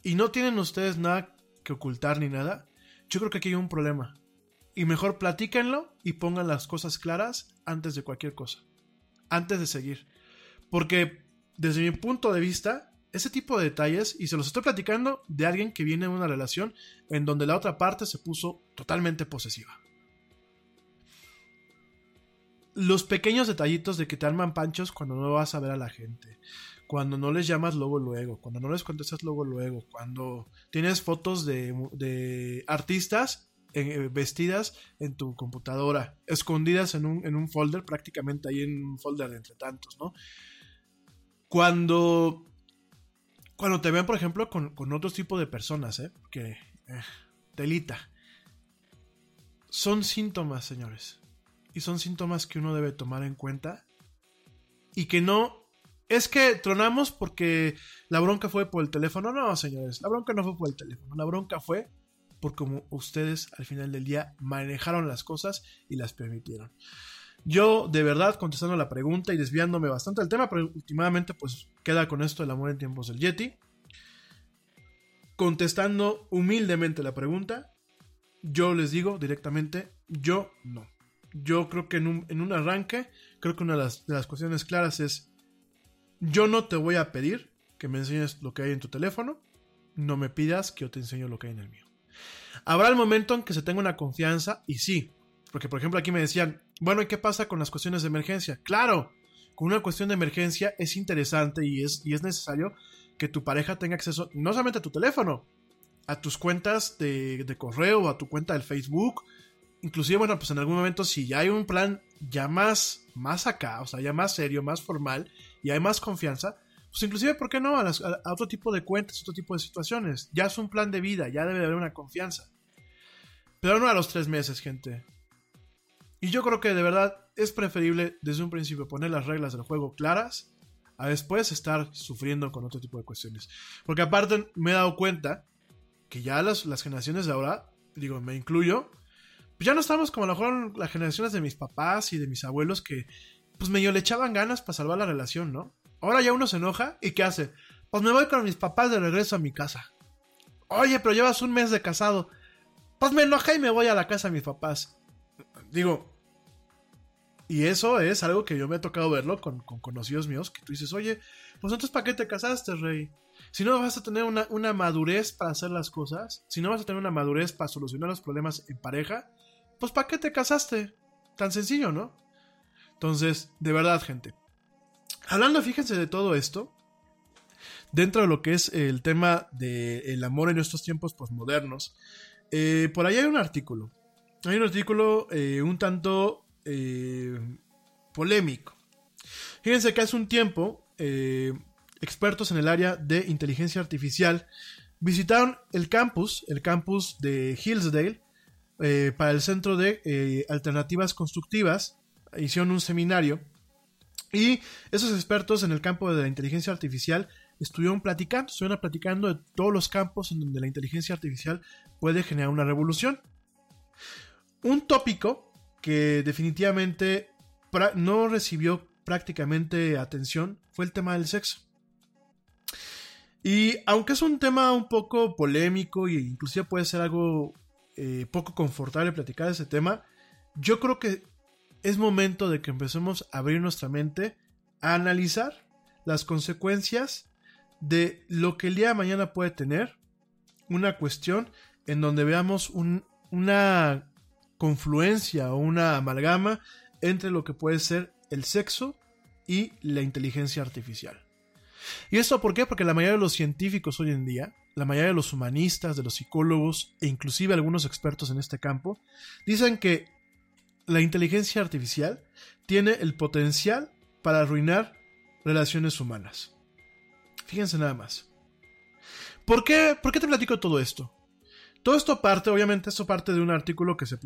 Y no tienen ustedes nada que ocultar ni nada. Yo creo que aquí hay un problema. Y mejor platíquenlo y pongan las cosas claras antes de cualquier cosa. Antes de seguir. Porque desde mi punto de vista, ese tipo de detalles, y se los estoy platicando de alguien que viene de una relación en donde la otra parte se puso totalmente posesiva. Los pequeños detallitos de que te arman panchos cuando no vas a ver a la gente, cuando no les llamas luego luego, cuando no les contestas luego luego, cuando tienes fotos de, de artistas eh, vestidas en tu computadora, escondidas en un, en un folder, prácticamente ahí en un folder de entre tantos, ¿no? Cuando, cuando te ven, por ejemplo, con, con otro tipo de personas, ¿eh? Que eh, telita. Son síntomas, señores. Y son síntomas que uno debe tomar en cuenta. Y que no... Es que tronamos porque la bronca fue por el teléfono. No, señores, la bronca no fue por el teléfono. La bronca fue por cómo ustedes al final del día manejaron las cosas y las permitieron. Yo, de verdad, contestando la pregunta y desviándome bastante del tema, pero últimamente pues queda con esto el amor en tiempos del Yeti. Contestando humildemente la pregunta, yo les digo directamente, yo no. Yo creo que en un, en un arranque, creo que una de las, de las cuestiones claras es, yo no te voy a pedir que me enseñes lo que hay en tu teléfono, no me pidas que yo te enseñe lo que hay en el mío. Habrá el momento en que se tenga una confianza y sí, porque por ejemplo aquí me decían, bueno, ¿y qué pasa con las cuestiones de emergencia? Claro, con una cuestión de emergencia es interesante y es, y es necesario que tu pareja tenga acceso no solamente a tu teléfono, a tus cuentas de, de correo, a tu cuenta del Facebook, inclusive, bueno, pues en algún momento si ya hay un plan ya más, más acá, o sea, ya más serio, más formal, y hay más confianza, pues inclusive, ¿por qué no? A, las- a- otro tipo de cuentas, otro tipo de situaciones. Ya es un plan de vida, ya debe de haber una confianza. Pero no a los tres meses, gente. Y yo creo que de verdad es preferible desde un principio poner las reglas del juego claras a después estar sufriendo con otro tipo de cuestiones. Porque aparte me he dado cuenta que ya las, las generaciones de ahora, digo, me incluyo, pues ya no estamos como a lo mejor las generaciones de mis papás y de mis abuelos que pues medio le echaban ganas para salvar la relación, ¿no? Ahora ya uno se enoja y ¿qué hace? Pues me voy con mis papás de regreso a mi casa. Oye, pero llevas un mes de casado. Me enojé y me voy a la casa de mis papás. Digo, y eso es algo que yo me he tocado verlo con, con conocidos míos, que tú dices, oye, pues entonces ¿para qué te casaste, rey? Si no vas a tener una, una madurez para hacer las cosas, si no vas a tener una madurez para solucionar los problemas en pareja, pues ¿para qué te casaste? Tan sencillo, ¿no? Entonces, de verdad, gente. Hablando, fíjense de todo esto, dentro de lo que es el tema del amor en estos tiempos posmodernos, eh, por ahí hay un artículo. Hay un artículo eh, un tanto eh, polémico. Fíjense que hace un tiempo, eh, expertos en el área de inteligencia artificial visitaron el campus, el campus de Hillsdale, para el Centro de Alternativas Constructivas. Hicieron un seminario y esos expertos en el campo de la inteligencia artificial estuvieron platicando, estuvieron platicando de todos los campos en donde la inteligencia artificial puede generar una revolución. Un tópico que definitivamente no recibió prácticamente atención fue el tema del sexo. Y aunque es un tema un poco polémico e inclusive puede ser algo eh, poco confortable platicar ese tema, yo creo que es momento de que empecemos a abrir nuestra mente a analizar las consecuencias de lo que el día de mañana puede tener una cuestión en donde veamos un- una confluencia o una amalgama entre lo que puede ser el sexo y la inteligencia artificial. ¿Y esto por qué? Porque la mayoría de los científicos hoy en día, la mayoría de los humanistas, de los psicólogos e inclusive algunos expertos en este campo, dicen que la inteligencia artificial tiene el potencial para arruinar relaciones humanas. Fíjense nada más. ¿Por qué, ¿Por qué te platico todo esto? Todo esto parte, obviamente, esto parte de un artículo que se,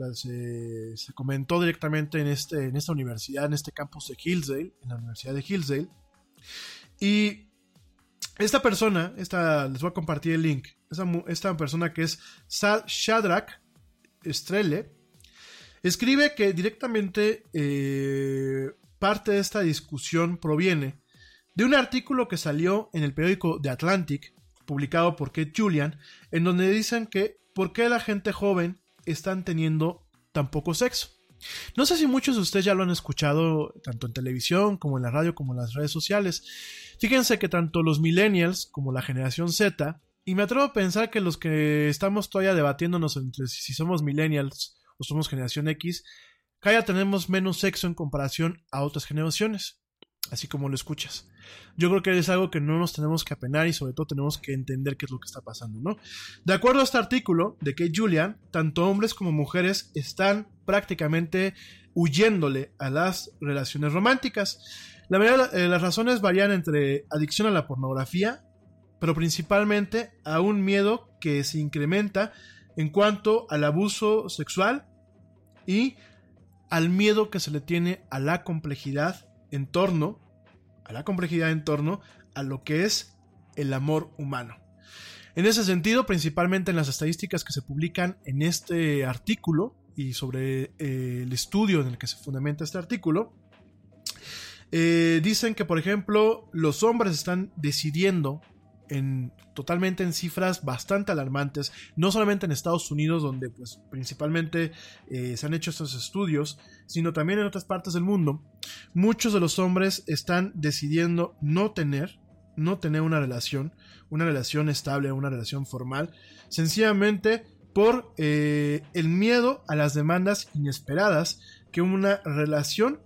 se, comentó directamente en, este, en esta universidad, en este campus de Hillsdale, en la Universidad de Hillsdale. Y esta persona, esta, les voy a compartir el link, esta, esta persona que es Sa- Shadrach Estrelle, escribe que directamente eh, parte de esta discusión proviene de un artículo que salió en el periódico The Atlantic, publicado por Kate Julian, en donde dicen que por qué la gente joven están teniendo tan poco sexo. No sé si muchos de ustedes ya lo han escuchado tanto en televisión como en la radio como en las redes sociales. Fíjense que tanto los millennials como la generación Z, y me atrevo a pensar que los que estamos todavía debatiéndonos entre si somos millennials o somos generación X, cada tenemos menos sexo en comparación a otras generaciones, así como lo escuchas. Yo creo que es algo que no nos tenemos que apenar y sobre todo tenemos que entender qué es lo que está pasando, ¿no? De acuerdo a este artículo de Kate Julian, tanto hombres como mujeres están prácticamente huyéndole a las relaciones románticas. La mayoría de las razones varían entre adicción a la pornografía, pero principalmente a un miedo que se incrementa en cuanto al abuso sexual y al miedo que se le tiene a la complejidad en torno, a la complejidad en torno a lo que es el amor humano. En ese sentido, principalmente en las estadísticas que se publican en este artículo y sobre eh, el estudio en el que se fundamenta este artículo, eh, dicen que, por ejemplo, los hombres están decidiendo en, totalmente en cifras bastante alarmantes, no solamente en Estados Unidos, donde pues principalmente eh, se han hecho estos estudios, sino también en otras partes del mundo, muchos de los hombres están decidiendo no tener, no tener una relación, una relación estable, una relación formal, sencillamente por eh, el miedo a las demandas inesperadas que una relación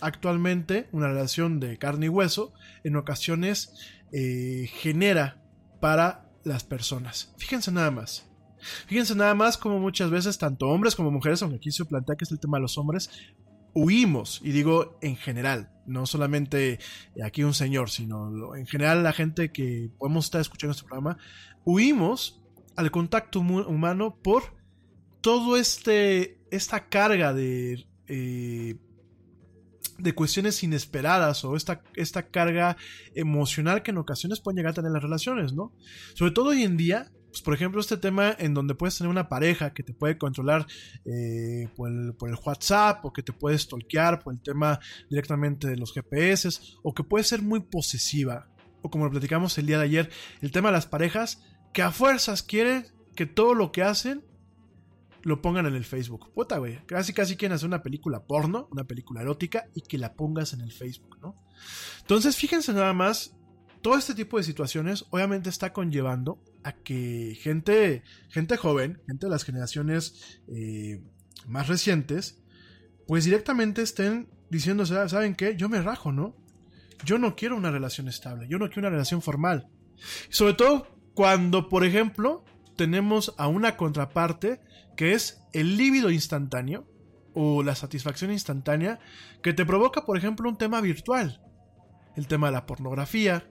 actualmente, una relación de carne y hueso, en ocasiones eh, genera para las personas. Fíjense nada más. Fíjense nada más como muchas veces tanto hombres como mujeres, aunque aquí se plantea que es el tema de los hombres, huimos, y digo en general, no solamente aquí un señor, sino en general la gente que podemos estar escuchando este programa, huimos al contacto humano por todo este esta carga de eh, de cuestiones inesperadas o esta, esta carga emocional que en ocasiones pueden llegar a tener las relaciones, ¿no? Sobre todo hoy en día, pues por ejemplo, este tema en donde puedes tener una pareja que te puede controlar eh, por, el, por, el, WhatsApp o que te puedes stalkear por el tema directamente de los GPS o que puede ser muy posesiva o como lo platicamos el día de ayer, el tema de las parejas que a fuerzas quieren que todo lo que hacen lo pongan en el Facebook. Puta, güey. Casi, casi quieren hacer una película porno, una película erótica y que la pongas en el Facebook, ¿no? Entonces, fíjense nada más, todo este tipo de situaciones obviamente está conllevando a que gente, gente joven, gente de las generaciones eh, más recientes, pues directamente estén diciendo, ¿saben qué? Yo me rajo, ¿no? Yo no quiero una relación estable, yo no quiero una relación formal. Sobre todo cuando, por ejemplo, tenemos a una contraparte que es el líbido instantáneo o la satisfacción instantánea que te provoca, por ejemplo, un tema virtual. El tema de la pornografía.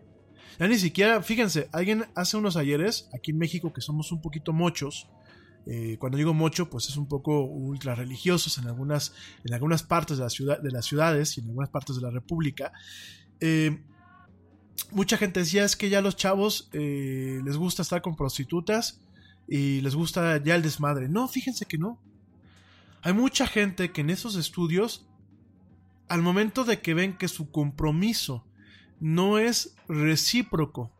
Ya ni siquiera, fíjense, alguien hace unos ayeres, aquí en México, que somos un poquito mochos. Eh, cuando digo mocho, pues es un poco ultra religiosos en algunas, en algunas partes de, la ciudad, de las ciudades y en algunas partes de la república. Eh, mucha gente decía es que ya los chavos eh, les gusta estar con prostitutas y les gusta ya el desmadre. No, fíjense que no. Hay mucha gente que en esos estudios, al momento de que ven que su compromiso no es recíproco,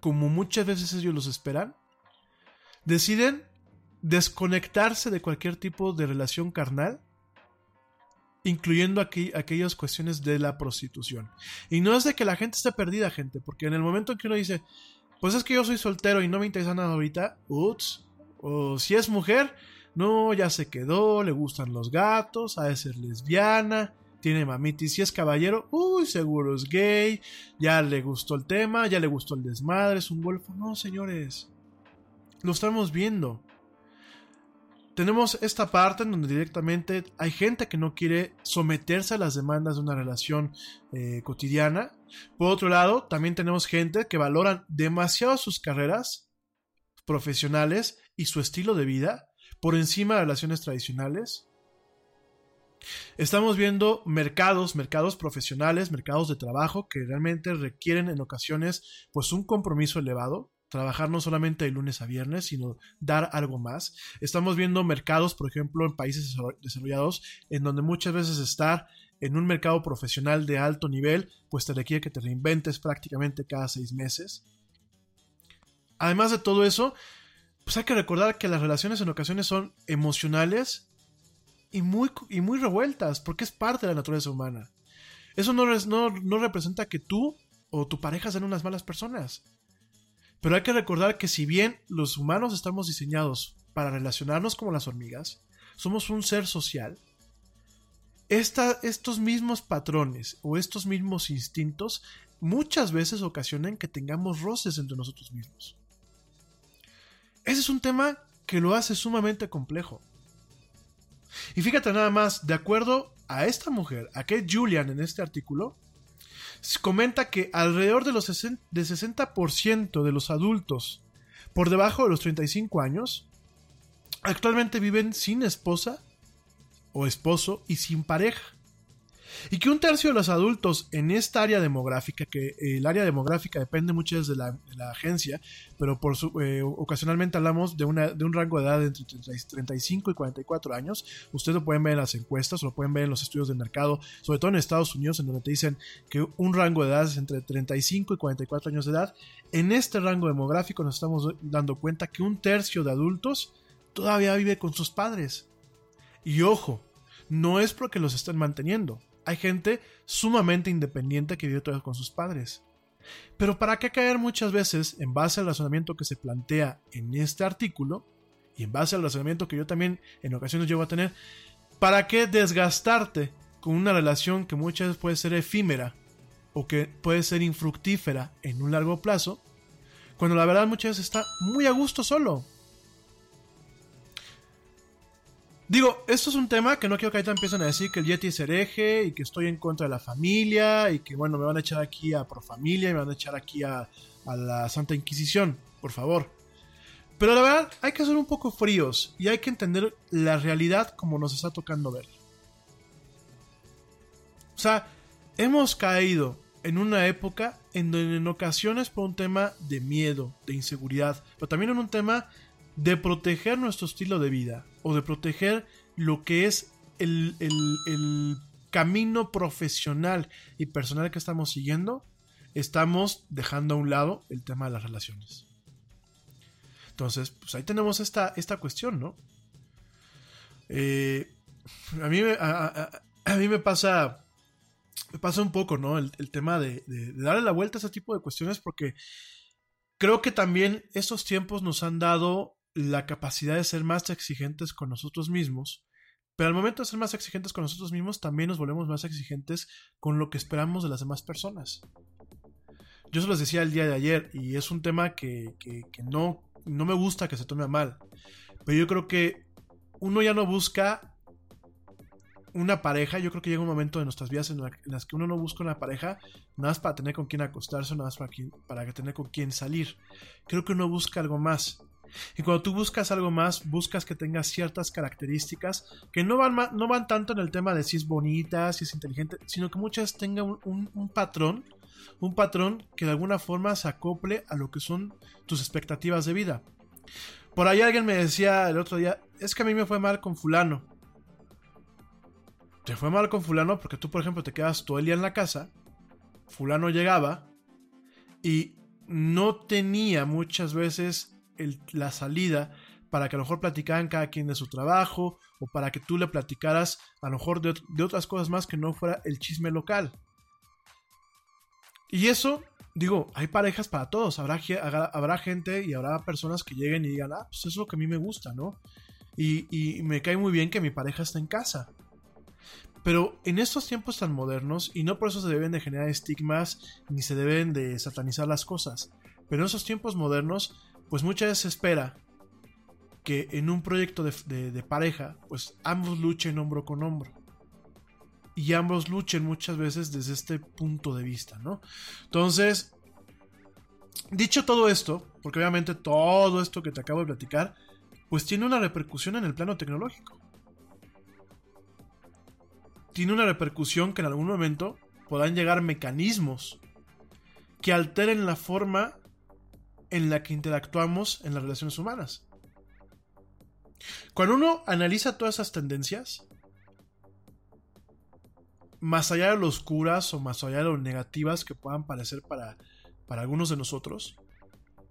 como muchas veces ellos los esperan, deciden desconectarse de cualquier tipo de relación carnal, incluyendo aquí, aquellas cuestiones de la prostitución. Y no es de que la gente esté perdida, gente, porque en el momento en que uno dice, pues es que yo soy soltero y no me interesa nada ahorita, ups, o si es mujer, no, ya se quedó, le gustan los gatos, ha de ser lesbiana, tiene mamitis, si es caballero, uy, seguro es gay, ya le gustó el tema, ya le gustó el desmadre, es un golfo. No, señores, lo estamos viendo tenemos esta parte en donde directamente hay gente que no quiere someterse a las demandas de una relación eh, cotidiana. Por otro lado, también tenemos gente que valoran demasiado sus carreras profesionales y su estilo de vida por encima de relaciones tradicionales. Estamos viendo mercados, mercados profesionales, mercados de trabajo que realmente requieren en ocasiones pues un compromiso elevado trabajar no solamente de lunes a viernes, sino dar algo más. Estamos viendo mercados, por ejemplo, en países desarrollados, en donde muchas veces estar en un mercado profesional de alto nivel, pues te requiere que te reinventes prácticamente cada seis meses. Además de todo eso, pues hay que recordar que las relaciones en ocasiones son emocionales y muy, y muy revueltas, porque es parte de la naturaleza humana. Eso no, no, no representa que tú o tu pareja sean unas malas personas pero hay que recordar que si bien los humanos estamos diseñados para relacionarnos como las hormigas, somos un ser social, estos mismos patrones o estos mismos instintos muchas veces ocasionan que tengamos roces entre nosotros mismos. Ese es un tema que lo hace sumamente complejo. Y fíjate nada más, de acuerdo a esta mujer, a Kate Julian en este artículo, comenta que alrededor de los 60%, de 60% de los adultos por debajo de los 35 años actualmente viven sin esposa o esposo y sin pareja. Y que un tercio de los adultos en esta área demográfica, que eh, el área demográfica depende mucho de la, agencia, pero por su- eh, ocasionalmente hablamos de, una, de un rango de edad entre 30 y 35 y 44 años. Ustedes lo pueden ver en las encuestas, lo pueden ver en los estudios de mercado, sobre todo en Estados Unidos, en donde te dicen que un rango de edad es entre 35 y 44 años de edad. En este rango demográfico nos estamos dando cuenta que un tercio de adultos todavía vive con sus padres. Y ojo, no es porque los estén manteniendo. Hay gente sumamente independiente que vive todavía con sus padres. Pero ¿para qué caer muchas veces en base al razonamiento que se plantea en este artículo y en base al razonamiento que yo también en ocasiones llego a tener? ¿Para qué desgastarte con una relación que muchas veces puede ser efímera o que puede ser infructífera en un largo plazo? Cuando la verdad muchas veces está muy a gusto solo. Digo, esto es un tema que no quiero que ahorita empiecen a decir que el Yeti es hereje y que estoy en contra de la familia y que bueno, me van a echar aquí a Profamilia y me van a echar aquí a, a la Santa Inquisición, por favor. Pero la verdad, hay que ser un poco fríos y hay que entender la realidad como nos está tocando ver. O sea, hemos caído en una época en donde en ocasiones por un tema de miedo, de inseguridad, pero también en un tema de proteger nuestro estilo de vida o de proteger lo que es el, el- el camino profesional y personal que estamos siguiendo, estamos dejando a un lado el tema de las relaciones. Entonces, pues ahí tenemos esta, esta cuestión, ¿no? Eh, a, mí, a, a- a mí me pasa me pasa un poco, ¿no? El, el tema de, de- de darle la vuelta a ese tipo de cuestiones porque creo que también estos tiempos nos han dado la capacidad de ser más exigentes con nosotros mismos, pero al momento de ser más exigentes con nosotros mismos también nos volvemos más exigentes con lo que esperamos de las demás personas. Yo se los decía el día de ayer y es un tema que, que- no, no me gusta que se tome a mal, pero yo creo que uno ya no busca una pareja, yo creo que llega un momento de nuestras vidas en, la- en las que uno no busca una pareja nada más para tener con quién acostarse, nada más para, para tener con quién salir. Creo que uno busca algo más. Y cuando tú buscas algo más, buscas que tenga ciertas características que no van, no van tanto en el tema de si es bonita, si es inteligente, sino que muchas tengan un- un patrón, un patrón que de alguna forma se acople a lo que son tus expectativas de vida. Por ahí alguien me decía el otro día, es que a mí me fue mal con fulano. Te fue mal con fulano porque tú, por ejemplo, te quedas todo el día en la casa, fulano llegaba y no tenía muchas veces la salida para que a lo mejor platicaran cada quien de su trabajo o para que tú le platicaras a lo mejor de, de otras cosas más que no fuera el chisme local. Y eso, digo, hay parejas para todos. Habrá, habrá, gente y habrá personas que lleguen y digan, ah, pues eso es lo que a mí me gusta, ¿no? Y, y me cae muy bien que mi pareja esté en casa. Pero en estos tiempos tan modernos, y no por eso se deben de generar estigmas ni se deben de satanizar las cosas, pero en esos tiempos modernos, pues muchas veces se espera que en un proyecto de, pareja, pues ambos luchen hombro con hombro. Y ambos luchen muchas veces desde este punto de vista, ¿no? Entonces, dicho todo esto, porque obviamente todo esto que te acabo de platicar, pues tiene una repercusión en el plano tecnológico tiene una repercusión que en algún momento podrán llegar mecanismos que alteren la forma en la que interactuamos en las relaciones humanas. Cuando uno analiza todas esas tendencias, más allá de lo oscuras o más allá de lo negativas que puedan parecer para, para algunos de nosotros,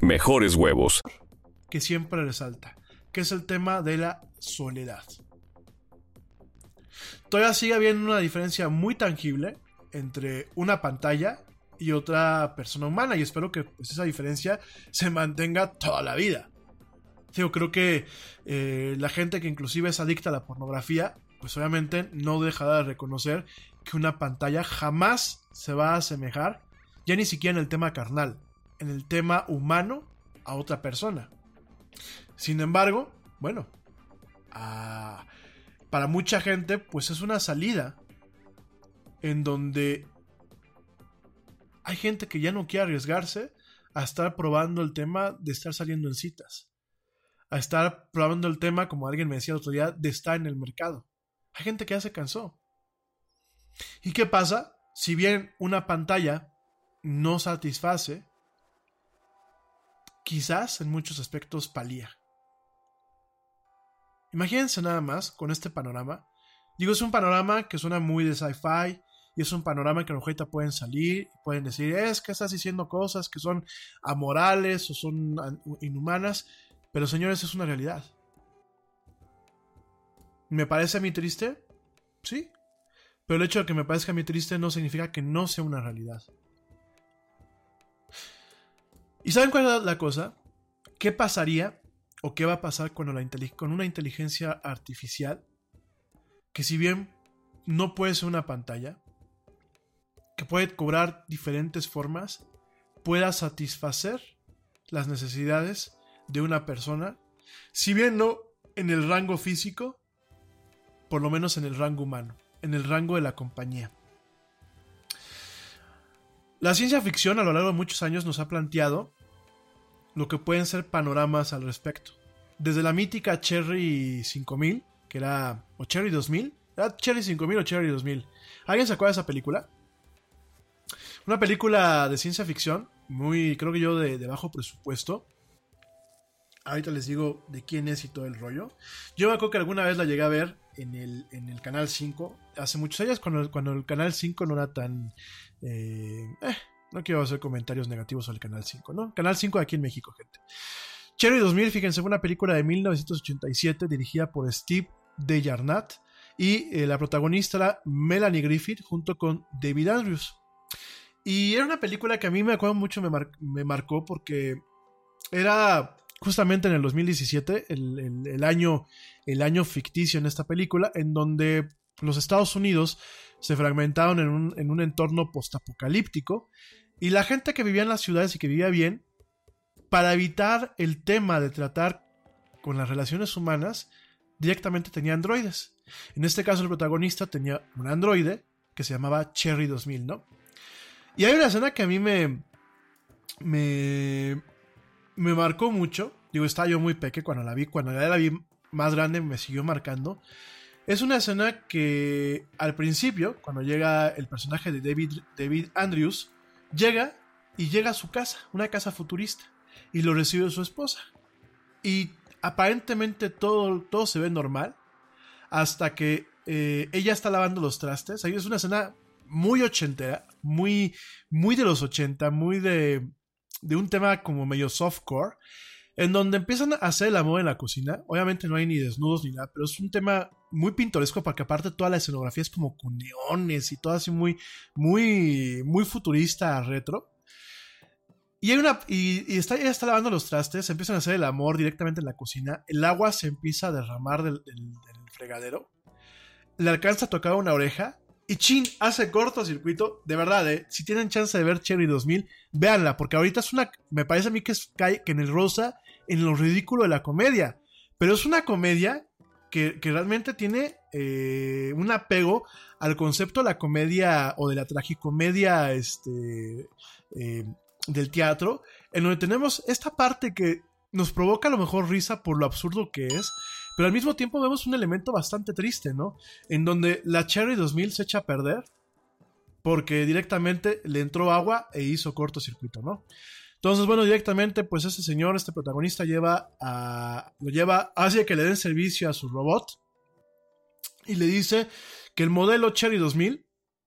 mejores huevos. que siempre resalta, que es el tema de la soledad. Todavía sigue habiendo una diferencia muy tangible entre una pantalla y otra persona humana y espero que pues, esa diferencia se mantenga toda la vida. Yo creo que eh, la gente que inclusive es adicta a la pornografía, pues obviamente no dejará de reconocer que una pantalla jamás se va a asemejar, ya ni siquiera en el tema carnal, en el tema humano a otra persona. Sin embargo, bueno, para mucha gente, pues es una salida en donde hay gente que ya no quiere arriesgarse a estar probando el tema de estar saliendo en citas, a estar probando el tema, como alguien me decía el otro día, de estar en el mercado. Hay gente que ya se cansó. ¿Y qué pasa? Si bien una pantalla no satisface, quizás en muchos aspectos palía. Imagínense nada más con este panorama. Digo, es un panorama que suena muy de sci-fi y es un panorama que a lo pueden salir y pueden decir, es que estás diciendo cosas que son amorales o son an- inhumanas, pero señores, es una realidad. ¿Me parece a mí triste? Sí. Pero el hecho de que me parezca a mí triste no significa que no sea una realidad. ¿Y saben cuál es la cosa? ¿Qué pasaría o qué va a pasar la con una inteligencia artificial que si bien no puede ser una pantalla, que puede cobrar diferentes formas, pueda satisfacer las necesidades de una persona, si bien no en el rango físico, por lo menos en el rango humano, en el rango de la compañía. La ciencia ficción a lo largo de muchos años nos ha planteado lo que pueden ser panoramas al respecto. Desde la mítica Cherry 5000, que era, o Cherry 2000, ¿era Cherry 5000 o Cherry 2000? ¿Alguien se acuerda de esa película? Una película de ciencia ficción, muy, creo que yo, de, bajo presupuesto. Ahorita les digo de quién es y todo el rollo. Yo me acuerdo que alguna vez la llegué a ver en el, en el Canal 5, hace muchos años, cuando, cuando el Canal 5 no era tan... eh, eh, no quiero hacer comentarios negativos sobre el Canal 5, ¿no? Canal 5 de aquí en México, gente. Cherry 2000, fíjense, fue una película de 1987 dirigida por Steve Dejarnat y eh, la protagonista era Melanie Griffith junto con David Andrews. Y era una película que a mí me acuerdo mucho, me, me marcó porque era justamente en el 2017, el, el- el año, el año ficticio en esta película, en donde los Estados Unidos se fragmentaron en un, en un entorno postapocalíptico y la gente que vivía en las ciudades y que vivía bien, para evitar el tema de tratar con las relaciones humanas, directamente tenía androides. En este caso el protagonista tenía un androide que se llamaba Cherry 2000, ¿no? Y hay una escena que a mí me, me, me marcó mucho. Digo, estaba yo muy peque cuando la vi. Cuando ya la vi más grande me siguió marcando. Es una escena que al principio, cuando llega el personaje de David, David Andrews, llega y llega a su casa, una casa futurista, y lo recibe su esposa. Y aparentemente todo, todo se ve normal hasta que eh, ella está lavando los trastes. Ahí es una escena muy ochentera, muy, muy de los 80, muy de, de un tema como medio softcore, en donde empiezan a hacer el amor en la cocina. Obviamente no hay ni desnudos ni nada, pero es un tema muy pintoresco porque aparte toda la escenografía es como con y todo así muy, muy, muy futurista, retro. Y, hay una, y, está, ella está lavando los trastes, empiezan a hacer el amor directamente en la cocina, el agua se empieza a derramar del, fregadero, le alcanza a tocar una oreja y chin, hace cortocircuito. De verdad, eh, si tienen chance de ver Cherry 2000, véanla, porque ahorita es una, me parece a mí que es que en el rosa, en lo ridículo de la comedia, pero es una comedia que, realmente tiene eh, un apego al concepto de la comedia o de la tragicomedia, este, eh, del teatro, en donde tenemos esta parte que nos provoca a lo mejor risa por lo absurdo que es, pero al mismo tiempo vemos un elemento bastante triste, ¿no? En donde la Cherry 2000 se echa a perder porque directamente le entró agua e hizo cortocircuito, ¿no? Entonces, bueno, directamente, pues este señor, este protagonista, lleva a. lo lleva, hace que le den servicio a su robot y le dice que el modelo Cherry 2000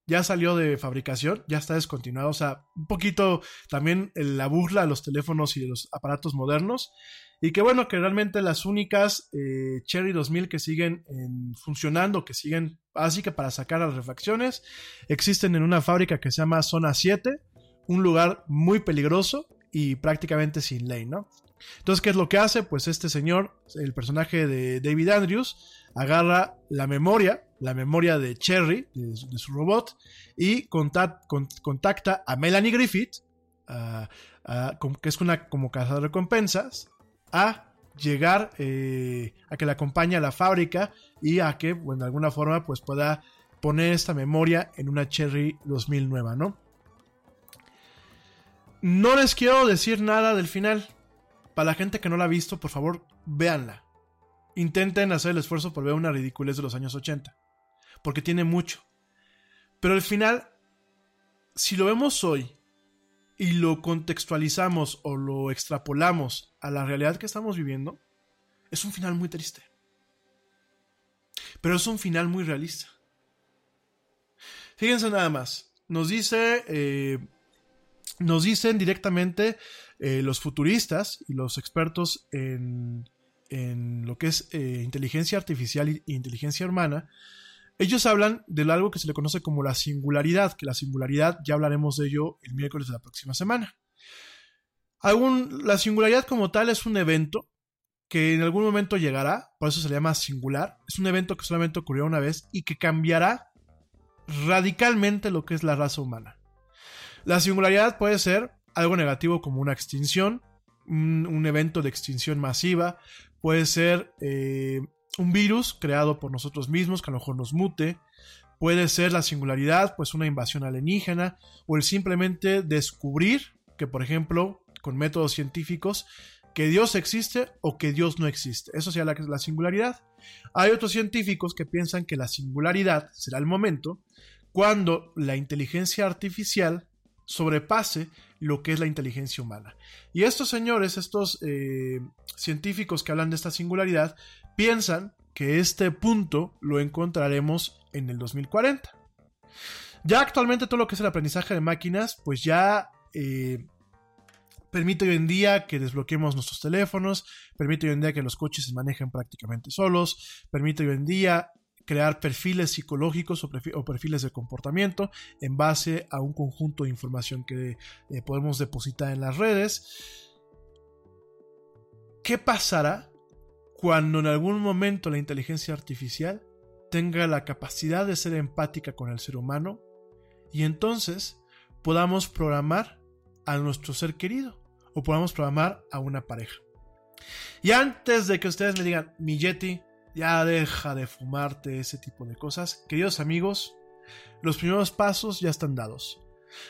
ya salió de fabricación, ya está descontinuado. O sea, un poquito también la burla a los teléfonos y de los aparatos modernos. Y que bueno, que realmente las únicas eh, Cherry 2000 que siguen en- funcionando, que siguen así que para sacar las refacciones, existen en una fábrica que se llama Zona 7, un lugar muy peligroso y prácticamente sin ley, ¿no? Entonces, ¿qué es lo que hace? Pues este señor, el personaje de David Andrews, agarra la memoria, la memoria de Cherry, de, su- robot, y contact- con- contacta a Melanie Griffith, que es una como casa de recompensas, a llegar eh, a que la acompañe a la fábrica y a que, bueno, de alguna forma, pues pueda poner esta memoria en una Cherry 2000 nueva, ¿no? No les quiero decir nada del final. Para la gente que no la ha visto, por favor, véanla. Intenten hacer el esfuerzo por ver una ridiculez de los años 80. Porque tiene mucho. Pero el final, si lo vemos hoy y lo contextualizamos o lo extrapolamos a la realidad que estamos viviendo, es un final muy triste. Pero es un final muy realista. Fíjense nada más. Nos dice. eh, nos dicen directamente eh, los futuristas y los expertos en, lo que es eh, inteligencia artificial e inteligencia humana. Ellos hablan de algo que se le conoce como la singularidad, que la singularidad ya hablaremos de ello el miércoles de la próxima semana. La singularidad como tal es un evento que en algún momento llegará, por eso se le llama singular. Es un evento que solamente ocurrió una vez y que cambiará radicalmente lo que es la raza humana. La singularidad puede ser algo negativo como una extinción, un, evento de extinción masiva, puede ser eh, un virus creado por nosotros mismos que a lo mejor nos mute, puede ser la singularidad, pues una invasión alienígena, o el simplemente descubrir que, por ejemplo, con métodos científicos, que Dios existe o que Dios no existe. Eso sería la singularidad. Hay otros científicos que piensan que la singularidad será el momento cuando la inteligencia artificial sobrepase lo que es la inteligencia humana. Y estos señores, estos eh, científicos que hablan de esta singularidad, piensan que este punto lo encontraremos en el 2040. Ya actualmente todo lo que es el aprendizaje de máquinas, pues ya eh, permite hoy en día que desbloqueemos nuestros teléfonos, permite hoy en día que los coches se manejen prácticamente solos, permite hoy en día crear perfiles psicológicos o, perfi- o perfiles de comportamiento en base a un conjunto de información que eh, podemos depositar en las redes. ¿Qué pasará cuando en algún momento la inteligencia artificial tenga la capacidad de ser empática con el ser humano y entonces podamos programar a nuestro ser querido o podamos programar a una pareja? Y antes de que ustedes me digan, mi Yeti, ya deja de fumarte ese tipo de cosas. Queridos amigos, los primeros pasos ya están dados.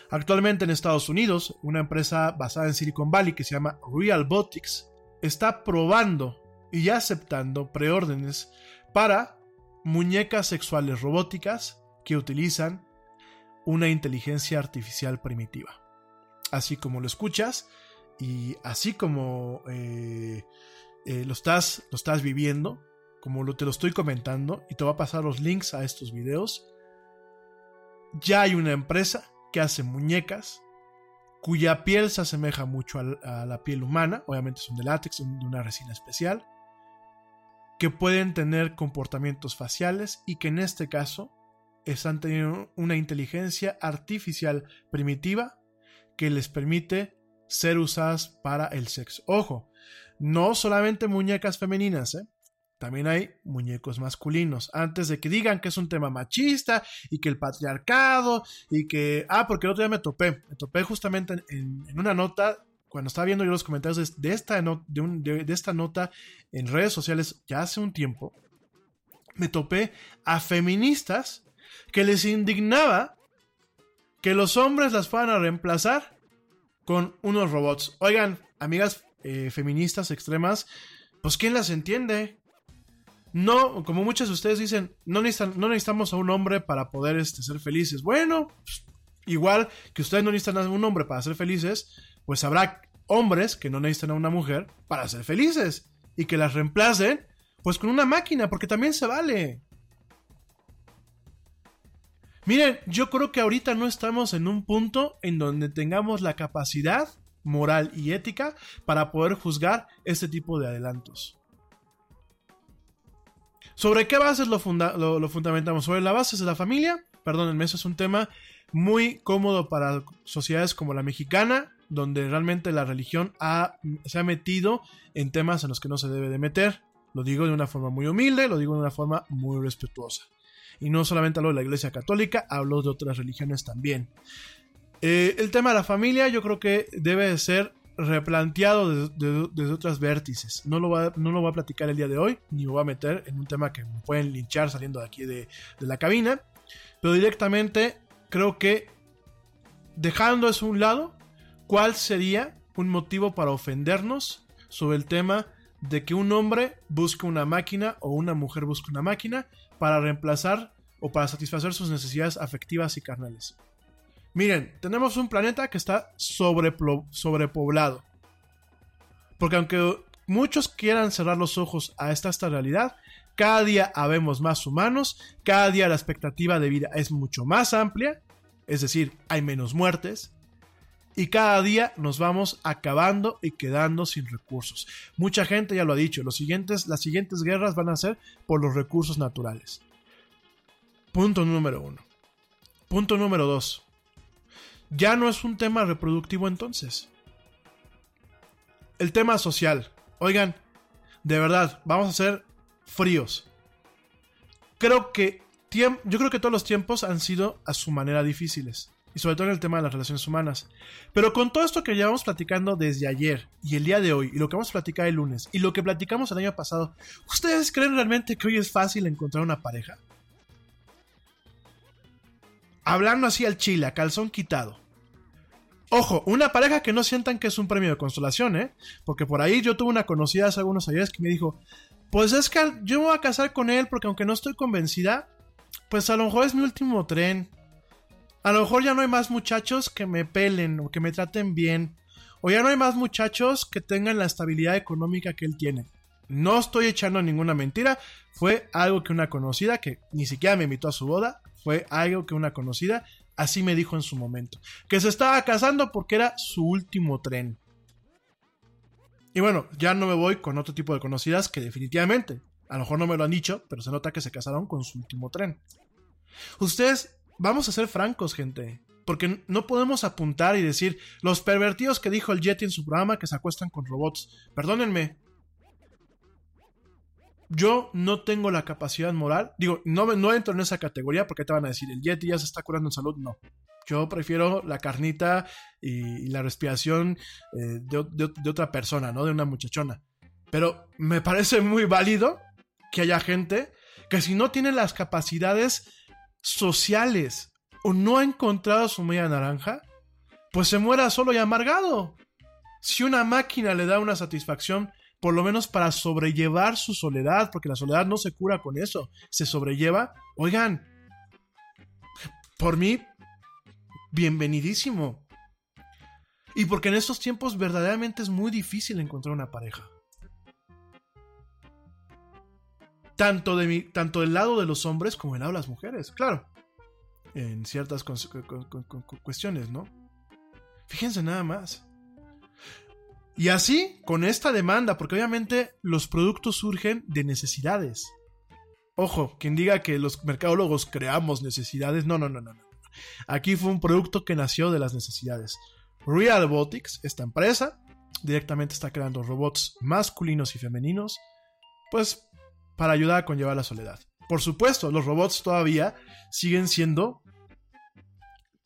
Actualmente en Estados Unidos, una empresa basada en Silicon Valley que se llama Realbotics está probando y ya aceptando preórdenes para muñecas sexuales robóticas que utilizan una inteligencia artificial primitiva. Así como lo escuchas y así como eh, eh, lo, estás, lo estás viviendo, como lo, te lo estoy comentando, y te va a pasar los links a estos videos, ya hay una empresa que hace muñecas cuya piel se asemeja mucho a, la piel humana, obviamente son de látex, son de una resina especial, que pueden tener comportamientos faciales y que en este caso están teniendo una inteligencia artificial primitiva que les permite ser usadas para el sexo. Ojo, no solamente muñecas femeninas, ¿eh? También hay muñecos masculinos. Antes de que digan que es un tema machista y que el patriarcado y que... Ah, porque el otro día me topé. Me topé justamente en, una nota, cuando estaba viendo yo los comentarios de, esta, de, un- de esta nota en redes sociales ya hace un tiempo. Me topé a feministas que les indignaba que los hombres las fueran a reemplazar con unos robots. Oigan, amigas eh, feministas extremas, pues ¿quién las entiende? No, como muchos de ustedes dicen, no, necesitamos a un hombre para poder este, ser felices. Bueno, igual que ustedes no necesitan a un hombre para ser felices, pues habrá hombres que no necesitan a una mujer para ser felices y que las reemplacen pues con una máquina, porque también se vale. Miren, yo creo que ahorita no estamos en un punto en donde tengamos la capacidad moral y ética para poder juzgar este tipo de adelantos. ¿Sobre qué bases lo, funda- lo- lo fundamentamos? ¿Sobre la base de la familia? Perdónenme, eso es un tema muy cómodo para sociedades como la mexicana, donde realmente la religión se ha metido en temas en los que no se debe de meter. Lo digo de una forma muy humilde, lo digo de una forma muy respetuosa. Y no solamente hablo de la Iglesia Católica, hablo de otras religiones también. Eh, el tema de la familia yo creo que debe de ser replanteado desde, de- otras vértices. No lo, voy a, no lo voy a platicar el día de hoy, ni me voy a meter en un tema que me pueden linchar saliendo de aquí de, de la cabina. Pero directamente creo que dejando eso a un lado, ¿cuál sería un motivo para ofendernos sobre el tema de que un hombre busque una máquina o una mujer busque una máquina para reemplazar o para satisfacer sus necesidades afectivas y carnales? Miren, tenemos un planeta que está sobrepoblado. Porque aunque muchos quieran cerrar los ojos a esta, esta realidad, cada día habemos más humanos, cada día la expectativa de vida es mucho más amplia, es decir, hay menos muertes, y cada día nos vamos acabando y quedando sin recursos. Mucha gente ya lo ha dicho, los siguientes, las siguientes guerras van a ser por los recursos naturales. Punto número uno. Punto número dos. Ya no es un tema reproductivo entonces. El tema social. Oigan, de verdad, vamos a ser fríos. Creo que yo creo que todos los tiempos han sido a su manera difíciles. Y sobre todo en el tema de las relaciones humanas. Pero con todo esto que llevamos platicando desde ayer y el día de hoy, y lo que vamos a platicar el lunes, y lo que platicamos el año pasado, ¿ustedes creen realmente que hoy es fácil encontrar una pareja? Hablando así al chile, a calzón quitado. Ojo, una pareja que no sientan que es un premio de consolación, ¿eh? Porque por ahí yo tuve una conocida hace algunos años que me dijo, pues es que yo me voy a casar con él porque aunque no estoy convencida, pues a lo mejor es mi último tren. A lo mejor ya no hay más muchachos que me pelen o que me traten bien. O ya no hay más muchachos que tengan la estabilidad económica que él tiene. No estoy echando ninguna mentira. Fue algo que una conocida, que ni siquiera me invitó a su boda, fue algo que una conocida así me dijo en su momento. Que se estaba casando porque era su último tren. Y bueno, ya no me voy con otro tipo de conocidas que definitivamente, a lo mejor no me lo han dicho, pero se nota que se casaron con su último tren. Ustedes, vamos a ser francos, gente. Porque no podemos apuntar y decir los pervertidos que dijo el Yeti en su programa que se acuestan con robots. Perdónenme. Yo no tengo la capacidad moral. Digo, no, no entro en esa categoría porque te van a decir el Yeti ya se está curando en salud. No. Yo prefiero la carnita y, y la respiración eh, de, de- de otra persona, ¿no? De una muchachona. Pero me parece muy válido que haya gente que si no tiene las capacidades sociales o no ha encontrado su media naranja, pues se muera solo y amargado. Si una máquina le da una satisfacción, por lo menos para sobrellevar su soledad, porque la soledad no se cura con eso, se sobrelleva, oigan, por mí, bienvenidísimo. Y porque en estos tiempos verdaderamente es muy difícil encontrar una pareja. Tanto, de mi, tanto del lado de los hombres como del lado de las mujeres, claro. En ciertas cuestiones, ¿no? Fíjense nada más. Y así, con esta demanda, porque obviamente los productos surgen de necesidades. Ojo, quien diga que los mercadólogos creamos necesidades, no, no, no, no. Aquí fue un producto que nació de las necesidades. Real Robotics, esta empresa, directamente está creando robots masculinos y femeninos, pues para ayudar a conllevar la soledad. Por supuesto, los robots todavía siguen siendo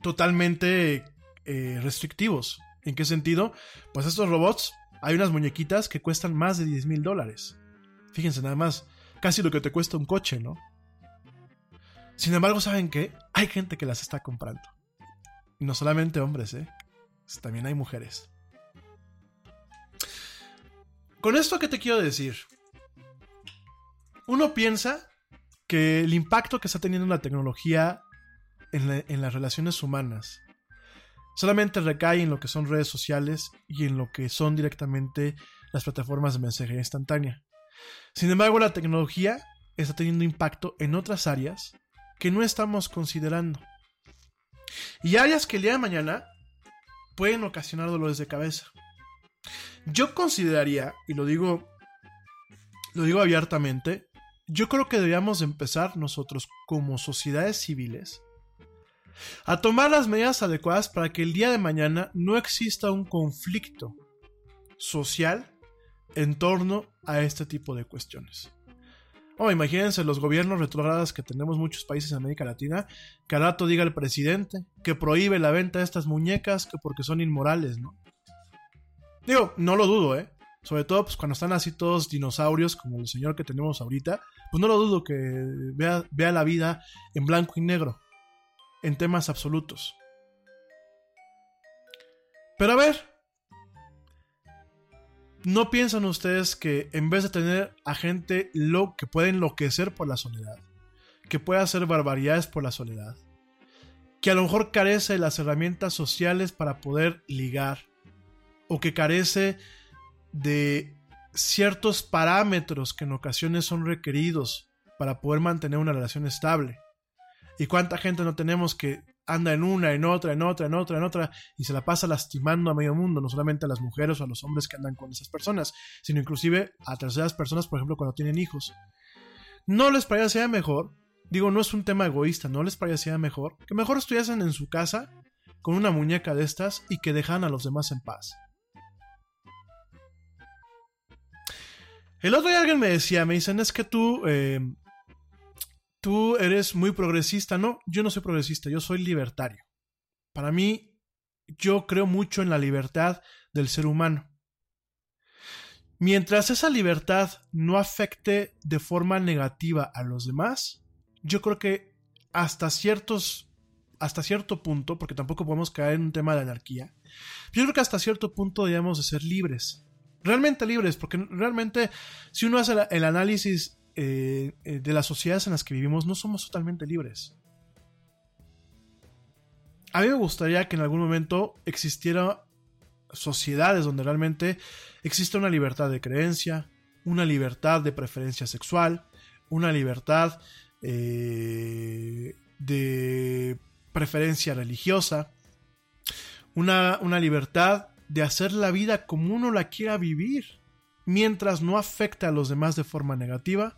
totalmente eh, restrictivos. ¿En qué sentido? Pues estos robots, hay unas muñequitas que cuestan más de 10 mil dólares. Fíjense nada más, casi lo que te cuesta un coche, ¿no? Sin embargo, ¿saben qué? Hay gente que las está comprando. Y no solamente hombres, ¿eh? también hay mujeres. Con esto, ¿qué te quiero decir? Uno piensa que el impacto que está teniendo la tecnología en, la- en las relaciones humanas solamente recae en lo que son redes sociales y en lo que son directamente las plataformas de mensajería instantánea. Sin embargo, la tecnología está teniendo impacto en otras áreas que no estamos considerando. Y áreas que el día de mañana pueden ocasionar dolores de cabeza. Yo consideraría, y lo digo, lo digo abiertamente, yo creo que deberíamos de empezar nosotros como sociedades civiles a tomar las medidas adecuadas para que el día de mañana no exista un conflicto social en torno a este tipo de cuestiones. Oh, imagínense los gobiernos retrógradas que tenemos muchos países en América Latina, que al rato diga el presidente que prohíbe la venta de estas muñecas que porque son inmorales, ¿no? Digo, no lo dudo, ¿eh? Sobre todo pues, cuando están así todos dinosaurios como el señor que tenemos ahorita, pues no lo dudo que vea, vea la vida en blanco y negro, en temas absolutos. Pero a ver, ¿no piensan ustedes que en vez de tener a gente lo que puede enloquecer por la soledad, que puede hacer barbaridades por la soledad, que a lo mejor carece de las herramientas sociales para poder ligar, o que carece de ciertos parámetros que en ocasiones son requeridos para poder mantener una relación estable. ¿Y cuánta gente no tenemos que anda en una, en otra, en otra, en otra, en otra, y se la pasa lastimando a medio mundo, no solamente a las mujeres o a los hombres que andan con esas personas, sino inclusive a terceras personas, por ejemplo, cuando tienen hijos? ¿No les parecería mejor? Digo, no es un tema egoísta, ¿no les parecería mejor? Que mejor estuviesen en su casa con una muñeca de estas y que dejan a los demás en paz. El otro día alguien me decía, me dicen, es que tú, eh, tú eres muy progresista. No, yo no soy progresista, yo soy libertario. Para mí, yo creo mucho en la libertad del ser humano. Mientras esa libertad no afecte de forma negativa a los demás, yo creo que hasta ciertos hasta cierto punto, porque tampoco podemos caer en un tema de anarquía, yo creo que hasta cierto punto deberíamos de ser libres realmente libres, porque realmente si uno hace el análisis eh, eh, de las sociedades en las que vivimos, no somos totalmente libres. A mí me gustaría que en algún momento existiera sociedades donde realmente exista una libertad de creencia, una libertad de preferencia sexual, una libertad eh, de preferencia religiosa, una, una libertad de hacer la vida como uno la quiera vivir, mientras no afecte a los demás de forma negativa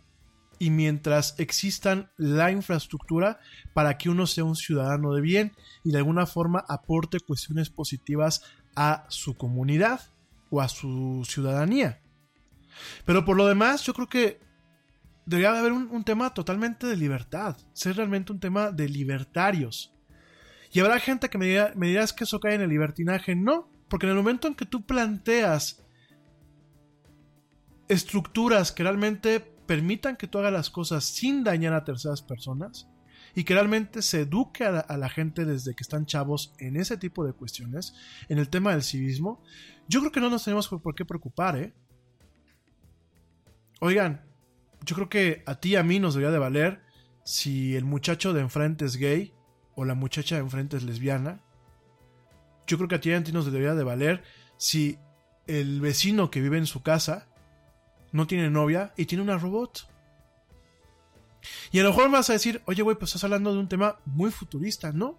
y mientras existan la infraestructura para que uno sea un ciudadano de bien y de alguna forma aporte cuestiones positivas a su comunidad o a su ciudadanía. Pero por lo demás, yo creo que debería haber un, tema totalmente de libertad, ser realmente un tema de libertarios. Y habrá gente que me, diga, me dirás que eso cae en el libertinaje. No, porque en el momento en que tú planteas estructuras que realmente permitan que tú hagas las cosas sin dañar a terceras personas y que realmente se eduque a la, gente desde que están chavos en ese tipo de cuestiones, en el tema del civismo, yo creo que no nos tenemos por qué preocupar, ¿eh? Oigan, yo creo que a ti y a mí nos debería de valer si el muchacho de enfrente es gay o la muchacha de enfrente es lesbiana, yo creo que a ti y a ti nos debería de valer si el vecino que vive en su casa no tiene novia y tiene una robot. Y a lo mejor vas a decir, oye, güey, pues estás hablando de un tema muy futurista, ¿no?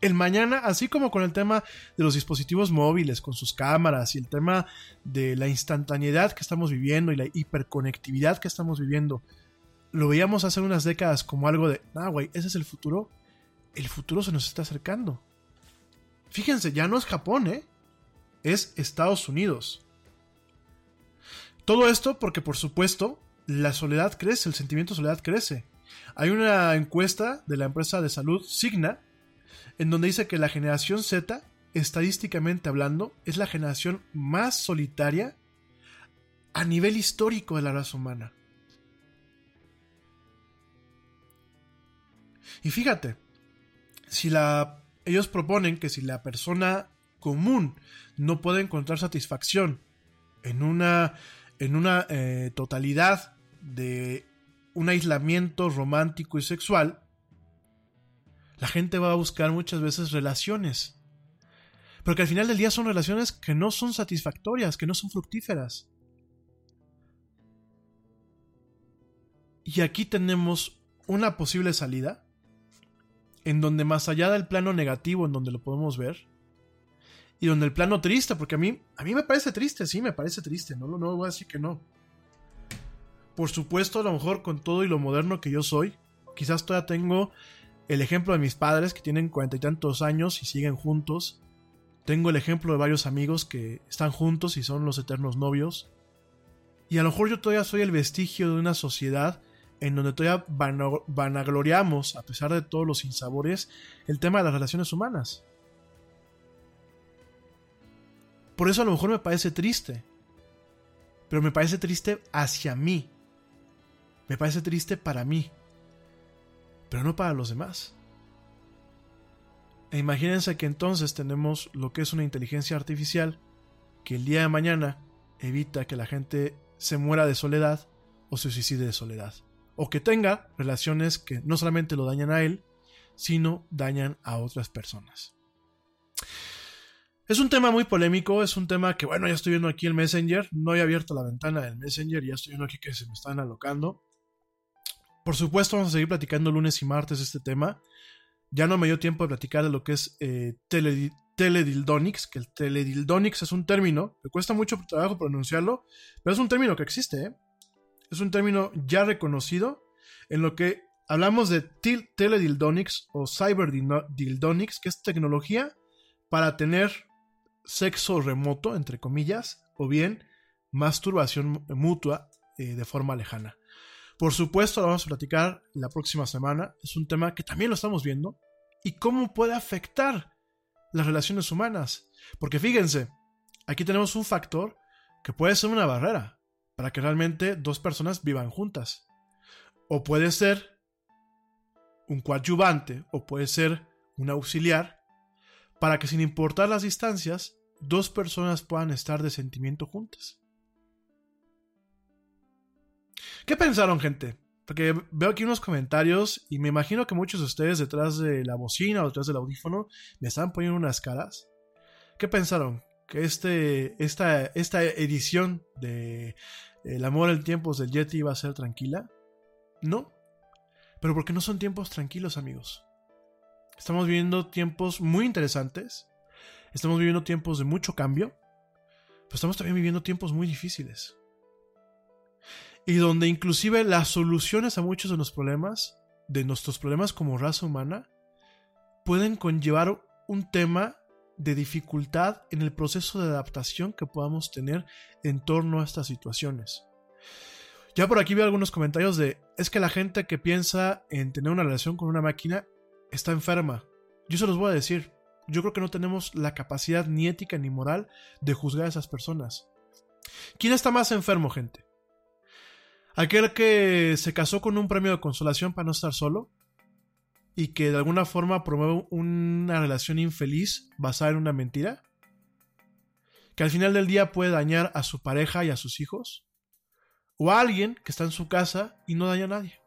El mañana, así como con el tema de los dispositivos móviles, con sus cámaras y el tema de la instantaneidad que estamos viviendo y la hiperconectividad que estamos viviendo, lo veíamos hace unas décadas como algo de, ah, güey, ese es el futuro. El futuro se nos está acercando. Fíjense, ya no es Japón, ¿eh? Es Estados Unidos. Todo esto porque, por supuesto, la soledad crece, el sentimiento de soledad crece. Hay una encuesta de la empresa de salud Signa, en donde dice que la generación Z, estadísticamente hablando, es la generación más solitaria a nivel histórico de la raza humana. Y fíjate, si la ellos proponen que si la persona común no puede encontrar satisfacción en una, en una eh, totalidad de un aislamiento romántico y sexual, la gente va a buscar muchas veces relaciones. Pero que al final del día son relaciones que no son satisfactorias, que no son fructíferas. Y aquí tenemos una posible salida en donde más allá del plano negativo en donde lo podemos ver y donde el plano triste, porque a mí a mí me parece triste, sí, me parece triste, no no voy a decir que no. Por supuesto, a lo mejor con todo y lo moderno que yo soy, quizás todavía tengo el ejemplo de mis padres que tienen cuarenta y tantos años y siguen juntos. Tengo el ejemplo de varios amigos que están juntos y son los eternos novios. Y a lo mejor yo todavía soy el vestigio de una sociedad en donde todavía vanagloriamos, a pesar de todos los sinsabores, el tema de las relaciones humanas. Por eso a lo mejor me parece triste. Pero me parece triste hacia mí. Me parece triste para mí. Pero no para los demás. E imagínense que entonces tenemos lo que es una inteligencia artificial que el día de mañana evita que la gente se muera de soledad o se suicide de soledad o que tenga relaciones que no solamente lo dañan a él, sino dañan a otras personas. Es un tema muy polémico, es un tema que, bueno, ya estoy viendo aquí el Messenger, no he abierto la ventana del Messenger, ya estoy viendo aquí que se me están alocando. Por supuesto, vamos a seguir platicando lunes y martes este tema. Ya no me dio tiempo de platicar de lo que es eh, teledildonics, que el teledildonics es un término, me cuesta mucho trabajo pronunciarlo, pero es un término que existe, ¿eh? es un término ya reconocido en lo que hablamos de teledildonics o cyberdildonics, que es tecnología para tener sexo remoto, entre comillas, o bien masturbación mutua eh, de forma lejana. Por supuesto, lo vamos a platicar la próxima semana. Es un tema que también lo estamos viendo. Y cómo puede afectar las relaciones humanas. Porque fíjense, aquí tenemos un factor que puede ser una barrera para que realmente dos personas vivan juntas. O puede ser un coadyuvante o puede ser un auxiliar para que sin importar las distancias, dos personas puedan estar de sentimiento juntas. ¿Qué pensaron, gente? Porque veo aquí unos comentarios y me imagino que muchos de ustedes detrás de la bocina o detrás del audífono me están poniendo unas caras. ¿Qué pensaron? que este, esta, esta edición de El amor en tiempos del Yeti iba a ser tranquila. No. Pero porque no son tiempos tranquilos, amigos. Estamos viviendo tiempos muy interesantes. Estamos viviendo tiempos de mucho cambio. Pero estamos también viviendo tiempos muy difíciles. Y donde inclusive las soluciones a muchos de los problemas, de nuestros problemas como raza humana, pueden conllevar un tema de dificultad en el proceso de adaptación que podamos tener en torno a estas situaciones. Ya por aquí veo algunos comentarios de, es que la gente que piensa en tener una relación con una máquina está enferma. Yo se los voy a decir, yo creo que no tenemos la capacidad ni ética ni moral de juzgar a esas personas. ¿Quién está más enfermo, gente? ¿Aquel que se casó con un premio de consolación para no estar solo? y que de alguna forma promueve una relación infeliz basada en una mentira? ¿Que al final del día puede dañar a su pareja y a sus hijos? ¿O a alguien que está en su casa y no daña a nadie?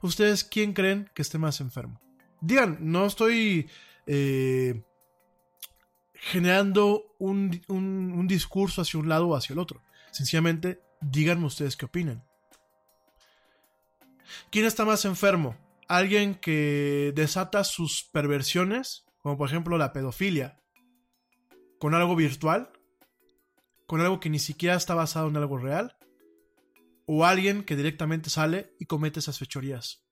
¿Ustedes quién creen que esté más enfermo? Digan, no estoy eh, generando un, un discurso hacia un lado o hacia el otro. Sencillamente, díganme ustedes qué opinan. ¿Quién está más enfermo? alguien que desata sus perversiones, como por ejemplo la pedofilia, con algo virtual, con algo que ni siquiera está basado en algo real, o alguien que directamente sale y comete esas fechorías.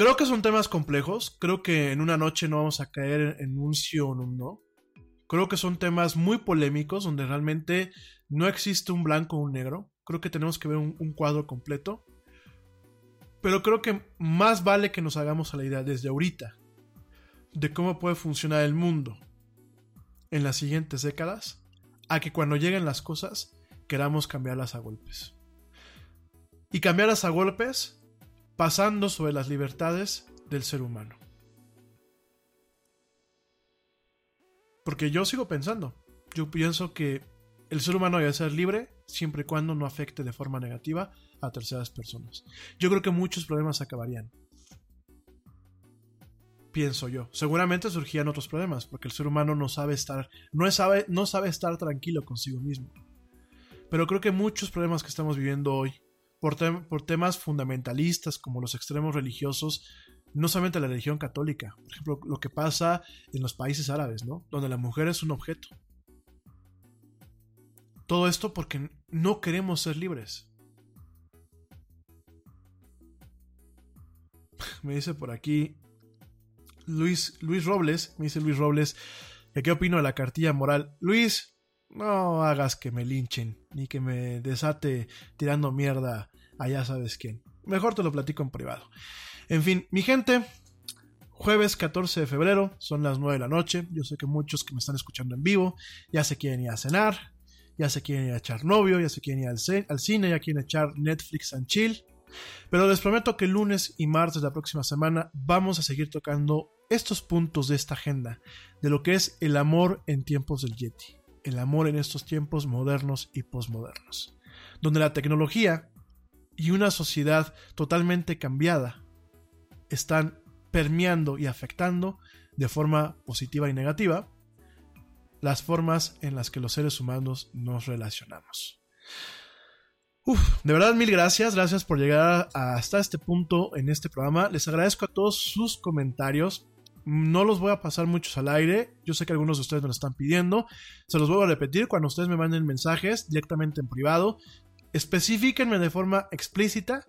Creo que son temas complejos, creo que en una noche no vamos a caer en un sí o en un no. Creo que son temas muy polémicos donde realmente no existe un blanco o un negro. Creo que tenemos que ver un, cuadro completo. Pero creo que más vale que nos hagamos a la idea desde ahorita de cómo puede funcionar el mundo en las siguientes décadas a que cuando lleguen las cosas queramos cambiarlas a golpes. Y cambiarlas a golpes pasando sobre las libertades del ser humano. Porque yo sigo pensando. Yo pienso que el ser humano debe ser libre siempre y cuando no afecte de forma negativa a terceras personas. Yo creo que muchos problemas acabarían. Pienso yo. Seguramente surgían otros problemas, porque el ser humano no sabe estar, no sabe, no sabe estar tranquilo consigo mismo. Pero creo que muchos problemas que estamos viviendo hoy, por, tem- por temas fundamentalistas como los extremos religiosos, no solamente la religión católica, por ejemplo, lo que pasa en los países árabes, ¿no? Donde la mujer es un objeto. Todo esto porque no queremos ser libres. [laughs] Me dice por aquí Luis, Luis Robles, me dice Luis Robles, qué opino de la cartilla moral. Luis, no hagas que me linchen, ni que me desate tirando mierda a ya sabes quién. Mejor te lo platico en privado. En fin, mi gente, jueves 14 de febrero, son las 9 de la noche. Yo sé que muchos que me están escuchando en vivo ya se quieren ir a cenar, ya se quieren ir a echar novio, ya se quieren ir al, al cine, ya quieren echar Netflix and chill. Pero les prometo que el lunes y martes de la próxima semana vamos a seguir tocando estos puntos de esta agenda, de lo que es el amor en tiempos del Yeti, el amor en estos tiempos modernos y posmodernos, donde la tecnología y una sociedad totalmente cambiada están permeando y afectando de forma positiva y negativa las formas en las que los seres humanos nos relacionamos. Uf, de verdad mil gracias, gracias por llegar hasta este punto en este programa. Les agradezco a todos sus comentarios. No los voy a pasar muchos al aire. Yo sé que algunos de ustedes me lo están pidiendo. Se los voy a repetir cuando ustedes me manden mensajes directamente en privado. Especifíquenme de forma explícita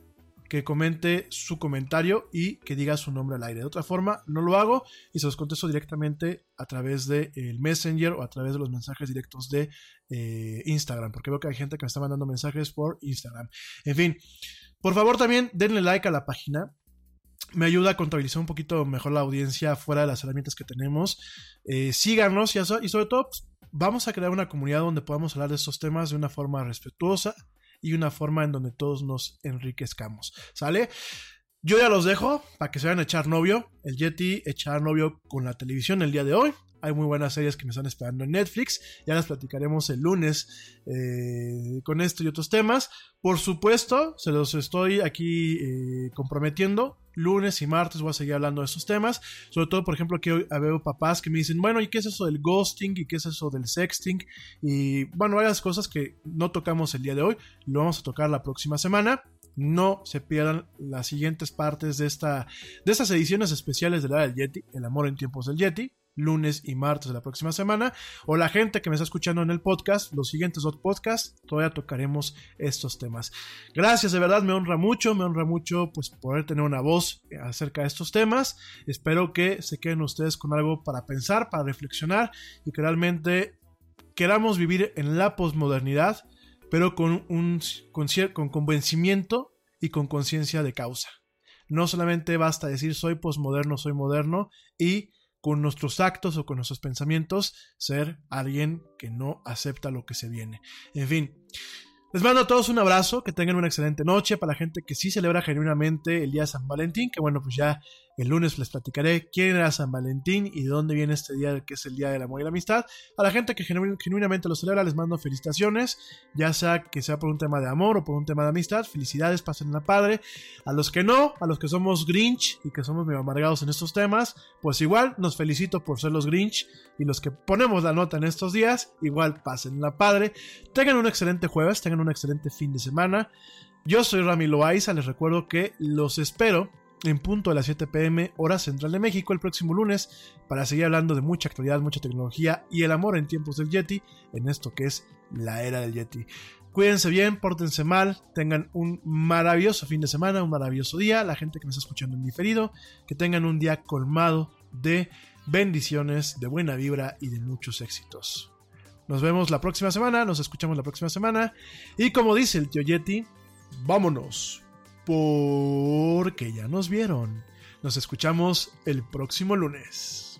que comente su comentario y que diga su nombre al aire. De otra forma, no lo hago y se los contesto directamente a través del Messenger o a través de los mensajes directos de eh, Instagram, porque veo que hay gente que me está mandando mensajes por Instagram. En fin, por favor también denle like a la página. Me ayuda a contabilizar un poquito mejor la audiencia fuera de las herramientas que tenemos. Eh, síganos y, sobre todo pues, vamos a crear una comunidad donde podamos hablar de estos temas de una forma respetuosa y una forma en donde todos nos enriquezcamos. ¿Sale? Yo ya los dejo para que se vayan a echar novio. El Yeti echar novio con la televisión el día de hoy. Hay muy buenas series que me están esperando en Netflix. Ya las platicaremos el lunes eh, con esto y otros temas. Por supuesto, se los estoy aquí eh, comprometiendo. Lunes y martes voy a seguir hablando de estos temas. Sobre todo, por ejemplo, que hoy veo papás que me dicen, bueno, ¿y qué es eso del ghosting? ¿Y qué es eso del sexting? Y bueno, varias cosas que no tocamos el día de hoy. Lo vamos a tocar la próxima semana. No se pierdan las siguientes partes de, esta, de estas ediciones especiales de la del Yeti, El amor en tiempos del Yeti, lunes y martes de la próxima semana. O la gente que me está escuchando en el podcast, los siguientes dos podcasts, todavía tocaremos estos temas. Gracias, de verdad, me honra mucho, me honra mucho pues poder tener una voz acerca de estos temas. Espero que se queden ustedes con algo para pensar, para reflexionar y que realmente queramos vivir en la posmodernidad pero con un con, con convencimiento y con conciencia de causa. No solamente basta decir soy posmoderno, soy moderno y con nuestros actos o con nuestros pensamientos ser alguien que no acepta lo que se viene. En fin, les mando a todos un abrazo, que tengan una excelente noche para la gente que sí celebra genuinamente el día de San Valentín, que bueno, pues ya el lunes les platicaré quién era San Valentín y de dónde viene este día que es el Día del Amor y la Amistad. A la gente que genu- genuinamente lo celebra les mando felicitaciones, ya sea que sea por un tema de amor o por un tema de amistad. Felicidades, pasen la padre. A los que no, a los que somos Grinch y que somos medio amargados en estos temas, pues igual nos felicito por ser los Grinch y los que ponemos la nota en estos días, igual pasen la padre. Tengan un excelente jueves, tengan un excelente fin de semana. Yo soy Rami Loaiza, les recuerdo que los espero en punto de las 7 pm hora central de México el próximo lunes para seguir hablando de mucha actualidad, mucha tecnología y el amor en tiempos del Yeti en esto que es la era del Yeti. Cuídense bien, pórtense mal, tengan un maravilloso fin de semana, un maravilloso día, la gente que me está escuchando en diferido, que tengan un día colmado de bendiciones, de buena vibra y de muchos éxitos. Nos vemos la próxima semana, nos escuchamos la próxima semana y como dice el tío Yeti, vámonos porque ya nos vieron. Nos escuchamos el próximo lunes.